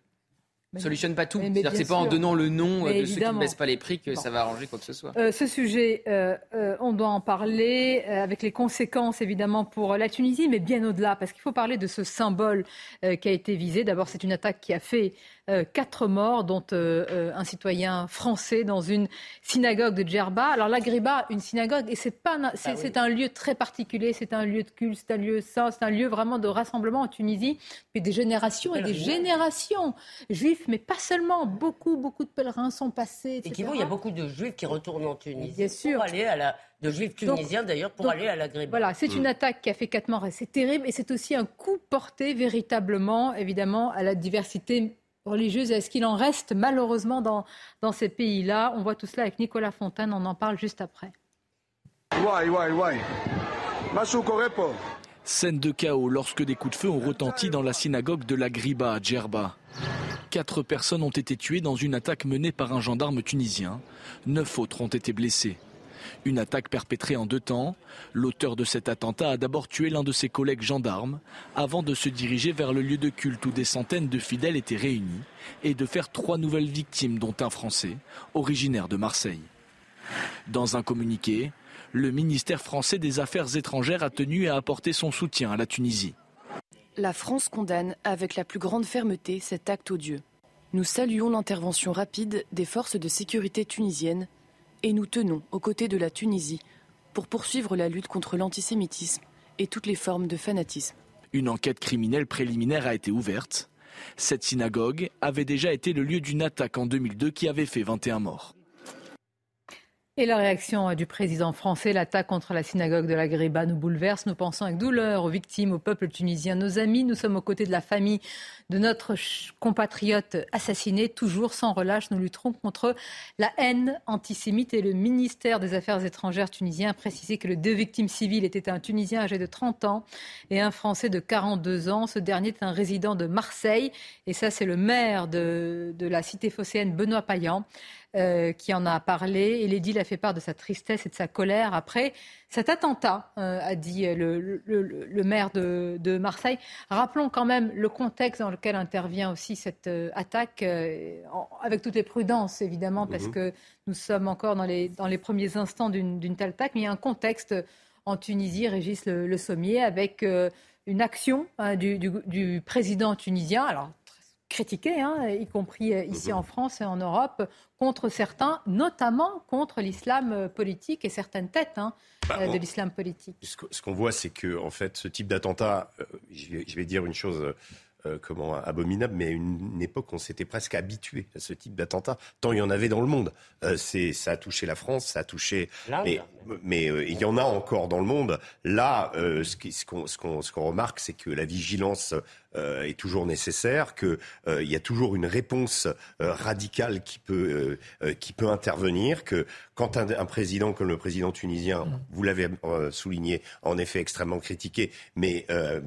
solutionne pas tout. C'est-à-dire que bien c'est pas en donnant le nom euh, Mais de ceux qui ne évidemment. baissent pas les prix que Bon. ça va arranger quoi que ce soit. Euh, ce sujet, euh, euh, on doit en parler euh, avec les conséquences évidemment pour la Tunisie, mais bien au-delà, parce qu'il faut parler de ce symbole euh, qui a été visé. D'abord, c'est une attaque qui a fait euh, quatre morts, dont euh, euh, un citoyen français dans une synagogue de Djerba. Alors la Griba, une synagogue, et c'est pas, Ah c'est c'est un lieu très particulier, c'est un lieu de culte, c'est un lieu saint, c'est un lieu vraiment de rassemblement en Tunisie depuis des générations et des générations juifs, mais pas seulement. Beaucoup, beaucoup de pèlerins sont passés. Et qui vont, il y a beaucoup de juifs qui retournent en Tunisie. Bien sûr. Pour aller à la, de juifs Donc- tunisiens d'ailleurs, pour donc, aller à la Griba. Voilà, c'est une attaque qui a fait quatre morts et c'est terrible. Et c'est aussi un coup porté véritablement, évidemment, à la diversité religieuse et à ce qu'il en reste malheureusement dans, dans ces pays-là? On voit tout cela avec Nicolas Fontaine, on en parle juste après. Why, why, why? Masuko repo. Scène de chaos lorsque des coups de feu ont retenti dans la synagogue de la Griba à Djerba. Quatre personnes ont été tuées dans une attaque menée par un gendarme tunisien. Neuf autres ont été blessés. Une attaque perpétrée en deux temps. L'auteur de cet attentat a d'abord tué l'un de ses collègues gendarmes avant de se diriger vers le lieu de culte où des centaines de fidèles étaient réunis et de faire trois nouvelles victimes dont un Français, originaire de Marseille. Dans un communiqué, le ministère français des Affaires étrangères a tenu à apporter son soutien à la Tunisie. La France condamne avec la plus grande fermeté cet acte odieux. Nous saluons l'intervention rapide des forces de sécurité tunisiennes et nous tenons aux côtés de la Tunisie pour poursuivre la lutte contre l'antisémitisme et toutes les formes de fanatisme. Une enquête criminelle préliminaire a été ouverte. Cette synagogue avait déjà été le lieu d'une attaque en 2002 qui avait fait 21 morts. Et la réaction du président français, l'attaque contre la synagogue de la Griba nous bouleverse. Nous pensons avec douleur aux victimes, au peuple tunisien, nos amis. Nous sommes aux côtés de la famille de notre compatriote assassiné. Toujours sans relâche, nous lutterons contre la haine antisémite. Et le ministère des Affaires étrangères tunisien a précisé que les deux victimes civiles étaient un Tunisien âgé de 30 ans et un Français de 42 ans. Ce dernier est un résident de Marseille. Et ça, c'est le maire de, la cité phocéenne, Benoît Payan. Euh, qui en a parlé. Et l'édile a fait part de sa tristesse et de sa colère après cet attentat, euh, a dit le, maire de, Marseille. Rappelons quand même le contexte dans lequel intervient aussi cette euh, attaque, avec toutes les prudences évidemment, parce mhm. que nous sommes encore dans les, dans les premiers instants d'une telle attaque, mais il y a un contexte en Tunisie, Régis Le, Sommier, avec une action hein, du, du, président tunisien. Alors, critiqué, hein, y compris euh, ici mhm. en France et en Europe, contre certains, notamment contre l'islam euh, politique et certaines têtes hein, bah, euh, de l'islam politique. Ce qu'on voit, c'est que en fait, ce type d'attentat, je, vais dire une chose comment abominable, mais à une, époque, on s'était presque habitué à ce type d'attentat, tant il y en avait dans le monde. c'est, ça a touché la France, ça a touché, mais, mais il y en a encore dans le monde. Là, ce, ce, qu'on, ce, qu'on, ce qu'on remarque, c'est que la vigilance euh, est toujours nécessaire, qu'il euh, y a toujours une réponse euh, radicale qui peut, qui peut intervenir, que quand un, président comme le président tunisien, mm. vous l'avez souligné, en effet extrêmement critiqué, mais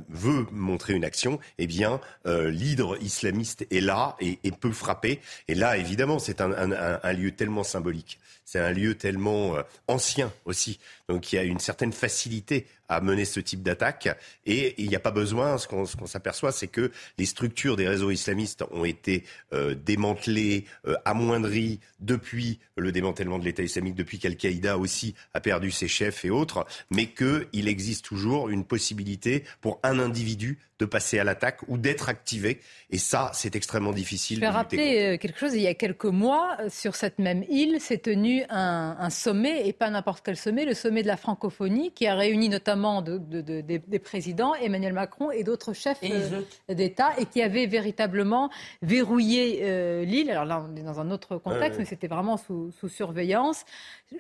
veut montrer une action, eh bien, l'hydre islamiste est là et, peut frapper. Et là, évidemment, c'est un, lieu tellement symbolique. C'est un lieu tellement ancien aussi. Donc il y a une certaine facilité à mener ce type d'attaque. Et il n'y a pas besoin, ce qu'on s'aperçoit, c'est que les structures des réseaux islamistes ont été euh, démantelées, euh, amoindries depuis le démantèlement de l'État islamique, depuis qu'Al-Qaïda aussi a perdu ses chefs et autres, mais qu'il existe toujours une possibilité pour un individu de passer à l'attaque ou d'être activé. Et ça, c'est extrêmement difficile. Je vais rappeler euh, quelque chose. Il y a quelques mois, sur cette même île, s'est tenu un, un sommet, et pas n'importe quel sommet, le sommet de la francophonie, qui a réuni notamment des, présidents, Emmanuel Macron et d'autres chefs euh, d'État, et qui avait véritablement verrouillé euh, l'île. Alors là, on est dans un autre contexte, mais c'était vraiment sous, surveillance.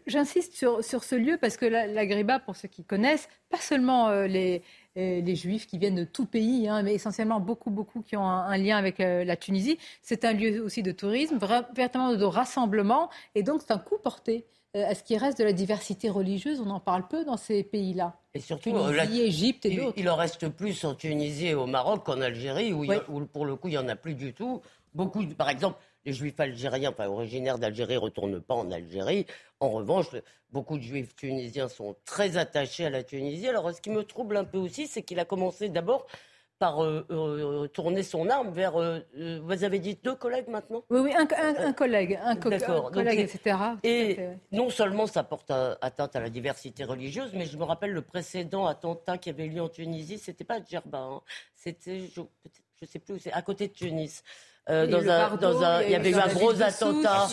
J'insiste sur, ce lieu parce que la, Griba, pour ceux qui connaissent, pas seulement euh, les, les juifs qui viennent de tout pays, hein, mais essentiellement beaucoup, beaucoup qui ont un, lien avec la Tunisie. C'est un lieu aussi de tourisme, véritablement de rassemblement, et donc c'est un coup porté euh, à ce qui reste de la diversité religieuse. On en parle peu dans ces pays-là. Et surtout, Tunisie, Égypte et d'autres. Il, en reste plus en Tunisie et au Maroc qu'en Algérie, où, pour le coup, il n'y en a plus du tout. Beaucoup, par exemple, les juifs algériens, enfin originaires d'Algérie, ne retournent pas en Algérie. En revanche, beaucoup de juifs tunisiens sont très attachés à la Tunisie. Alors, ce qui me trouble un peu aussi, c'est qu'il a commencé d'abord par euh, euh, tourner son arme vers. Euh, vous avez dit deux collègues maintenant? Oui, oui, un, collègue, un, collègue, etc. Et non seulement ça porte atteinte à la diversité religieuse, mais je me rappelle le précédent attentat qui avait lieu en Tunisie, c'était pas à Djerba, hein. c'était, je, ne sais plus, c'est à côté de Tunis. Dans, un, dans un, il y avait eu un gros attentat.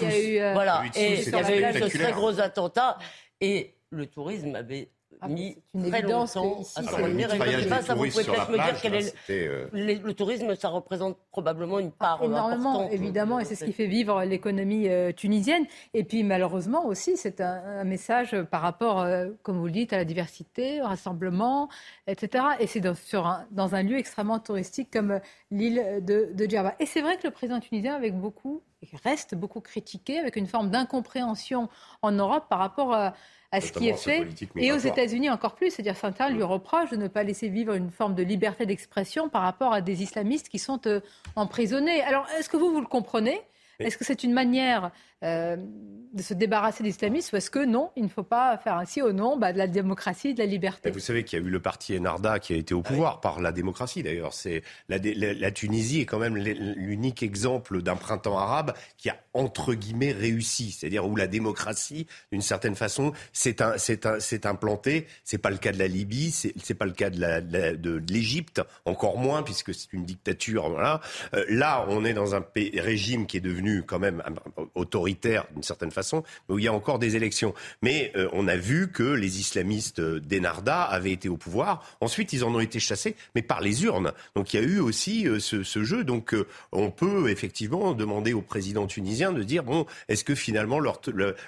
voilà, et il y avait eu ce très gros attentat. Et le tourisme avait ah, mis une très longtemps ici, à Ça, vous pouvez peut-être me dire quel est euh, le, tourisme, ça représente probablement une part énormément, évidemment, et c'est ce qui fait vivre l'économie euh, tunisienne. Et puis malheureusement aussi, c'est un, message par rapport, euh, comme vous le dites, à la diversité, au rassemblement, etc. Et c'est dans, sur un, dans un lieu extrêmement touristique comme l'île de, de Djerba. Et c'est vrai que le président tunisien, avec beaucoup, reste beaucoup critiqué, avec une forme d'incompréhension en Europe par rapport à à ce qui est fait. Et aux États-Unis encore plus, c'est-à-dire certains lui reprochent de ne pas laisser vivre une forme de liberté d'expression par rapport à des islamistes qui sont euh, emprisonnés. Alors, est-ce que vous, vous le comprenez? Est-ce que c'est une manière euh, de se débarrasser des islamistes ou est-ce que non, il ne faut pas faire ainsi au nom bah, de la démocratie et de la liberté? Vous savez qu'il y a eu le parti Enarda qui a été au pouvoir par la démocratie d'ailleurs. C'est la, la, la, Tunisie est quand même l'unique exemple d'un printemps arabe qui a entre guillemets réussi, c'est-à-dire où la démocratie, d'une certaine façon, s'est implantée. C'est pas le cas de la Libye, c'est pas le cas de l'Égypte, la, de, l'Égypte, encore moins puisque c'est une dictature. Voilà. Euh, là, on est dans un régime qui est devenu quand même autoritaire d'une certaine façon, mais où il y a encore des élections. Mais euh, on a vu que les islamistes d'Enarda avaient été au pouvoir. Ensuite, ils en ont été chassés, mais par les urnes. Donc il y a eu aussi euh, ce, ce, jeu. Donc euh, on peut effectivement demander au président tunisien de dire bon, est-ce que finalement leur,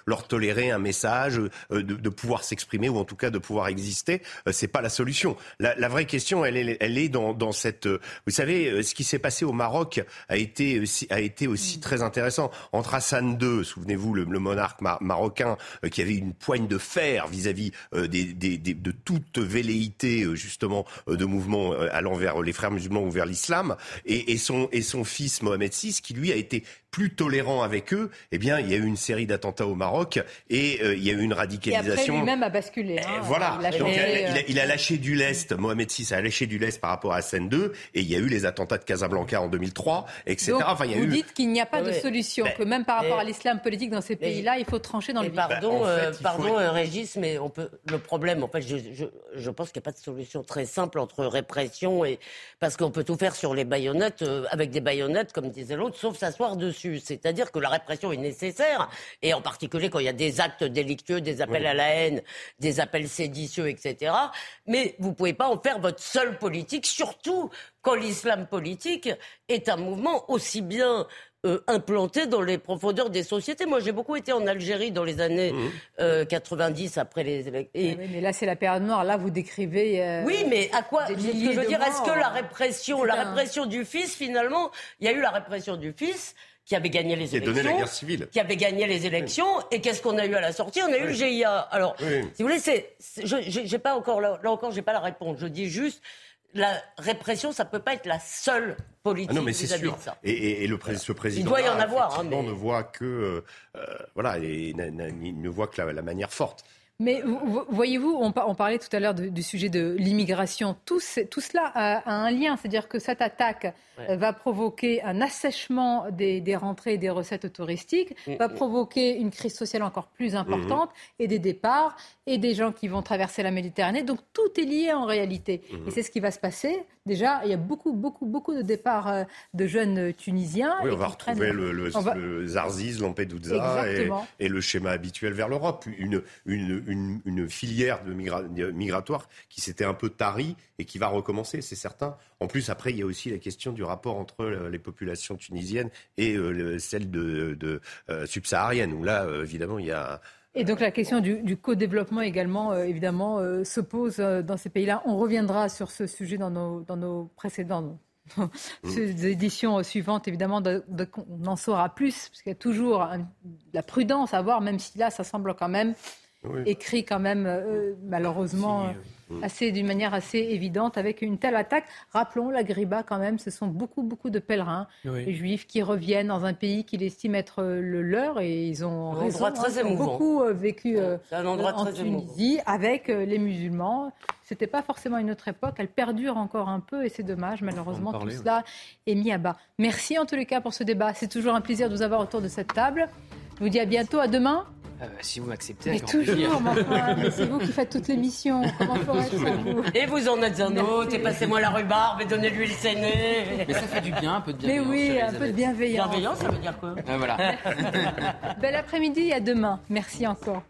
leur tolérer un message, de, de, pouvoir s'exprimer ou en tout cas de pouvoir exister, c'est pas la solution. La, la, vraie question, elle est, elle est dans, dans cette. Vous savez, ce qui s'est passé au Maroc a été a été aussi très intéressant entre Hassan II, souvenez-vous le, le monarque marocain euh, qui avait une poigne de fer vis-à-vis euh, de toute velléité euh, justement de mouvement allant vers les frères musulmans ou vers l'islam, et, son, et son fils Mohamed VI qui lui a été plus tolérant avec eux, eh bien, il y a eu une série d'attentats au Maroc et il y a eu une radicalisation. Et après, lui-même a basculé. Hein, voilà. Il a, lâché du lest. Mohamed VI a lâché du lest par rapport à Hassan II et il y a eu les attentats de Casablanca en 2003, etc. enfin, il y a vous dites qu'il n'y a pas de solution, ben, que même par rapport à l'islam politique dans ces pays-là, il faut trancher dans le Pardon, bah, euh, pardon euh, Régis, mais on peut. Le problème, en fait, je, je, je pense qu'il n'y a pas de solution très simple entre répression et parce qu'on peut tout faire sur les baïonnettes euh, avec des baïonnettes, comme disait l'autre, sauf s'asseoir dessus. C'est-à-dire que la répression est nécessaire et en particulier quand il y a des actes délictueux, des appels à la haine, des appels séditieux, etc. Mais vous pouvez pas en faire votre seule politique, surtout quand l'islam politique est un mouvement aussi bien euh, implanté dans les profondeurs des sociétés. Moi, j'ai beaucoup été en Algérie dans les années 90 mmh. euh, après les élections. Ah oui, mais là, c'est la période noire. Là, vous décrivez. Euh, oui, mais à quoi Ce que je veux dire, est-ce que la répression, la répression du fils, finalement, il y a eu la répression du fils qui avait gagné les élections, donné la guerre civile. qui avait gagné les élections, et qu'est-ce qu'on a eu à la sortie? On a eu le GIA. Alors, si vous voulez, c'est, j'ai pas encore là, là encore, j'ai pas la réponse. Je dis juste, la répression, ça peut pas être la seule politique. Ah non, mais c'est sûr. Et, le ce président, il doit y en avoir. Hein, ne voit que euh, euh, voilà, il ne voit que la manière forte. Mais voyez-vous, on, parlait tout à l'heure du sujet de l'immigration. Tout, cela a, un lien, c'est-à-dire que cette attaque euh, va provoquer un assèchement des, rentrées et des recettes touristiques, mm, va mm. provoquer une crise sociale encore plus importante mm-hmm. et des départs et des gens qui vont traverser la Méditerranée. Donc tout est lié en réalité. Et c'est ce qui va se passer. Déjà, il y a beaucoup, beaucoup, beaucoup de départs euh, de jeunes Tunisiens. Oui, on va retrouver le, le, Zarziz, Lampedusa et, le schéma habituel vers l'Europe. Une, une, une, filière de migratoire qui s'était un peu tarie et qui va recommencer, c'est certain. En plus, après, il y a aussi la question du rapport entre les populations tunisiennes et euh, celles de, euh, subsahariennes, où là, euh, évidemment, il y a... Et donc la question du, co-développement également, évidemment, se pose dans ces pays-là. On reviendra sur ce sujet dans nos, dans nos précédentes éditions suivantes, évidemment, on en saura plus, parce qu'il y a toujours la prudence à voir, même si là, ça semble quand même écrit quand même, euh, malheureusement, assez d'une manière assez évidente, avec une telle attaque. Rappelons, la Griba, quand même, ce sont beaucoup, beaucoup de pèlerins juifs qui reviennent dans un pays qu'ils estiment être euh, le leur, et ils ont raison, très hein, beaucoup euh, vécu en Tunisie avec les musulmans. C'était pas forcément une autre époque. Elle perdure encore un peu et c'est dommage. Malheureusement, tout cela est mis à bas. Merci en tous les cas pour ce débat. C'est toujours un plaisir de vous avoir autour de cette table. Je vous dis à bientôt, à demain. Euh, si vous m'acceptez. Mais toujours, c'est vous qui faites toutes les missions. Comment vous Et vous en êtes un autre, et passez-moi la rhubarbe et donnez-lui le séné. Mais ça fait du bien, un peu de bienveillance. Mais oui, un peu de bienveillance. Bienveillance, ça veut dire quoi euh, Voilà. Bel après-midi et à demain. Merci encore.